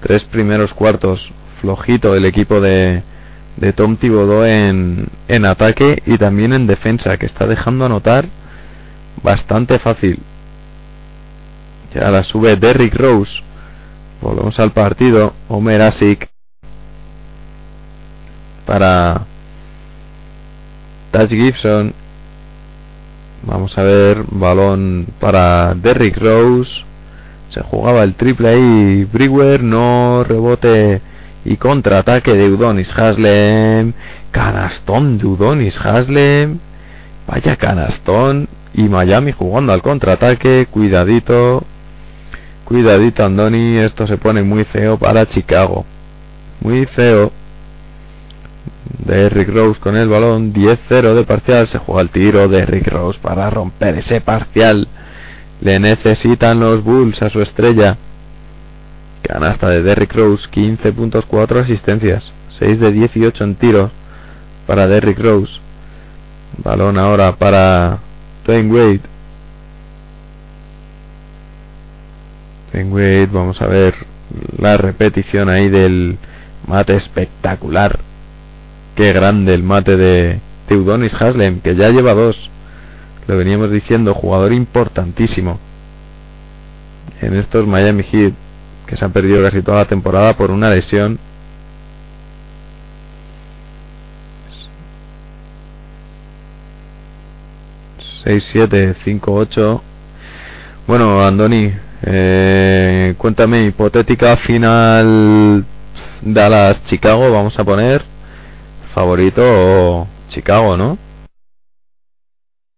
tres primeros cuartos. Flojito el equipo de, de Tom Thibodeau en, en ataque y también en defensa, que está dejando anotar bastante fácil. Ya la sube Derrick Rose. Volvemos al partido. Homer Asic para Touch Gibson. Vamos a ver, balón para Derrick Rose. Se jugaba el triple ahí. Brewer no rebote y contraataque de Udonis Haslem. Canastón de Udonis Haslem. Vaya canastón. Y Miami jugando al contraataque. Cuidadito. Cuidadito Andoni. Esto se pone muy feo para Chicago. Muy feo. Derrick Rose con el balón, 10-0 de parcial, se juega el tiro de Derrick Rose para romper ese parcial. Le necesitan los Bulls a su estrella. Canasta de Derrick Rose, 15 puntos, 4 asistencias, 6 de 18 en tiro para Derrick Rose. Balón ahora para Dwayne Wade. Dwayne Wade, vamos a ver la repetición ahí del mate espectacular Qué grande el mate de Teudonis Haslem, que ya lleva dos. Lo veníamos diciendo, jugador importantísimo en estos Miami Heat, que se han perdido casi toda la temporada por una lesión. Seis, siete, cinco, ocho. Bueno, Andoni, eh, cuéntame, hipotética final Dallas-Chicago, vamos a poner favorito Chicago, ¿no?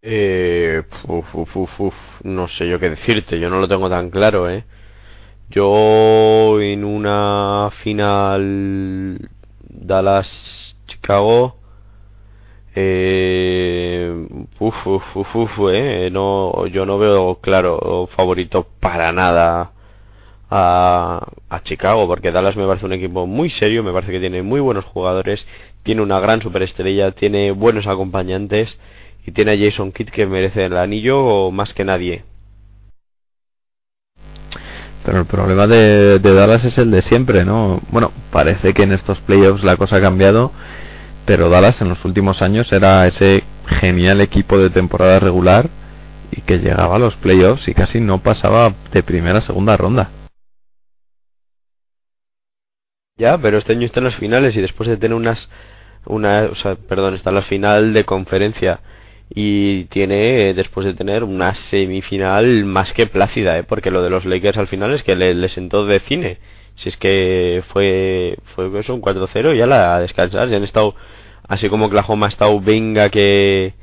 Eh, uf, uf, uf, no sé yo qué decirte, yo no lo tengo tan claro, ¿eh? Yo en una final Dallas-Chicago, eh, uf, uf, uf, eh, no, yo no veo claro favorito para nada a, a Chicago, porque Dallas me parece un equipo muy serio, me parece que tiene muy buenos jugadores, tiene una gran superestrella, tiene buenos acompañantes y tiene a Jason Kidd que merece el anillo más que nadie. Pero el problema de, de Dallas es el de siempre, ¿no? Bueno, parece que en estos playoffs la cosa ha cambiado, pero Dallas en los últimos años era ese genial equipo de temporada regular y que llegaba a los playoffs y casi no pasaba de primera a segunda ronda. Ya, pero este año está en las finales y después de tener unas una, o sea, perdón, está la final de conferencia y tiene después de tener una semifinal más que plácida, ¿eh? porque lo de los Lakers al final es que le, sentó de cine. Si es que fue fue eso, un 4-0 y ya la descansar, ya han estado así como Oklahoma ha estado venga que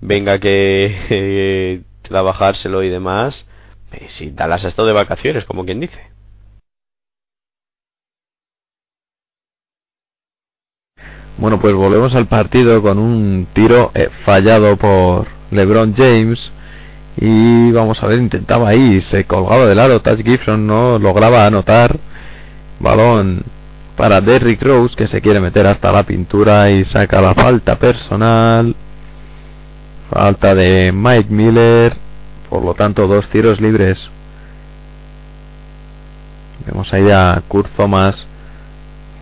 venga que trabajárselo y demás. Si Dallas ha estado de vacaciones, como quien dice. Bueno, pues volvemos al partido con un tiro eh, fallado por LeBron James. Y vamos a ver, intentaba ahí, se colgaba del aro. Touch Gibson no lograba anotar. Balón para Derrick Rose que se quiere meter hasta la pintura y saca la falta personal. Falta de Mike Miller. Por lo tanto, dos tiros libres. Vemos ahí a Kurt Thomas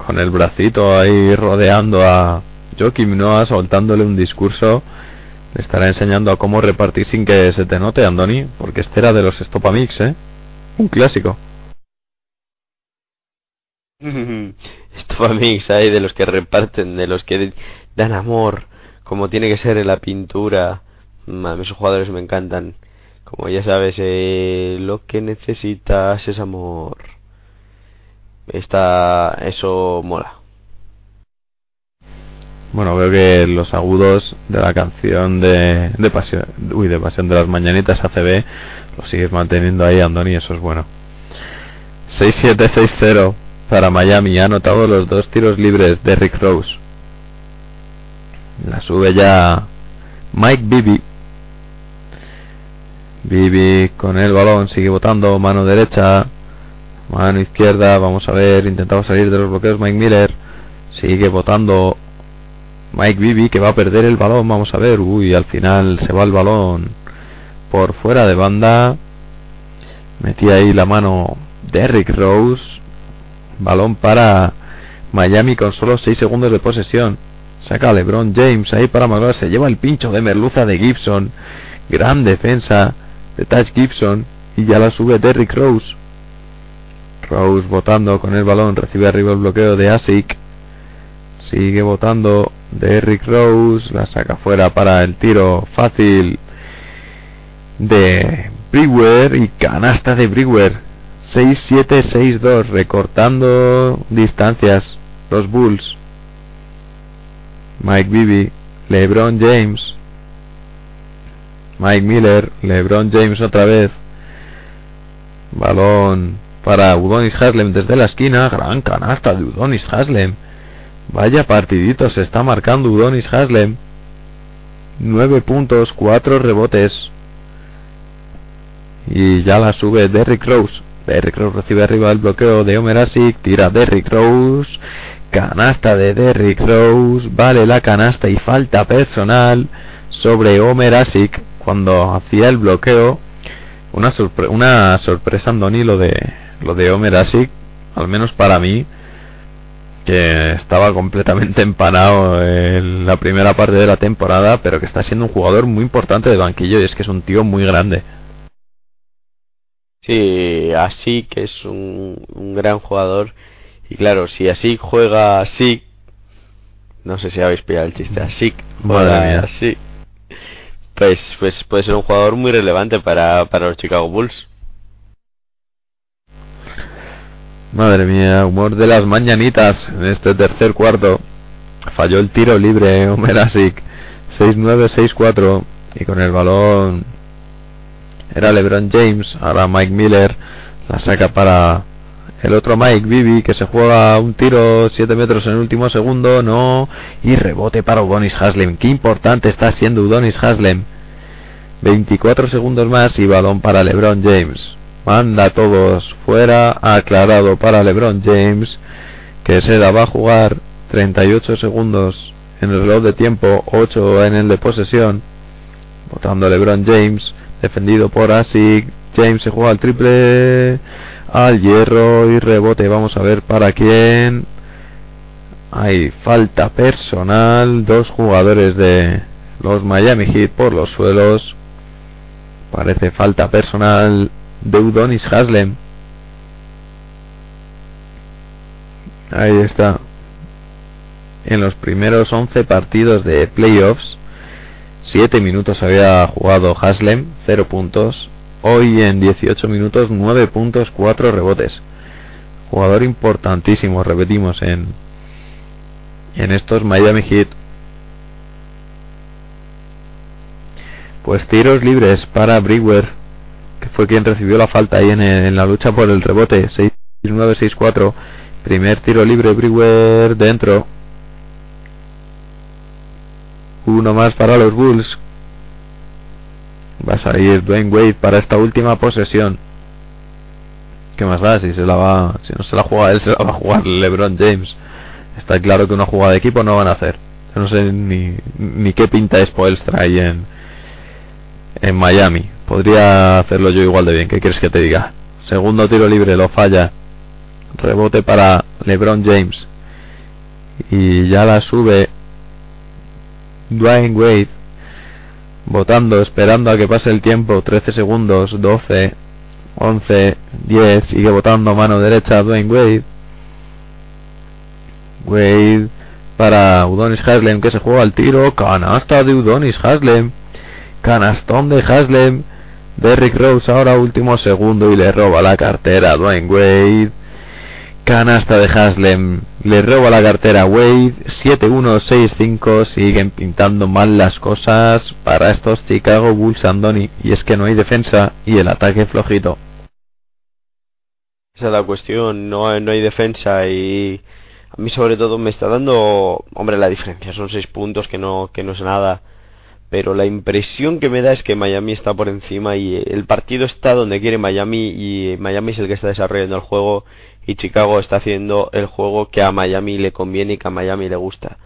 con el bracito ahí rodeando a Joaquim Noah, soltándole un discurso. Le estará enseñando a cómo repartir sin que se te note, Andoni, porque este era de los Stopamix, ¿eh? Un clásico. Stopamix ahí de los que reparten, de los que dan amor, como tiene que ser en la pintura. Mami, esos jugadores me encantan. Como ya sabes, eh, lo que necesitas es amor. Está, eso mola. Bueno, veo que los agudos de la canción de, de pasión, uy, de pasión de las mañanitas ACB lo sigues manteniendo ahí, Andoni, eso es bueno. 6-7-6-0 para Miami. Ha anotado los dos tiros libres de Rick Rose. La sube ya Mike Bibi. Bibi con el balón sigue botando mano derecha, mano izquierda. Vamos a ver, intentaba salir de los bloqueos Mike Miller. Sigue botando Mike Bibi que va a perder el balón. Vamos a ver, uy, al final se va el balón por fuera de banda. Metía ahí la mano Derrick Rose. Balón para Miami con solo 6 segundos de posesión. Saca LeBron James ahí para Maglar. Se lleva el pincho de merluza de Gibson. Gran defensa de Touch Gibson. Y ya la sube Derrick Rose. Rose votando con el balón. Recibe arriba el bloqueo de Asic. Sigue votando Derrick Rose. La saca fuera para el tiro fácil de Brewer. Y canasta de Brewer. 6-7-6-2. Recortando distancias. Los Bulls. Mike Bibby, LeBron James, Mike Miller, LeBron James otra vez. Balón para Udonis Haslem desde la esquina. Gran canasta de Udonis Haslem. Vaya partidito se está marcando Udonis Haslem. 9 puntos, 4 rebotes. Y ya la sube Derrick Rose. Derrick Rose recibe arriba el bloqueo de Omer Asik. Tira Derrick Rose. Canasta de Derrick Rose. Vale la canasta y falta personal sobre Omer Asik cuando hacía el bloqueo. Una, sorpre una sorpresa, Andoni, lo de, lo de Omer Asik. Al menos para mí. Que estaba completamente empanado en la primera parte de la temporada. Pero que está siendo un jugador muy importante de banquillo. Y es que es un tío muy grande. Sí, así que es un, un gran jugador. Y claro, si así juega así, no sé si habéis pillado el chiste, así juega así, pues, pues puede ser un jugador muy relevante para, para los Chicago Bulls. Madre mía, humor de las mañanitas en este tercer cuarto. Falló el tiro libre Omer Asik, 6-9-6-4 y con el balón era LeBron James, ahora Mike Miller la saca para el otro Mike Bibi que se juega un tiro 7 metros en el último segundo, no, y rebote para Udonis Haslem. Qué importante está siendo Udonis Haslem. 24 segundos más y balón para LeBron James. Manda a todos fuera, aclarado para LeBron James, que se da va a jugar 38 segundos en el reloj de tiempo, 8 en el de posesión. Votando LeBron James, defendido por Asik. James se juega el triple al hierro y rebote. Vamos a ver para quién. Hay falta personal. Dos jugadores de los Miami Heat por los suelos. Parece falta personal de Udonis Haslem. Ahí está. En los primeros 11 partidos de playoffs, 7 minutos había jugado Haslem, 0 puntos. Hoy en 18 minutos, 9 puntos, 4 rebotes. Jugador importantísimo, repetimos, en, en estos Miami Heat. Pues tiros libres para Brewer, fue quien recibió la falta ahí en, en la lucha por el rebote. 6-9-6-4. Primer tiro libre, Brewer dentro. Uno más para los Bulls. Va a salir Dwayne Wade para esta última posesión. ¿Qué más da? Si se la va, si no se la juega él, se la va a jugar LeBron James. Está claro que una jugada de equipo no van a hacer. No sé ni, ni qué pinta es Spoelstra ahí en, en Miami. Podría hacerlo yo igual de bien. ¿Qué quieres que te diga? Segundo tiro libre, lo falla. rebote para LeBron James. Y ya la sube Dwayne Wade. Votando, esperando a que pase el tiempo. 13 segundos, 12, 11, 10. Sigue votando mano derecha Dwayne Wade. Wade para Udonis Haslem que se juega al tiro. Canasta de Udonis Haslem. Canastón de Haslem. Derrick Rose ahora último segundo y le roba la cartera a Dwayne Wade. Canasta de Haslem. Le roba la cartera a Wade. 7-1-6-5. Siguen pintando mal las cosas para estos Chicago Bulls Andoni. Y es que no hay defensa y el ataque flojito. Esa es la cuestión, no no hay defensa y a mí sobre todo me está dando, hombre, la diferencia son seis puntos que no que no es nada, pero la impresión que me da es que Miami está por encima y el partido está donde quiere Miami y Miami es el que está desarrollando el juego y Chicago está haciendo el juego que a Miami le conviene y que a Miami le gusta.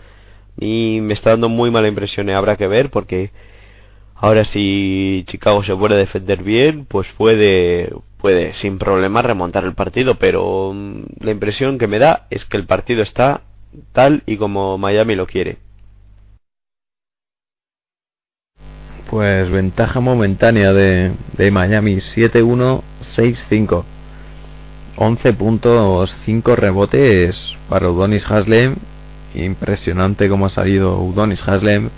Y me está dando muy mala impresión, y habrá que ver porque ahora si Chicago se puede defender bien, pues puede puede sin problema remontar el partido, pero mm, la impresión que me da es que el partido está tal y como Miami lo quiere. Pues ventaja momentánea de, de Miami 7-1-6-5. 11 puntos, 5 rebotes para Udonis Haslem. Impresionante como ha salido Udonis Haslem.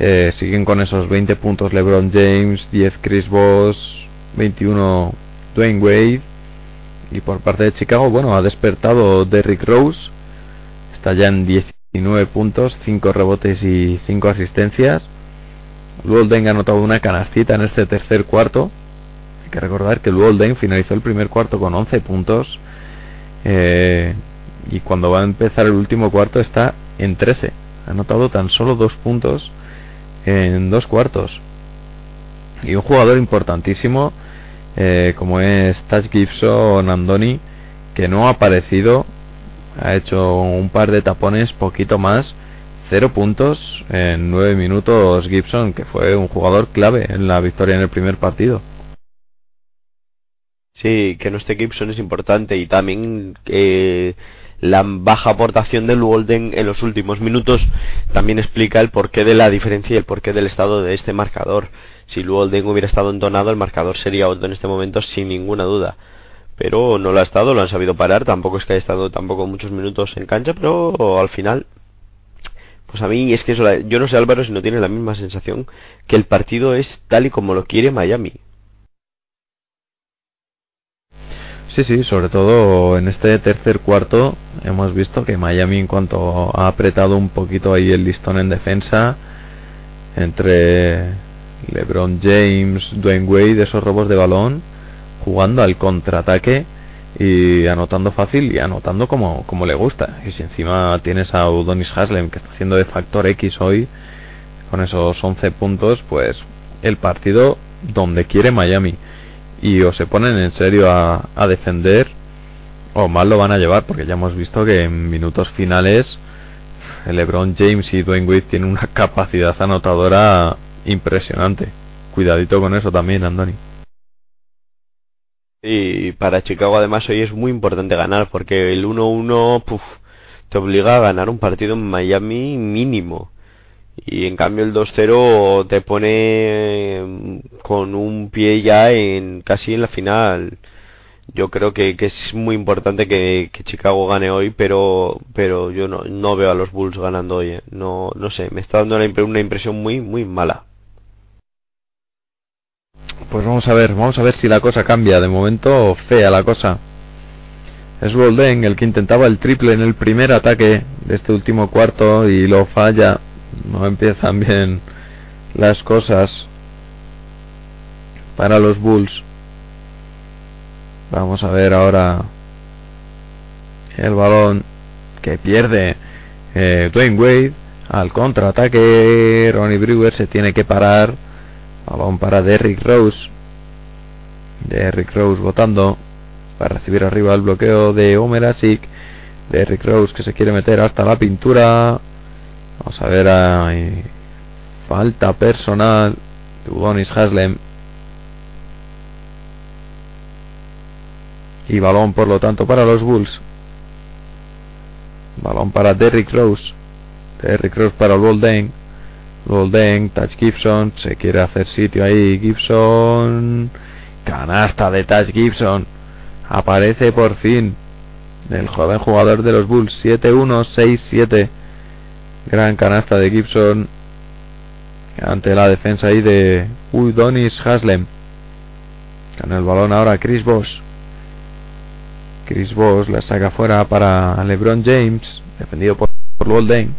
Eh, siguen con esos 20 puntos LeBron James, 10 Chris Bosh, 21 Dwayne Wade. Y por parte de Chicago, bueno, ha despertado Derrick Rose. Está ya en 19 puntos, 5 rebotes y 5 asistencias. Ha anotado una canastita en este tercer cuarto. Hay que recordar que el Walden finalizó el primer cuarto con 11 puntos. Eh, y cuando va a empezar el último cuarto está en 13. Ha anotado tan solo 2 puntos en dos cuartos. Y un jugador importantísimo eh, como es Touch Gibson Andoni, que no ha aparecido, ha hecho un par de tapones, poquito más, cero puntos en nueve minutos Gibson, que fue un jugador clave en la victoria en el primer partido. Sí, que no esté Gibson es importante y también que la baja aportación del Walden en los últimos minutos también explica el porqué de la diferencia y el porqué del estado de este marcador. Si Walden hubiera estado entonado, el marcador sería otro en este momento sin ninguna duda. Pero no lo ha estado, lo han sabido parar. Tampoco es que haya estado tampoco muchos minutos en cancha, pero al final pues a mí es que eso, yo no sé Álvaro si no tiene la misma sensación que el partido es tal y como lo quiere Miami. Sí, sí, sobre todo en este tercer cuarto hemos visto que Miami en cuanto ha apretado un poquito ahí el listón en defensa entre LeBron James, Dwayne Wade, esos robos de balón, jugando al contraataque y anotando fácil y anotando como, como le gusta. Y si encima tienes a Udonis Haslem que está haciendo de factor X hoy con esos 11 puntos, pues el partido donde quiere Miami y o se ponen en serio a, a defender o mal lo van a llevar porque ya hemos visto que en minutos finales el LeBron James y Dwayne Wade tienen una capacidad anotadora impresionante. Cuidadito con eso también, Andoni. Y para Chicago además hoy es muy importante ganar porque el 1-1 te obliga a ganar un partido en Miami mínimo. Y en cambio el 2-0 te pone mm, con un pie ya en casi en la final. Yo creo que, es muy importante que, Chicago gane hoy, pero pero yo no, no veo a los Bulls ganando hoy. ¿eh? No no sé, me está dando una impresión muy muy mala. Pues vamos a ver, vamos a ver si la cosa cambia. De momento fea la cosa. Es Golden el que intentaba el triple en el primer ataque de este último cuarto y lo falla no empiezan bien las cosas para los Bulls. Vamos a ver ahora el balón que pierde eh, Dwayne Wade al contraataque. Ronnie Brewer se tiene que parar. Balón para Derrick Rose. Derrick Rose votando para recibir arriba el bloqueo de Omer Asik. Derrick Rose que se quiere meter hasta la pintura. Vamos a ver, falta personal Udonis Haslem. Y balón, por lo tanto, para los Bulls. Balón para Derrick Rose. Derrick Rose para Walden. Walden, Touch Gibson. Se quiere hacer sitio ahí. Gibson. Canasta de Touch Gibson. Aparece por fin el joven jugador de los Bulls. 7-1, 6-7. Gran canasta de Gibson. Ante la defensa ahí de Udonis Haslem. Con el balón ahora Chris Bosh. Chris Bosh la saca fuera para LeBron James. Defendido por, Walden.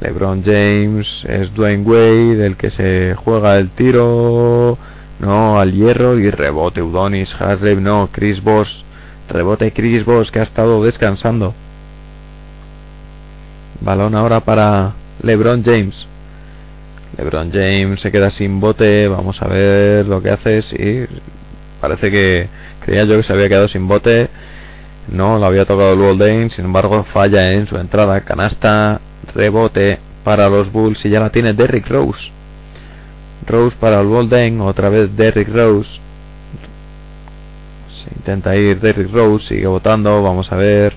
LeBron James es Dwayne Wade, del que se juega el tiro. No, al hierro y rebote Udonis Haslem. No, Chris Bosh. Rebote Chris Bosh que ha estado descansando. Balón ahora para LeBron James. LeBron James se queda sin bote. Vamos a ver lo que hace. Sí, parece que creía yo que se había quedado sin bote. No, lo había tocado el Walden. Sin embargo, falla en su entrada. Canasta, rebote para los Bulls. Y ya la tiene Derrick Rose. Rose para el Walden. Otra vez Derrick Rose. Se intenta ir Derrick Rose. Sigue votando. Vamos a ver.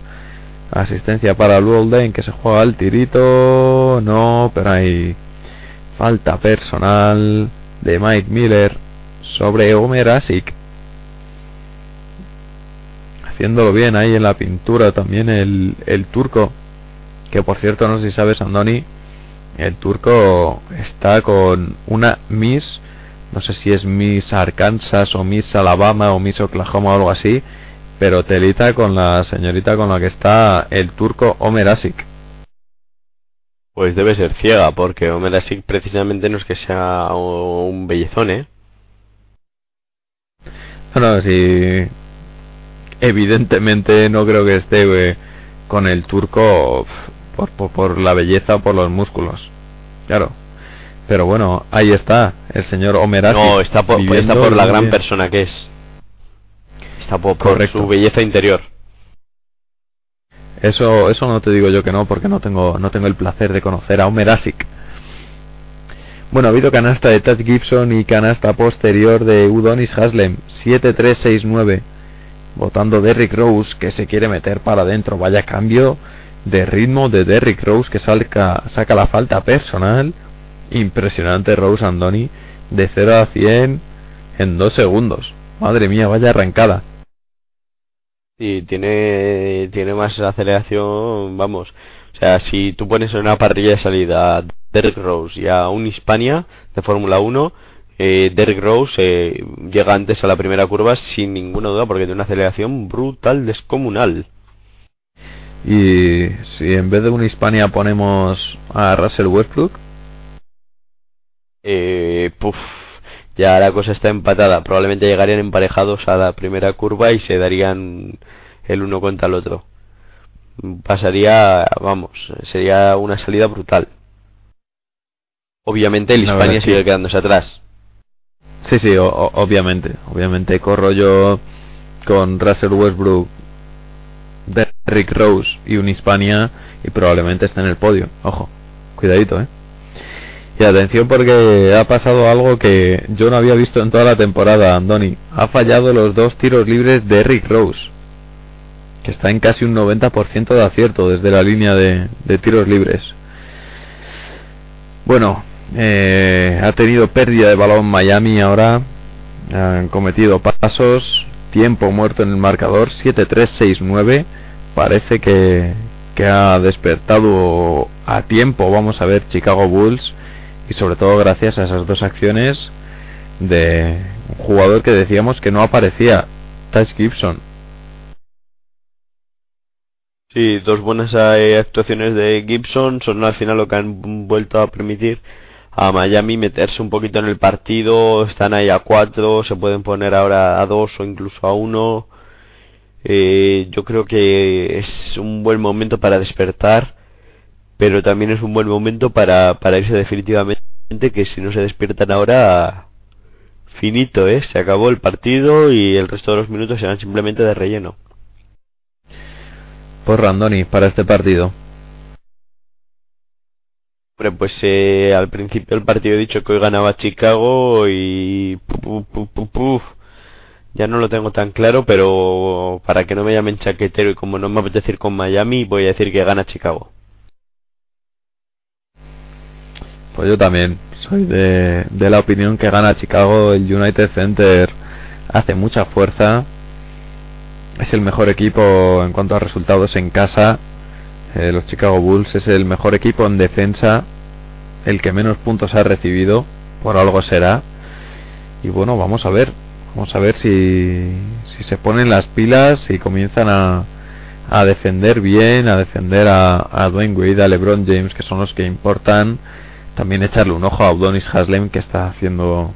Asistencia para el Walden que se juega al tirito. No, pero hay falta personal de Mike Miller sobre Omer Asik. Haciéndolo bien ahí en la pintura también el, el turco. Que por cierto, no sé si sabes, Andoni. El turco está con una Miss. No sé si es Miss Arkansas o Miss Alabama o Miss Oklahoma o algo así pero telita con la señorita con la que está el turco Omer Asik. Pues debe ser ciega, porque Omer Asik precisamente no es que sea un bellezón, ¿eh? Bueno, sí. Evidentemente no creo que esté eh, con el turco por, por, por la belleza o por los músculos. Claro. Pero bueno, ahí está, el señor Omer Asik. No, está por, está por la gran bien. persona que es. Está por, su belleza interior. Eso, eso no te digo yo que no, porque no tengo, no tengo el placer de conocer a Omer Asik. Bueno, ha habido canasta de Touch Gibson y canasta posterior de Udonis Haslem, 7-3-6-9. Votando Derrick Rose, que se quiere meter para adentro. Vaya cambio de ritmo de Derrick Rose, que salca, saca la falta personal. Impresionante Rose Andoni, de 0 a 100 en 2 segundos. Madre mía, vaya arrancada. Y tiene, tiene más aceleración, vamos. O sea, si tú pones en una parrilla de salida a Derrick Rose y a un Hispania de Fórmula 1, eh, Derrick Rose eh, llega antes a la primera curva sin ninguna duda porque tiene una aceleración brutal, descomunal. Y si en vez de una Hispania ponemos a Russell Westbrook, Eh, puf, ya la cosa está empatada. Probablemente llegarían emparejados a la primera curva y se darían el uno contra el otro. Pasaría, vamos, sería una salida brutal. Obviamente el Hispania que- sigue quedándose atrás. Sí, sí, o- o- obviamente. Obviamente corro yo con Russell Westbrook, Derrick Rose y un Hispania y probablemente esté en el podio. Ojo, cuidadito, eh. Y atención porque ha pasado algo que yo no había visto en toda la temporada, Andoni. Ha fallado los dos tiros libres de Derrick Rose, que está en casi un 90% de acierto desde la línea de, de tiros libres. Bueno, eh, ha tenido pérdida de balón Miami ahora. Han cometido pasos. Tiempo muerto en el marcador. 7-3-6-9. Parece que, que ha despertado a tiempo. Vamos a ver Chicago Bulls. Y sobre todo gracias a esas dos acciones de un jugador que decíamos que no aparecía. Touch Gibson. Sí, dos buenas eh, actuaciones de Gibson son al final lo que han vuelto a permitir a Miami meterse un poquito en el partido. Están ahí a cuatro, se pueden poner ahora a dos o incluso a uno. Eh, yo creo que es un buen momento para despertar, pero también es un buen momento para, para irse definitivamente. Que si no se despiertan ahora, finito, ¿eh? Se acabó el partido y el resto de los minutos serán simplemente de relleno. Por Randoni para este partido. Hombre, pues eh, al principio del partido he dicho que hoy ganaba Chicago y puf, puf, puf, puf. Ya no lo tengo tan claro, pero para que no me llamen chaquetero y como no me apetece ir con Miami, voy a decir que gana Chicago. Pues yo también soy de, la opinión que gana Chicago. El United Center hace mucha fuerza. Es el mejor equipo en cuanto a resultados en casa. Eh, los Chicago Bulls es el mejor equipo en defensa. El que menos puntos ha recibido. Por algo será. Y bueno, vamos a ver. Vamos a ver si, si se ponen las pilas y comienzan a, a defender bien, a defender a, a Dwayne Wade, a LeBron James, que son los que importan. También echarle un ojo a Udonis Haslem, que está haciendo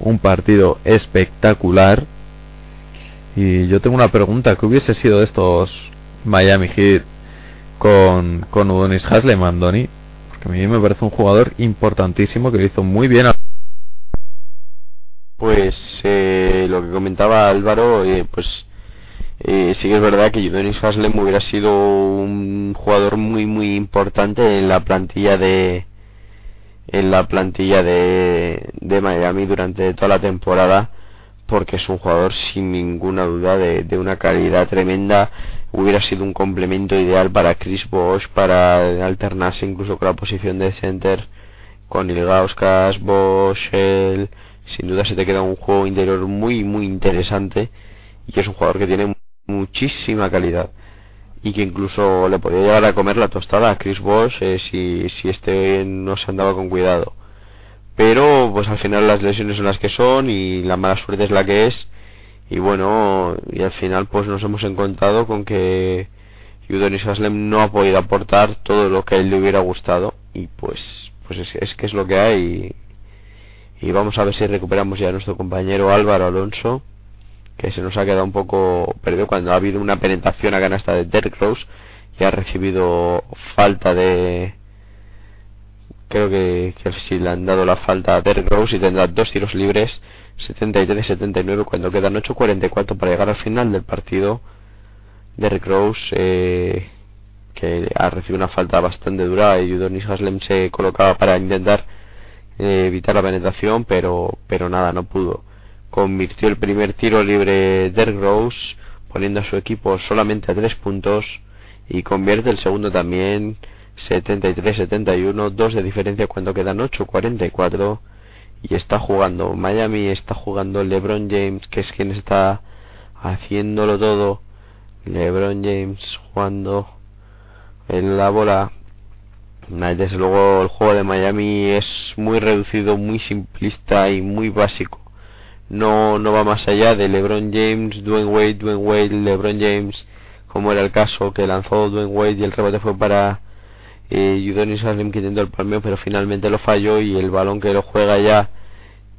un partido espectacular. Y yo tengo una pregunta: ¿qué hubiese sido de estos Miami Heat con, con Udonis Haslem, Andoni? Porque a mí me parece un jugador importantísimo que lo hizo muy bien. Pues eh, lo que comentaba Álvaro, eh, pues eh, sí que es verdad que Udonis Haslem hubiera sido un jugador muy muy importante en la plantilla de en la plantilla de, de Miami durante toda la temporada porque es un jugador sin ninguna duda de, de una calidad tremenda. Hubiera sido un complemento ideal para Chris Bosh para alternarse incluso con la posición de center con Ilgauskas, Bosch, él, sin duda se te queda un juego interior muy muy interesante y que es un jugador que tiene muchísima calidad y que incluso le podría llegar a comer la tostada a Chris Bosh eh, si, si este no se andaba con cuidado. Pero pues al final las lesiones son las que son y la mala suerte es la que es. Y bueno y al final pues nos hemos encontrado con que Udonis Haslem no ha podido aportar todo lo que a él le hubiera gustado y pues pues es, es que es lo que hay y, vamos a ver si recuperamos ya a nuestro compañero Álvaro Alonso que se nos ha quedado un poco perdido cuando ha habido una penetración a canasta de Derrick Rose y ha recibido falta de creo que, que si le han dado la falta a Derrick Rose y tendrá dos tiros libres 73-79 cuando quedan 8.44 para llegar al final del partido. Derrick Rose eh, que ha recibido una falta bastante dura y Udonis Haslem se colocaba para intentar eh, evitar la penetración pero pero nada no pudo. Convirtió el primer tiro libre Derrick Rose poniendo a su equipo solamente a tres puntos y convierte el segundo también 73-71 dos de diferencia cuando quedan 8-44 y está jugando. Miami está jugando LeBron James que es quien está haciéndolo todo. LeBron James jugando en la bola desde luego el juego de Miami es muy reducido muy simplista y muy básico. No no va más allá de LeBron James, Dwayne Wade, Dwayne Wade, LeBron James, como era el caso que lanzó Dwayne Wade y el rebote fue para eh, Udonis Haslem que el palmeo pero finalmente lo falló y el balón que lo juega ya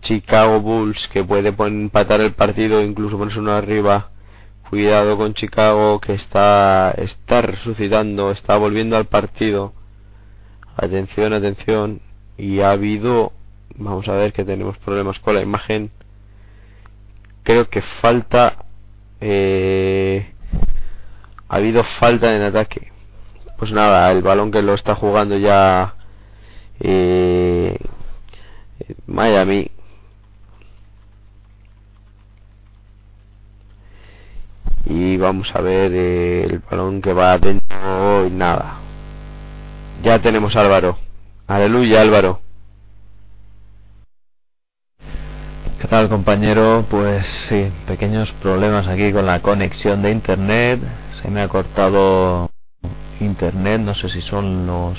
Chicago Bulls que puede empatar el partido incluso ponerse uno arriba. Cuidado con Chicago que está está resucitando está volviendo al partido atención atención. Y ha habido vamos a ver que tenemos problemas con la imagen. Creo que falta eh, ha habido falta en ataque. Pues nada el balón que lo está jugando ya eh, Miami y vamos a ver eh, el balón que va adentro y nada ya tenemos a Álvaro aleluya Álvaro ¿Qué tal compañero? Pues sí, pequeños problemas aquí con la conexión de internet. Se me ha cortado internet, no sé si son los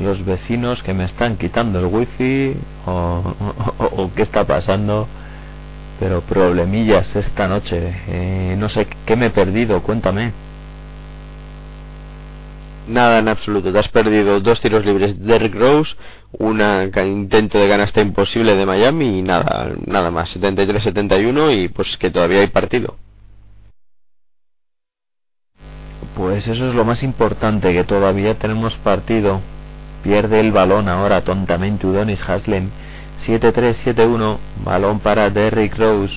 los vecinos que me están quitando el wifi o, qué está pasando. Pero problemillas esta noche. Eh, no sé qué me he perdido, cuéntame. Nada en absoluto, te has perdido dos tiros libres de Derrick Rose, un intento de canasta imposible de Miami y nada, nada más, 73-71 y pues que todavía hay partido. Pues eso es lo más importante, que todavía tenemos partido. Pierde el balón ahora tontamente Udonis Haslem. 7-3-7-1, balón para Derrick Rose.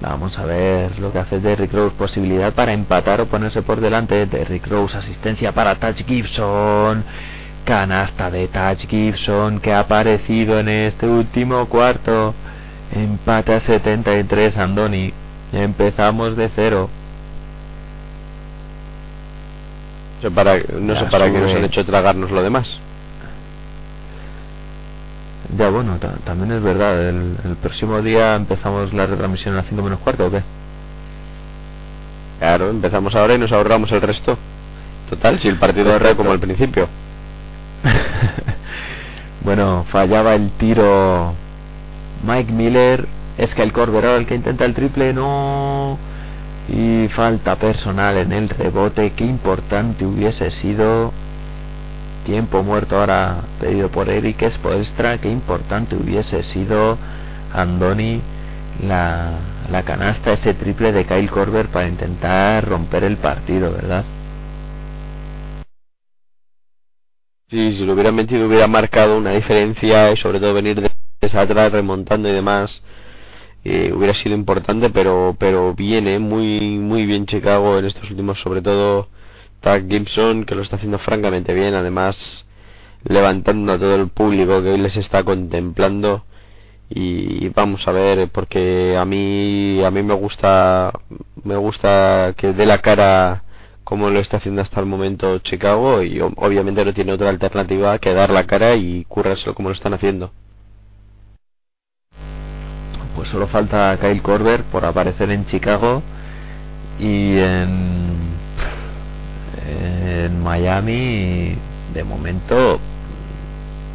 Vamos a ver lo que hace Derrick Rose. Posibilidad para empatar o ponerse por delante. Derrick Rose, asistencia para Touch Gibson. Canasta de Touch Gibson que ha aparecido en este último cuarto. Empate a 73, Andoni. Empezamos de cero. No sé para, no Ya sé para qué nos han hecho tragarnos lo demás. Ya bueno, ta- también es verdad. El, el próximo día empezamos la retransmisión a las 5 menos cuarto, ¿o qué? Claro, empezamos ahora y nos ahorramos el resto. Total, si el partido era como al principio. Bueno, fallaba el tiro Mike Miller. Es que el Corber ahora el que intenta el triple, no. Y falta personal en el rebote. Qué importante hubiese sido. Tiempo muerto ahora pedido por Eric Spoelstra. Qué importante hubiese sido Andoni la, la canasta, ese triple de Kyle Corber para intentar romper el partido, ¿verdad? Sí, si lo hubiera metido hubiera marcado una diferencia y sobre todo venir de- atrás remontando y demás eh, hubiera sido importante, pero pero viene muy muy bien Chicago en estos últimos, sobre todo Tag Gibson que lo está haciendo francamente bien, además levantando a todo el público que hoy les está contemplando y vamos a ver porque a mí a mí me gusta me gusta que dé la cara como lo está haciendo hasta el momento Chicago y obviamente no tiene otra alternativa que dar la cara y currárselo como lo están haciendo. Pues solo falta Kyle Korver por aparecer en Chicago y en, en Miami. De momento,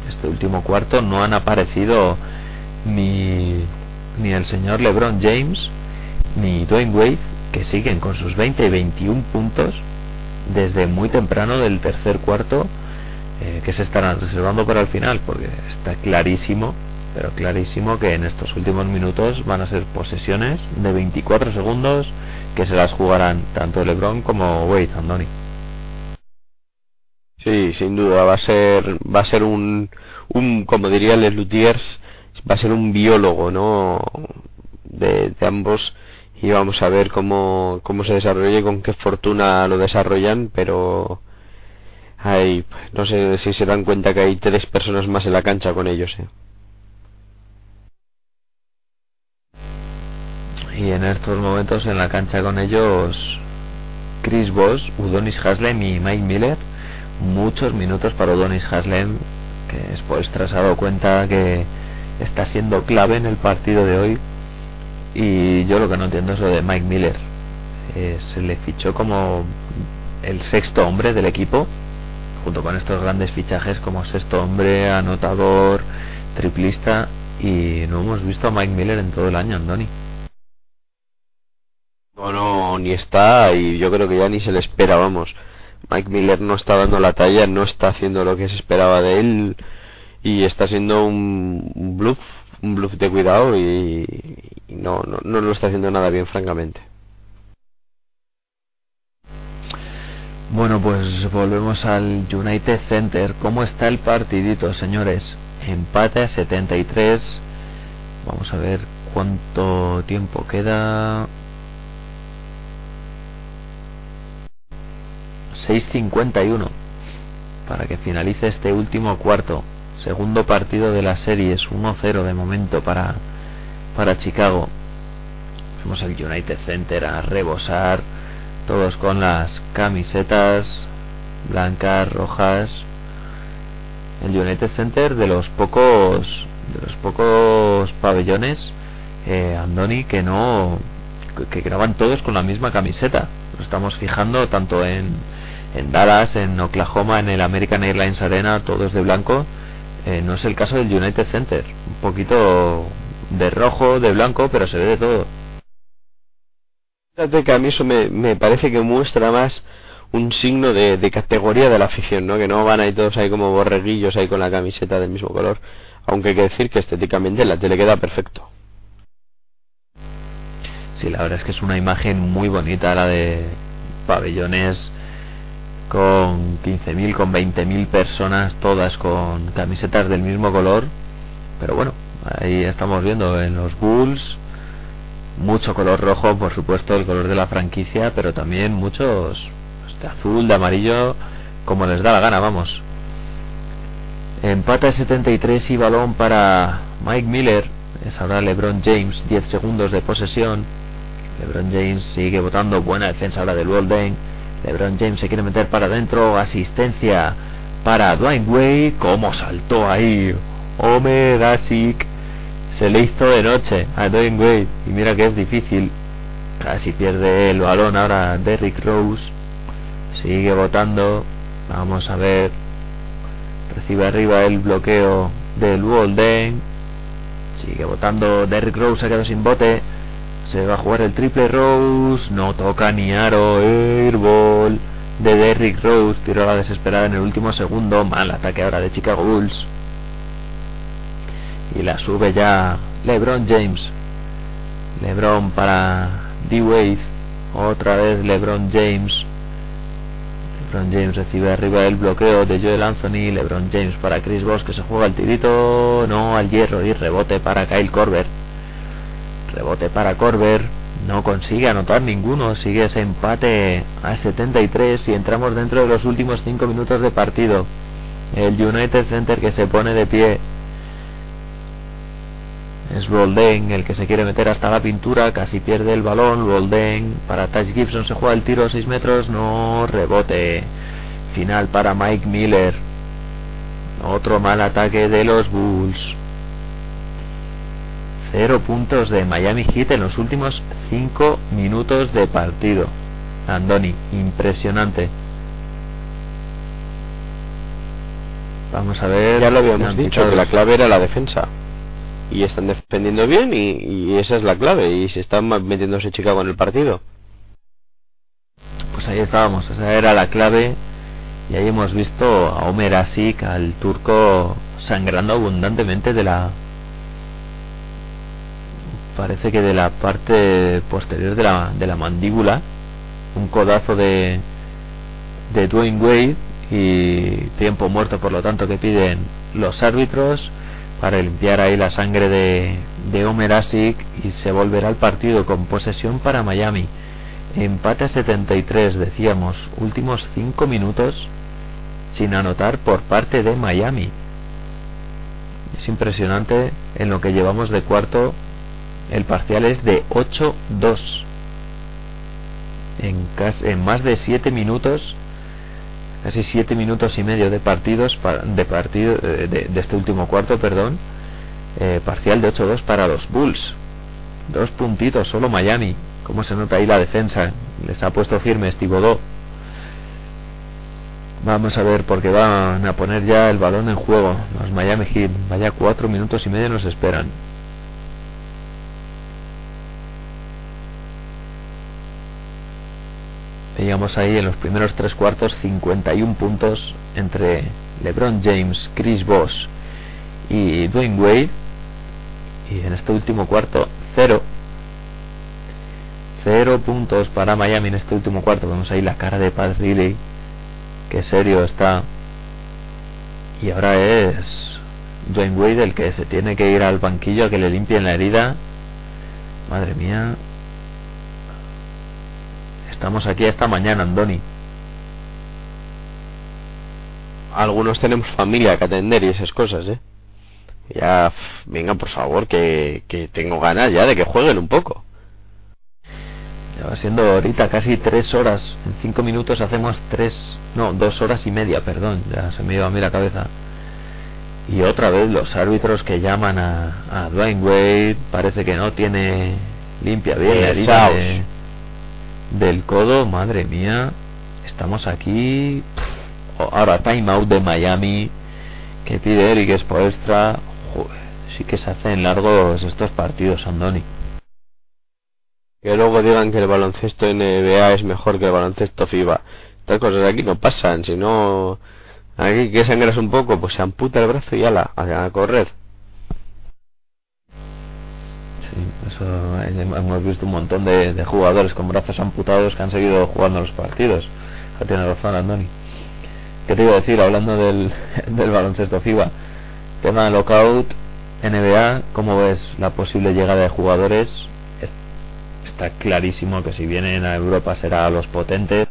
este último cuarto no han aparecido ni, ni el señor LeBron James ni Dwayne Wade, que siguen con sus 20 y 21 puntos desde muy temprano del tercer cuarto, eh, que se estarán reservando para el final, porque está clarísimo pero clarísimo que en estos últimos minutos van a ser posesiones de 24 segundos que se las jugarán tanto LeBron como Wade Andoni. Sí, sin duda va a ser va a ser un un como diría Les Luthiers va a ser un biólogo, ¿no? De, ambos y vamos a ver cómo cómo se desarrolla y con qué fortuna lo desarrollan, pero hay no sé si se dan cuenta que hay tres personas más en la cancha con ellos, ¿eh? Y en estos momentos en la cancha con ellos Chris Voss, Udonis Haslem y Mike Miller. Muchos minutos para Udonis Haslem, que después tras ha dado cuenta que está siendo clave en el partido de hoy. Y yo lo que no entiendo es lo de Mike Miller. Eh, se le fichó como el sexto hombre del equipo, junto con estos grandes fichajes como sexto hombre, anotador, triplista. Y no hemos visto a Mike Miller en todo el año, Andoni. No, no, ni está y yo creo que ya ni se le espera, vamos. Mike Miller no está dando la talla, no está haciendo lo que se esperaba de él y está siendo un bluff, un bluff de cuidado y, y no, no, no lo está haciendo nada bien, francamente. Bueno, pues volvemos al United Center. ¿Cómo está el partidito, señores? Empate a 73. Vamos a ver cuánto tiempo queda. 6.51 para que finalice este último cuarto. Segundo partido de la serie, es 1-0 de momento para, para Chicago. Vemos el United Center a rebosar, todos con las camisetas blancas, rojas. El United Center de los pocos de los pocos pabellones eh, Andoni que no que, graban todos con la misma camiseta. Lo estamos fijando tanto en, en Dallas, en Oklahoma, en el American Airlines Arena, todos de blanco. Eh, no es el caso del United Center. Un poquito de rojo, de blanco, pero se ve de todo. Fíjate que a mí eso me, me parece que muestra más un signo de, de categoría de la afición, ¿no? Que no van ahí todos ahí como borreguillos ahí con la camiseta del mismo color. Aunque hay que decir que estéticamente la tele queda perfecto. Sí, la verdad es que es una imagen muy bonita la de pabellones con 15.000, con 20.000 personas, todas con camisetas del mismo color. Pero bueno, ahí estamos viendo en los Bulls mucho color rojo, por supuesto, el color de la franquicia, pero también muchos pues, de azul, de amarillo, como les da la gana, vamos. Empate 73 y balón para Mike Miller. Es ahora LeBron James, 10 segundos de posesión. LeBron James sigue votando, buena defensa ahora del Walden. LeBron James se quiere meter para adentro, asistencia para Dwayne Wade. ¿Cómo saltó ahí? Asic se le hizo de noche a Dwayne Wade. Y mira que es difícil. Casi pierde el balón ahora Derrick Rose. Sigue votando. Vamos a ver. Recibe arriba el bloqueo del Walden. Sigue votando. Derrick Rose se quedado sin bote. Se va a jugar el triple Rose. No toca ni aro. Airball de Derrick Rose. Tiro a la desesperada en el último segundo. Mal ataque ahora de Chicago Bulls. Y la sube ya LeBron James. LeBron para D-Wade. Otra vez LeBron James. LeBron James recibe arriba el bloqueo de Joel Anthony. LeBron James para Chris Bosh que se juega el tirito. No al hierro y rebote para Kyle Korver. Rebote para Korver. No consigue anotar ninguno. Sigue ese empate a 73 y entramos dentro de los últimos 5 minutos de partido. El United Center que se pone de pie. Es Rolden el que se quiere meter hasta la pintura, casi pierde el balón. Rolden para Taj Gibson se juega el tiro a 6 metros, no rebote. Final para Mike Miller. Otro mal ataque de los Bulls. Cero puntos de Miami Heat en los últimos 5 minutos de partido. Andoni, impresionante. Vamos a ver. Ya lo habíamos dicho, que la clave era la defensa. Y están defendiendo bien y, y esa es la clave. Y se están metiéndose Chicago en el partido. Pues ahí estábamos, esa era la clave. Y ahí hemos visto a Omer Asik, al turco, sangrando abundantemente de la. Parece que de la parte posterior de la, de la mandíbula. Un codazo de. de Dwayne Wade. Y tiempo muerto, por lo tanto, que piden los árbitros para limpiar ahí la sangre de, de Omer Asik. Y se volverá al partido con posesión para Miami. Empate a 73, decíamos, últimos 5 minutos sin anotar por parte de Miami. Es impresionante en lo que llevamos de cuarto. El parcial es de 8-2. En, en más de 7 minutos, casi 7 minutos y medio de partidos pa- de partido eh, de, de este último cuarto, perdón. eh, parcial de 8-2 para los Bulls. Dos puntitos, solo Miami. ¿Cómo se nota ahí la defensa? Les ha puesto firmes Thibodeau. Vamos a ver porque van a poner ya el balón en juego. Los Miami Heat. Vaya cuatro minutos y medio nos esperan. Veíamos ahí en los primeros tres cuartos 51 puntos entre LeBron James, Chris Bosh y Dwayne Wade. Y en este último cuarto, cero. Cero puntos para Miami en este último cuarto. Vemos ahí la cara de Pat Riley. Qué serio está. Y ahora es Dwayne Wade el que se tiene que ir al banquillo a que le limpien la herida. Madre mía. Estamos aquí esta mañana, Andoni. Algunos tenemos familia que atender y esas cosas, ¿eh? Ya, venga, por favor, que, que tengo ganas ya de que jueguen un poco. Ya va siendo ahorita casi tres horas. En cinco minutos hacemos tres, no, dos horas y media, perdón. Ya se me iba a mí la cabeza. Y otra vez los árbitros que llaman a, a Dwayne Wade. Parece que no tiene limpia bien de- del codo. Madre mía. Estamos aquí. Pff, Ahora timeout de Miami. Que pide Eric Spoelstra. Joder, sí que se hacen largos estos partidos, Andoni. Que luego digan que el baloncesto NBA es mejor que el baloncesto FIBA. Estas cosas aquí no pasan, si no... Aquí que sangras un poco, pues se amputa el brazo y ala, a correr. Sí, eso eh, hemos visto un montón de, jugadores con brazos amputados que han seguido jugando los partidos. Ya tiene razón, Andoni. ¿Qué te iba a decir? Hablando del, baloncesto FIBA, tema de lockout, NBA, ¿cómo ves la posible llegada de jugadores? Es- Está clarísimo que si vienen a Europa será a los potentes,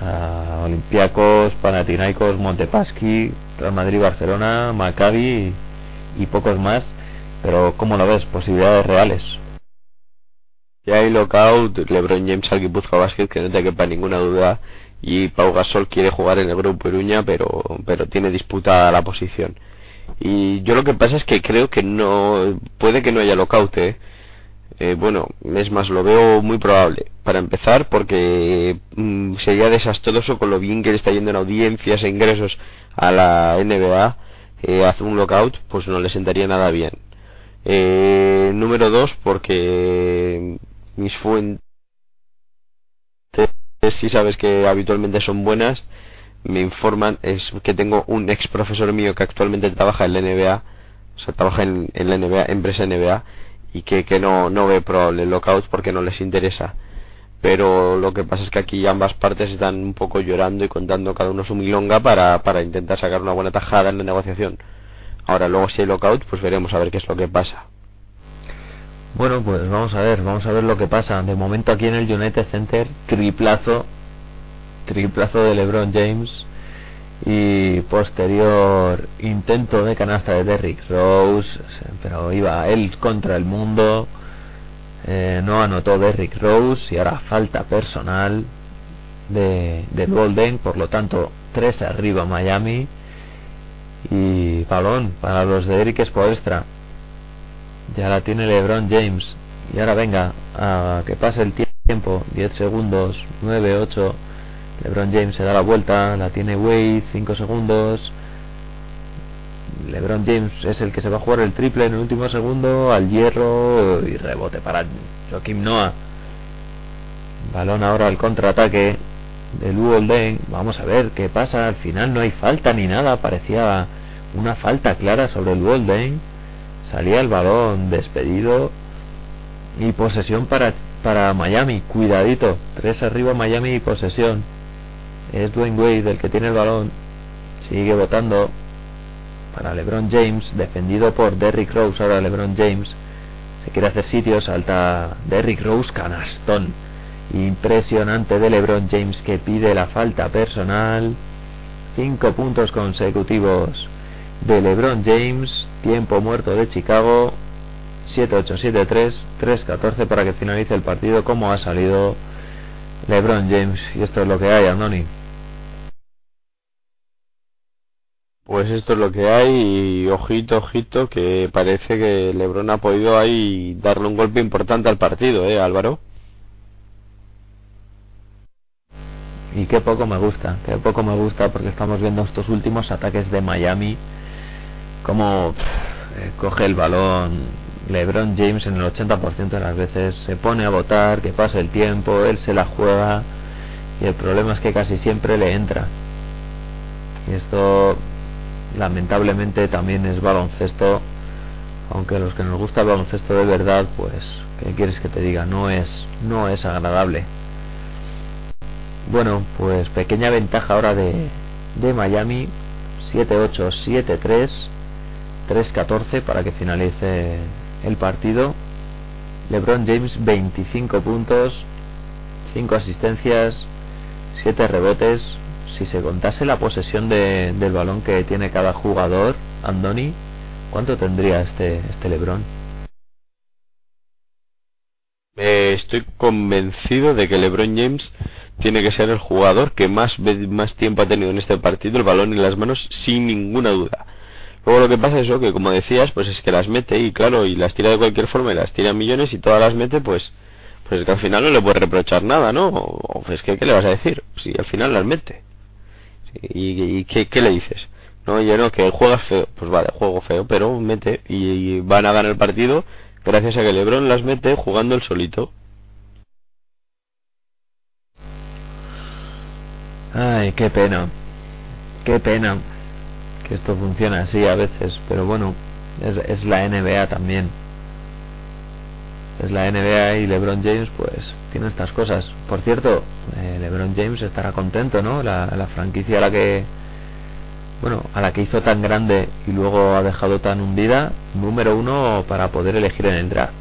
a Olympiacos, Panathinaikos, Montepaschi, Real Madrid, Barcelona, Maccabi y pocos más. Pero ¿cómo lo ves? Posibilidades reales. Ya hay lockout, LeBron James al Guipuzcoa Basket, que no te quepa ninguna duda. Y Pau Gasol quiere jugar en el grupo Iruña, pero, pero tiene disputada la posición. Y yo lo que pasa es que creo que no. Puede que no haya lockout, ¿eh? Eh, bueno, es más, lo veo muy probable. Para empezar, porque mm, sería desastroso con lo bien que le está yendo en audiencias e ingresos a la NBA. Eh, hacer un lockout, pues no le sentaría nada bien. Eh, número dos, porque mis fuentes, si sabes que habitualmente son buenas, me informan es que tengo un ex profesor mío que actualmente trabaja en la NBA, o sea, trabaja en, la NBA, empresa NBA, y que, que no, no ve probable lockout porque no les interesa. Pero lo que pasa es que aquí ambas partes están un poco llorando y contando cada uno su milonga para, para intentar sacar una buena tajada en la negociación. Ahora, luego si hay lockout, pues veremos a ver qué es lo que pasa. Bueno, pues vamos a ver, vamos a ver lo que pasa. De momento aquí en el United Center, triplazo, triplazo de LeBron James y posterior intento de canasta de Derrick Rose, pero iba él contra el mundo. Eh, no anotó Derrick Rose y ahora falta personal de, de Golden, por lo tanto, tres arriba Miami y balón para los de Eric Spoelstra. Ya la tiene LeBron James. Y ahora venga, a que pase el tiempo. 10 segundos, 9, 8. LeBron James se da la vuelta, la tiene Wade, 5 segundos. LeBron James es el que se va a jugar el triple en el último segundo, al hierro y rebote para Joaquim Noah. Balón ahora al contraataque de Luolden. Vamos a ver qué pasa. Al final no hay falta ni nada. Parecía una falta clara sobre Luolden. Salía el balón despedido y posesión para, para Miami. Cuidadito. Tres arriba Miami y posesión. Es Dwayne Wade el que tiene el balón. Sigue votando para LeBron James. Defendido por Derrick Rose. Ahora LeBron James. Se quiere hacer sitio. Salta Derrick Rose. Canastón. Impresionante de LeBron James que pide la falta personal. Cinco puntos consecutivos de LeBron James. Tiempo muerto de Chicago. 7-8, 7-3, 3-14 para que finalice el partido como ha salido LeBron James. Y esto es lo que hay, Andoni. Pues esto es lo que hay y ojito, ojito, que parece que LeBron ha podido ahí darle un golpe importante al partido, ¿eh, Álvaro? Y qué poco me gusta, qué poco me gusta porque estamos viendo estos últimos ataques de Miami como eh, coge el balón LeBron James en el 80% de las veces se pone a votar, que pase el tiempo, él se la juega y el problema es que casi siempre le entra. Y esto lamentablemente también es baloncesto, aunque a los que nos gusta el baloncesto de verdad, pues qué quieres que te diga, no es no es agradable. Bueno, pues pequeña ventaja ahora de, de Miami. 7-8, 7-3, 3-14 para que finalice el partido. LeBron James 25 puntos, 5 asistencias, 7 rebotes. Si se contase la posesión de, del balón que tiene cada jugador, Andoni, ¿cuánto tendría este, este LeBron? Eh, estoy convencido de que LeBron James tiene que ser el jugador que más, más tiempo ha tenido en este partido el balón en las manos sin ninguna duda. Luego lo que pasa es eso, que como decías, pues es que las mete y claro, y las tira de cualquier forma y las tira millones y todas las mete, pues pues que al final no le puedes reprochar nada, ¿no? Es que, ¿qué le vas a decir? Si al final las mete. ¿Y, y ¿qué, qué, le dices? No, yo no, que juegas feo. Pues vale, juego feo, pero mete y, y van a ganar el partido gracias a que LeBron las mete jugando el solito. Ay, qué pena. Qué pena que esto funcione así a veces, pero bueno, es, es la NBA también. Es la NBA y LeBron James, pues tiene estas cosas. Por cierto, eh, LeBron James estará contento, ¿no? La, la franquicia a la que, bueno, a la que hizo tan grande y luego ha dejado tan hundida, número uno para poder elegir en el draft.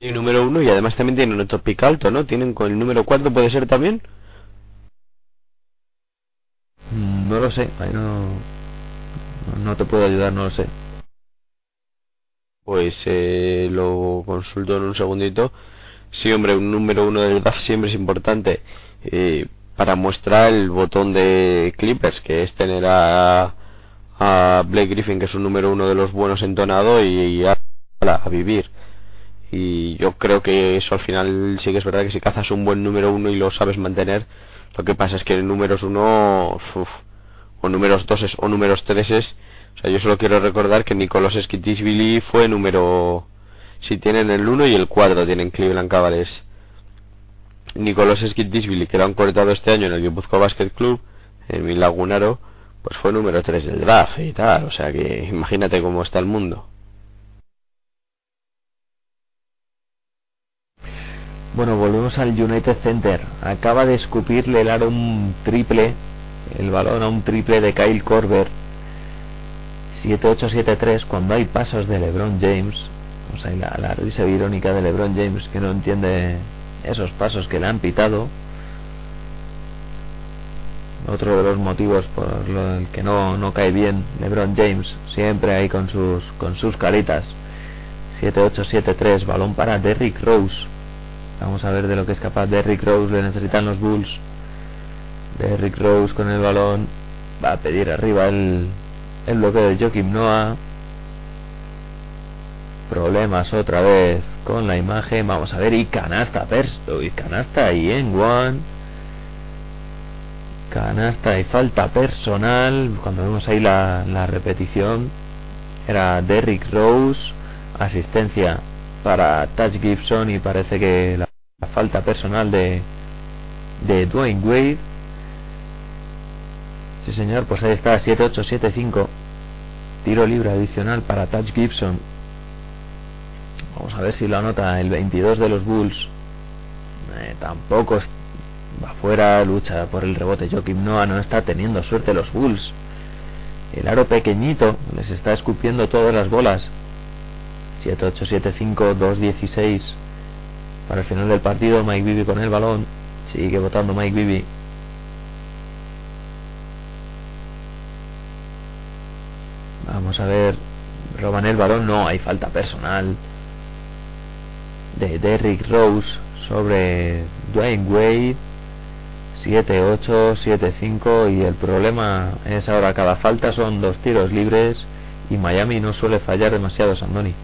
Y número uno y además también tienen otro pick alto, ¿no? Tienen con el número cuatro puede ser también. No lo sé, ahí no, no te puedo ayudar, no lo sé. Pues eh, lo consulto en un segundito. Sí, hombre, un número uno del draft siempre es importante eh, para mostrar el botón de Clippers, que es tener a, a Blake Griffin, que es un número uno de los buenos entonado, y, a, a vivir. Y yo creo que eso al final sí que es verdad que si cazas un buen número uno y lo sabes mantener, lo que pasa es que en números uno, o números doses o números treses, o sea, yo solo quiero recordar que Nicolas Skitishvili fue número... Si tienen el 1 y el 4 tienen Cleveland Cavaliers. Nicolas Skitishvili, que lo han cortado este año en el Guipuzcoa Basket Club, en mi Lagunaro, pues fue número 3 del draft y tal. O sea que imagínate cómo está el mundo. Bueno, volvemos al United Center. Acaba de escupirle el aro un triple, el balón a un triple de Kyle Korver. 7-8-7-3 cuando hay pasos de LeBron James. O sea, la risa irónica de LeBron James que no entiende esos pasos que le han pitado. Otro de los motivos por el que no, no cae bien LeBron James, siempre ahí con sus, con sus caritas. 7-8-7-3, balón para Derrick Rose. Vamos a ver de lo que es capaz Derrick Rose, le necesitan los Bulls. Derrick Rose con el balón, va a pedir arriba el, el bloqueo de Joakim Noah. Problemas otra vez con la imagen. Vamos a ver, y canasta, pers y canasta y en one. Canasta y falta personal. Cuando vemos ahí la, la repetición, era Derrick Rose, asistencia para Touch Gibson y parece que la, la falta personal de, de Dwayne Wade. Sí señor, pues ahí está, 7-8-7-5. Tiro libre adicional para Touch Gibson. Vamos a ver si lo anota el 22 de los Bulls. Eh, tampoco va afuera, lucha por el rebote. Joakim Noah no está teniendo suerte los Bulls. El aro pequeñito les está escupiendo todas las bolas. 7-8-7-5-2-16. Para el final del partido, Mike Bibby con el balón. Sigue votando Mike Bibby. Vamos a ver. Roban el balón. No, hay falta personal. De Derrick Rose sobre Dwayne Wade. 7-8, 7-5. Y el problema es ahora cada falta son dos tiros libres. Y Miami no suele fallar demasiado, Sandoni.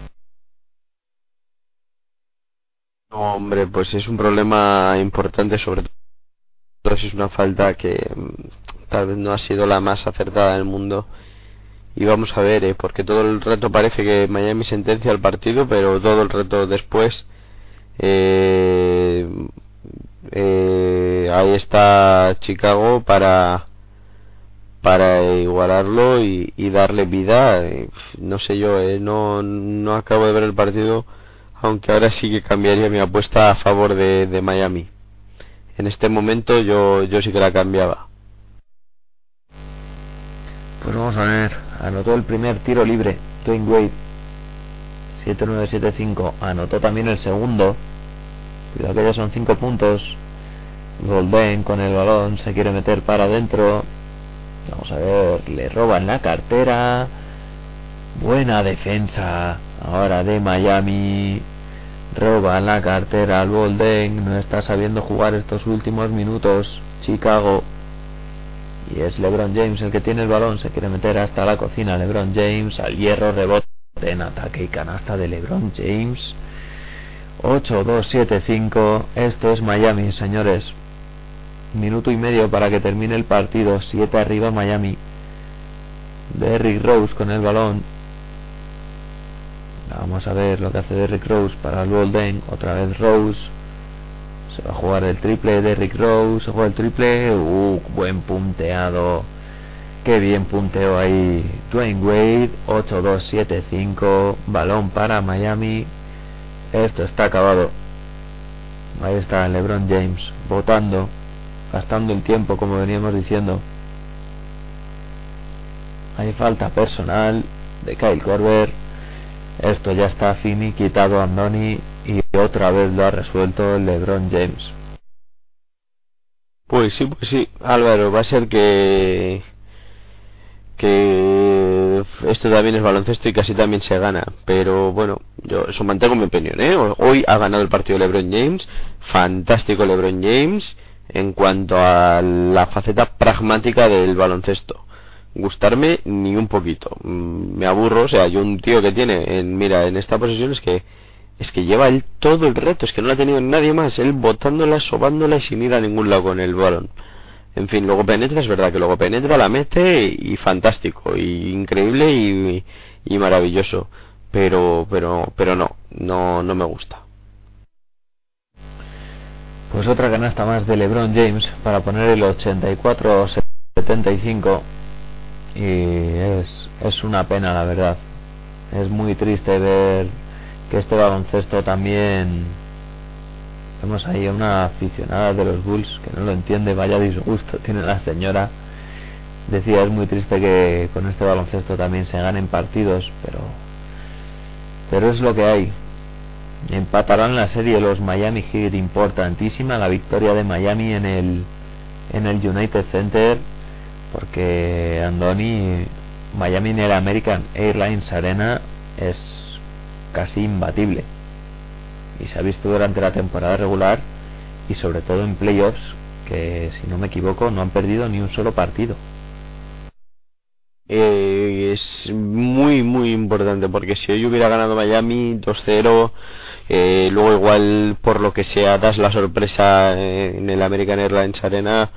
No, hombre, pues es un problema importante, sobre todo si es una falta que mm, tal vez no ha sido la más acertada del mundo. Y vamos a ver, ¿eh? porque todo el rato parece que Miami sentencia el partido, pero todo el rato después eh, eh, ahí está Chicago para para igualarlo y, y darle vida. Eh, no sé yo, eh, no, no acabo de ver el partido aunque ahora sí que cambiaría mi apuesta a favor de, Miami. En este momento yo, yo sí que la cambiaba. Pues vamos a ver, anotó el primer tiro libre, Dwayne Wade, 7-9-7-5, anotó también el segundo, cuidado que ya son 5 puntos, Golden con el balón, se quiere meter para adentro, vamos a ver, le roban la cartera, buena defensa, ahora de Miami, roba la cartera al Bolden, no está sabiendo jugar estos últimos minutos, Chicago, y es LeBron James el que tiene el balón, se quiere meter hasta la cocina. LeBron James, al hierro, rebote en ataque y canasta de LeBron James, 8-2-7-5, esto es Miami, señores, minuto y medio para que termine el partido, 7 arriba Miami, Derrick Rose con el balón, Vamos a ver lo que hace Derrick Rose para el Golden. Otra vez Rose. Se va a jugar el triple. Derrick Rose. Se juega el triple. Uh, buen punteado. Qué bien punteo ahí. Dwayne Wade. 8-2-7-5. Balón para Miami. Esto está acabado. Ahí está LeBron James. Votando. Gastando el tiempo como veníamos diciendo. Hay falta personal de Kyle Korver. Esto ya está finiquitado Andoni y otra vez lo ha resuelto LeBron James. Pues sí, pues sí, Álvaro, va a ser que que esto también es baloncesto y casi también se gana. Pero bueno, yo eso mantengo mi opinión. ¿eh? Hoy ha ganado el partido LeBron James. Fantástico LeBron James en cuanto a la faceta pragmática del baloncesto. Gustarme ni un poquito. Mm, Me aburro. O sea, yo un tío que tiene, en, mira, en esta posición es que es que lleva él todo el reto. Es que no lo ha tenido nadie más. Él botándola, sobándola y sin ir a ningún lado con el balón. En fin, luego penetra, es verdad que luego penetra, la mete y, fantástico, y increíble y, y maravilloso. Pero, pero, pero no, no, no me gusta. Pues otra canasta más de LeBron James para poner el 84-75 y es, es una pena la verdad. Es muy triste ver que este baloncesto también vemos ahí a una aficionada de los Bulls que no lo entiende, vaya disgusto tiene la señora. Decía, es muy triste que con este baloncesto también se ganen partidos, pero pero es lo que hay. Empatarán la serie los Miami Heat importantísima la victoria de Miami en el en el United Center porque Andoni Miami en el American Airlines Arena es casi imbatible y se ha visto durante la temporada regular y sobre todo en playoffs que si no me equivoco no han perdido ni un solo partido. Eh, es muy muy importante porque si hoy hubiera ganado Miami 2-0 eh, luego igual por lo que sea das la sorpresa en el American Airlines Arena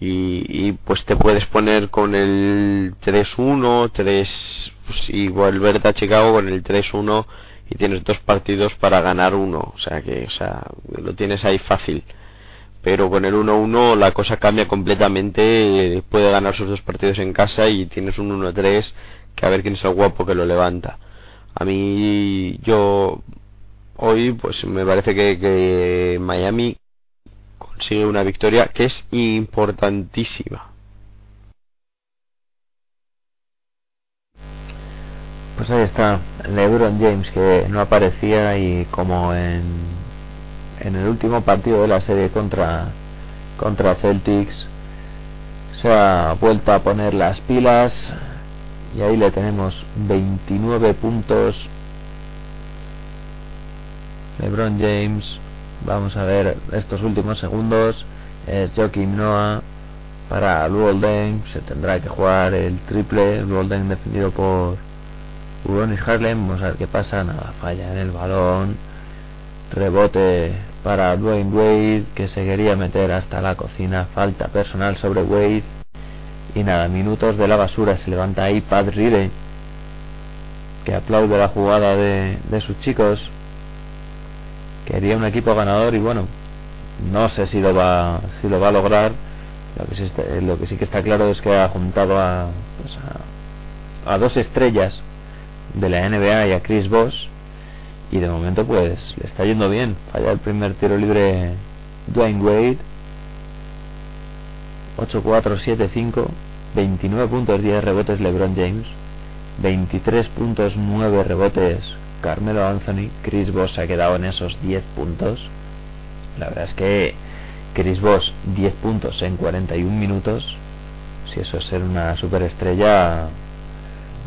y, y pues te puedes poner con el 3-1 3 pues, y volverte a Chicago con el 3-1 y tienes dos partidos para ganar uno o sea que o sea lo tienes ahí fácil. Pero con el 1-1 la cosa cambia completamente puede ganar sus dos partidos en casa y tienes un 1-3 que a ver quién es el guapo que lo levanta. A mí yo hoy pues me parece que, que Miami consigue una victoria que es importantísima Pues ahí está, LeBron James que no aparecía y como en, en el último partido de la serie contra, contra Celtics se ha vuelto a poner las pilas y ahí le tenemos 29 puntos. LeBron James, vamos a ver estos últimos segundos, es Joakim Noah para Luolden, se tendrá que jugar el triple, Luolden defendido por Uronis Harlem, vamos a ver qué pasa, nada, falla en el balón, rebote para Dwayne Wade que se quería meter hasta la cocina, falta personal sobre Wade y nada, minutos de la basura, se levanta ahí Pat Riley que aplaude la jugada de, de sus chicos, quería un equipo ganador y bueno, no sé si lo va, si lo va a lograr, lo que sí, está, que está claro es que ha juntado a, pues a, a dos estrellas de la NBA y a Chris Bosh y de momento pues le está yendo bien. Falla el primer tiro libre Dwayne Wade. 8-4-7-5 29 puntos 10 rebotes LeBron James. 23 puntos 9 rebotes Carmelo Anthony. Chris Bosh se ha quedado en esos 10 puntos. La verdad es que Chris Bosh 10 puntos en 41 minutos. Si eso es ser una superestrella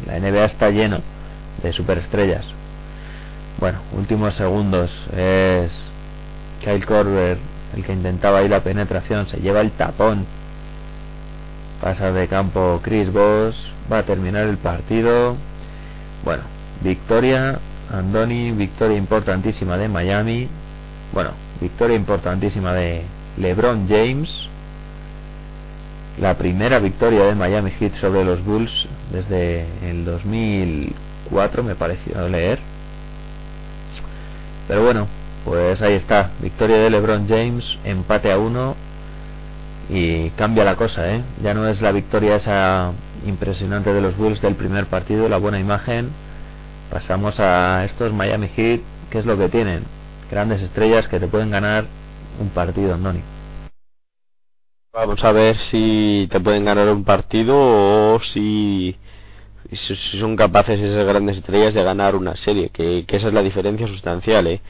la NBA está lleno de superestrellas. Bueno, últimos segundos es Kyle Korver el que intentaba ahí la penetración, se lleva el tapón. Pasa de campo Chris Boss, va a terminar el partido. Bueno, victoria Andoni, victoria importantísima de Miami. Bueno, victoria importantísima de LeBron James. La primera victoria de Miami Heat sobre los Bulls desde el 2004 me pareció leer. Pero bueno, pues ahí está, victoria de LeBron James, empate a uno y cambia la cosa, ¿eh? Ya no es la victoria esa impresionante de los Bulls del primer partido, la buena imagen. Pasamos a estos Miami Heat, que es lo que tienen, grandes estrellas que te pueden ganar un partido, Andoni. Vamos a ver si te pueden ganar un partido o si, si son capaces esas grandes estrellas de ganar una serie, que, esa es la diferencia sustancial, ¿eh?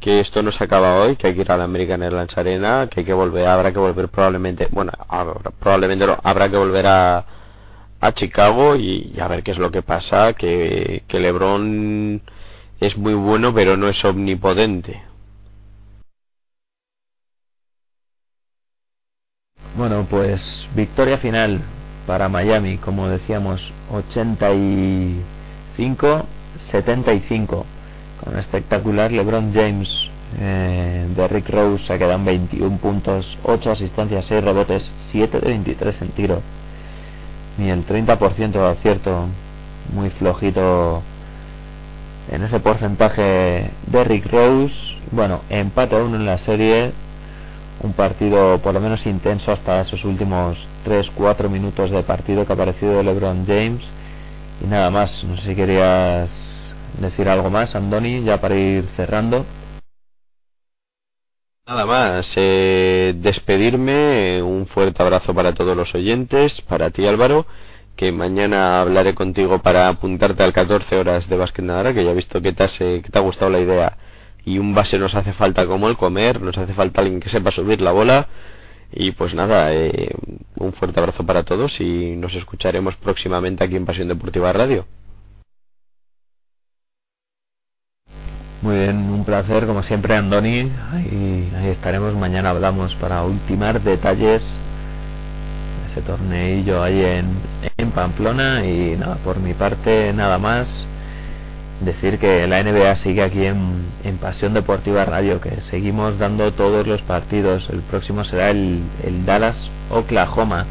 que esto no se acaba hoy, que hay que ir a la American Airlines Arena, que hay que volver, habrá que volver probablemente, bueno, probablemente habrá que volver a, a Chicago y, y a ver qué es lo que pasa, que, que LeBron es muy bueno pero no es omnipotente. Bueno, pues victoria final para Miami, como decíamos, 85-75, con espectacular LeBron James. Eh, de Rick Rose se quedan 21 puntos, 8 asistencias, 6 rebotes, 7 de 23 en tiro. Ni el 30% de acierto, muy flojito en ese porcentaje de Rick Rose. Bueno, empate a uno en la serie, un partido por lo menos intenso hasta esos últimos 3-4 minutos de partido que ha aparecido LeBron James. Y nada más, no sé si querías decir algo más, Andoni, ya para ir cerrando. Nada más, eh, despedirme, un fuerte abrazo para todos los oyentes, para ti Álvaro, que mañana hablaré contigo para apuntarte al 14 horas de básquet Nadara, que ya he visto que te, eh, que te ha gustado la idea y un base nos hace falta como el comer, nos hace falta alguien que sepa subir la bola. Y pues nada, eh, un fuerte abrazo para todos y nos escucharemos próximamente aquí en Pasión Deportiva Radio. Muy bien, un placer como siempre Andoni, ahí, ahí estaremos, mañana hablamos para ultimar detalles de ese torneillo ahí en, en Pamplona. Y nada, por mi parte nada más decir que la NBA sigue aquí en, Pasión Deportiva Radio, que seguimos dando todos los partidos. El próximo será el, el, Dallas Oklahoma.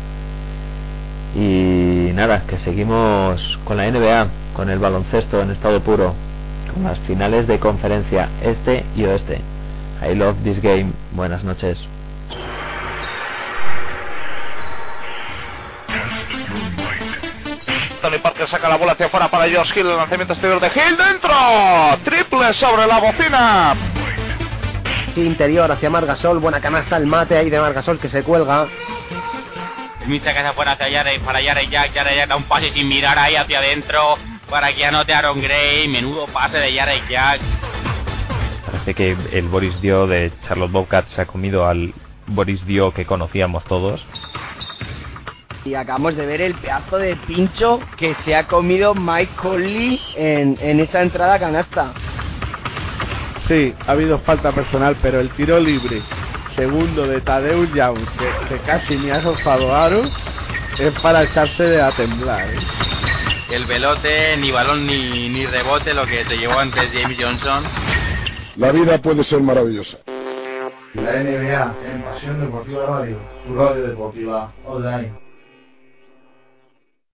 Y nada, que seguimos con la NBA, con el baloncesto en estado puro, con las finales de conferencia este y oeste. I love this game. Buenas noches. Tony Parker saca la bola hacia afuera para Josh Hill. El lanzamiento exterior de Hill dentro. Triple sobre la bocina. Interior hacia Margasol. Buena canasta el mate ahí de Margasol que se cuelga. Smith saca hacia afuera hacia Yare para Yare Jack. Yare Jack da un pase sin mirar ahí hacia adentro. Para que anote Aaron Gray. Menudo pase de Yare Jack. Parece que el Boris Dio de Charlotte Bobcat se ha comido al Boris Dio que conocíamos todos. Y acabamos de ver el pedazo de pincho que se ha comido Mike Conley en, en esa entrada canasta. Sí, ha habido falta personal, pero el tiro libre, segundo de Tadeusz Young, que, que, casi ni ha rozado aro, es para echarse a temblar. ¿eh? El velote, ni balón ni, ni rebote, lo que se llevó antes James Johnson. La vida puede ser maravillosa. La NBA en Pasión Deportiva Radio, tu radio deportiva online.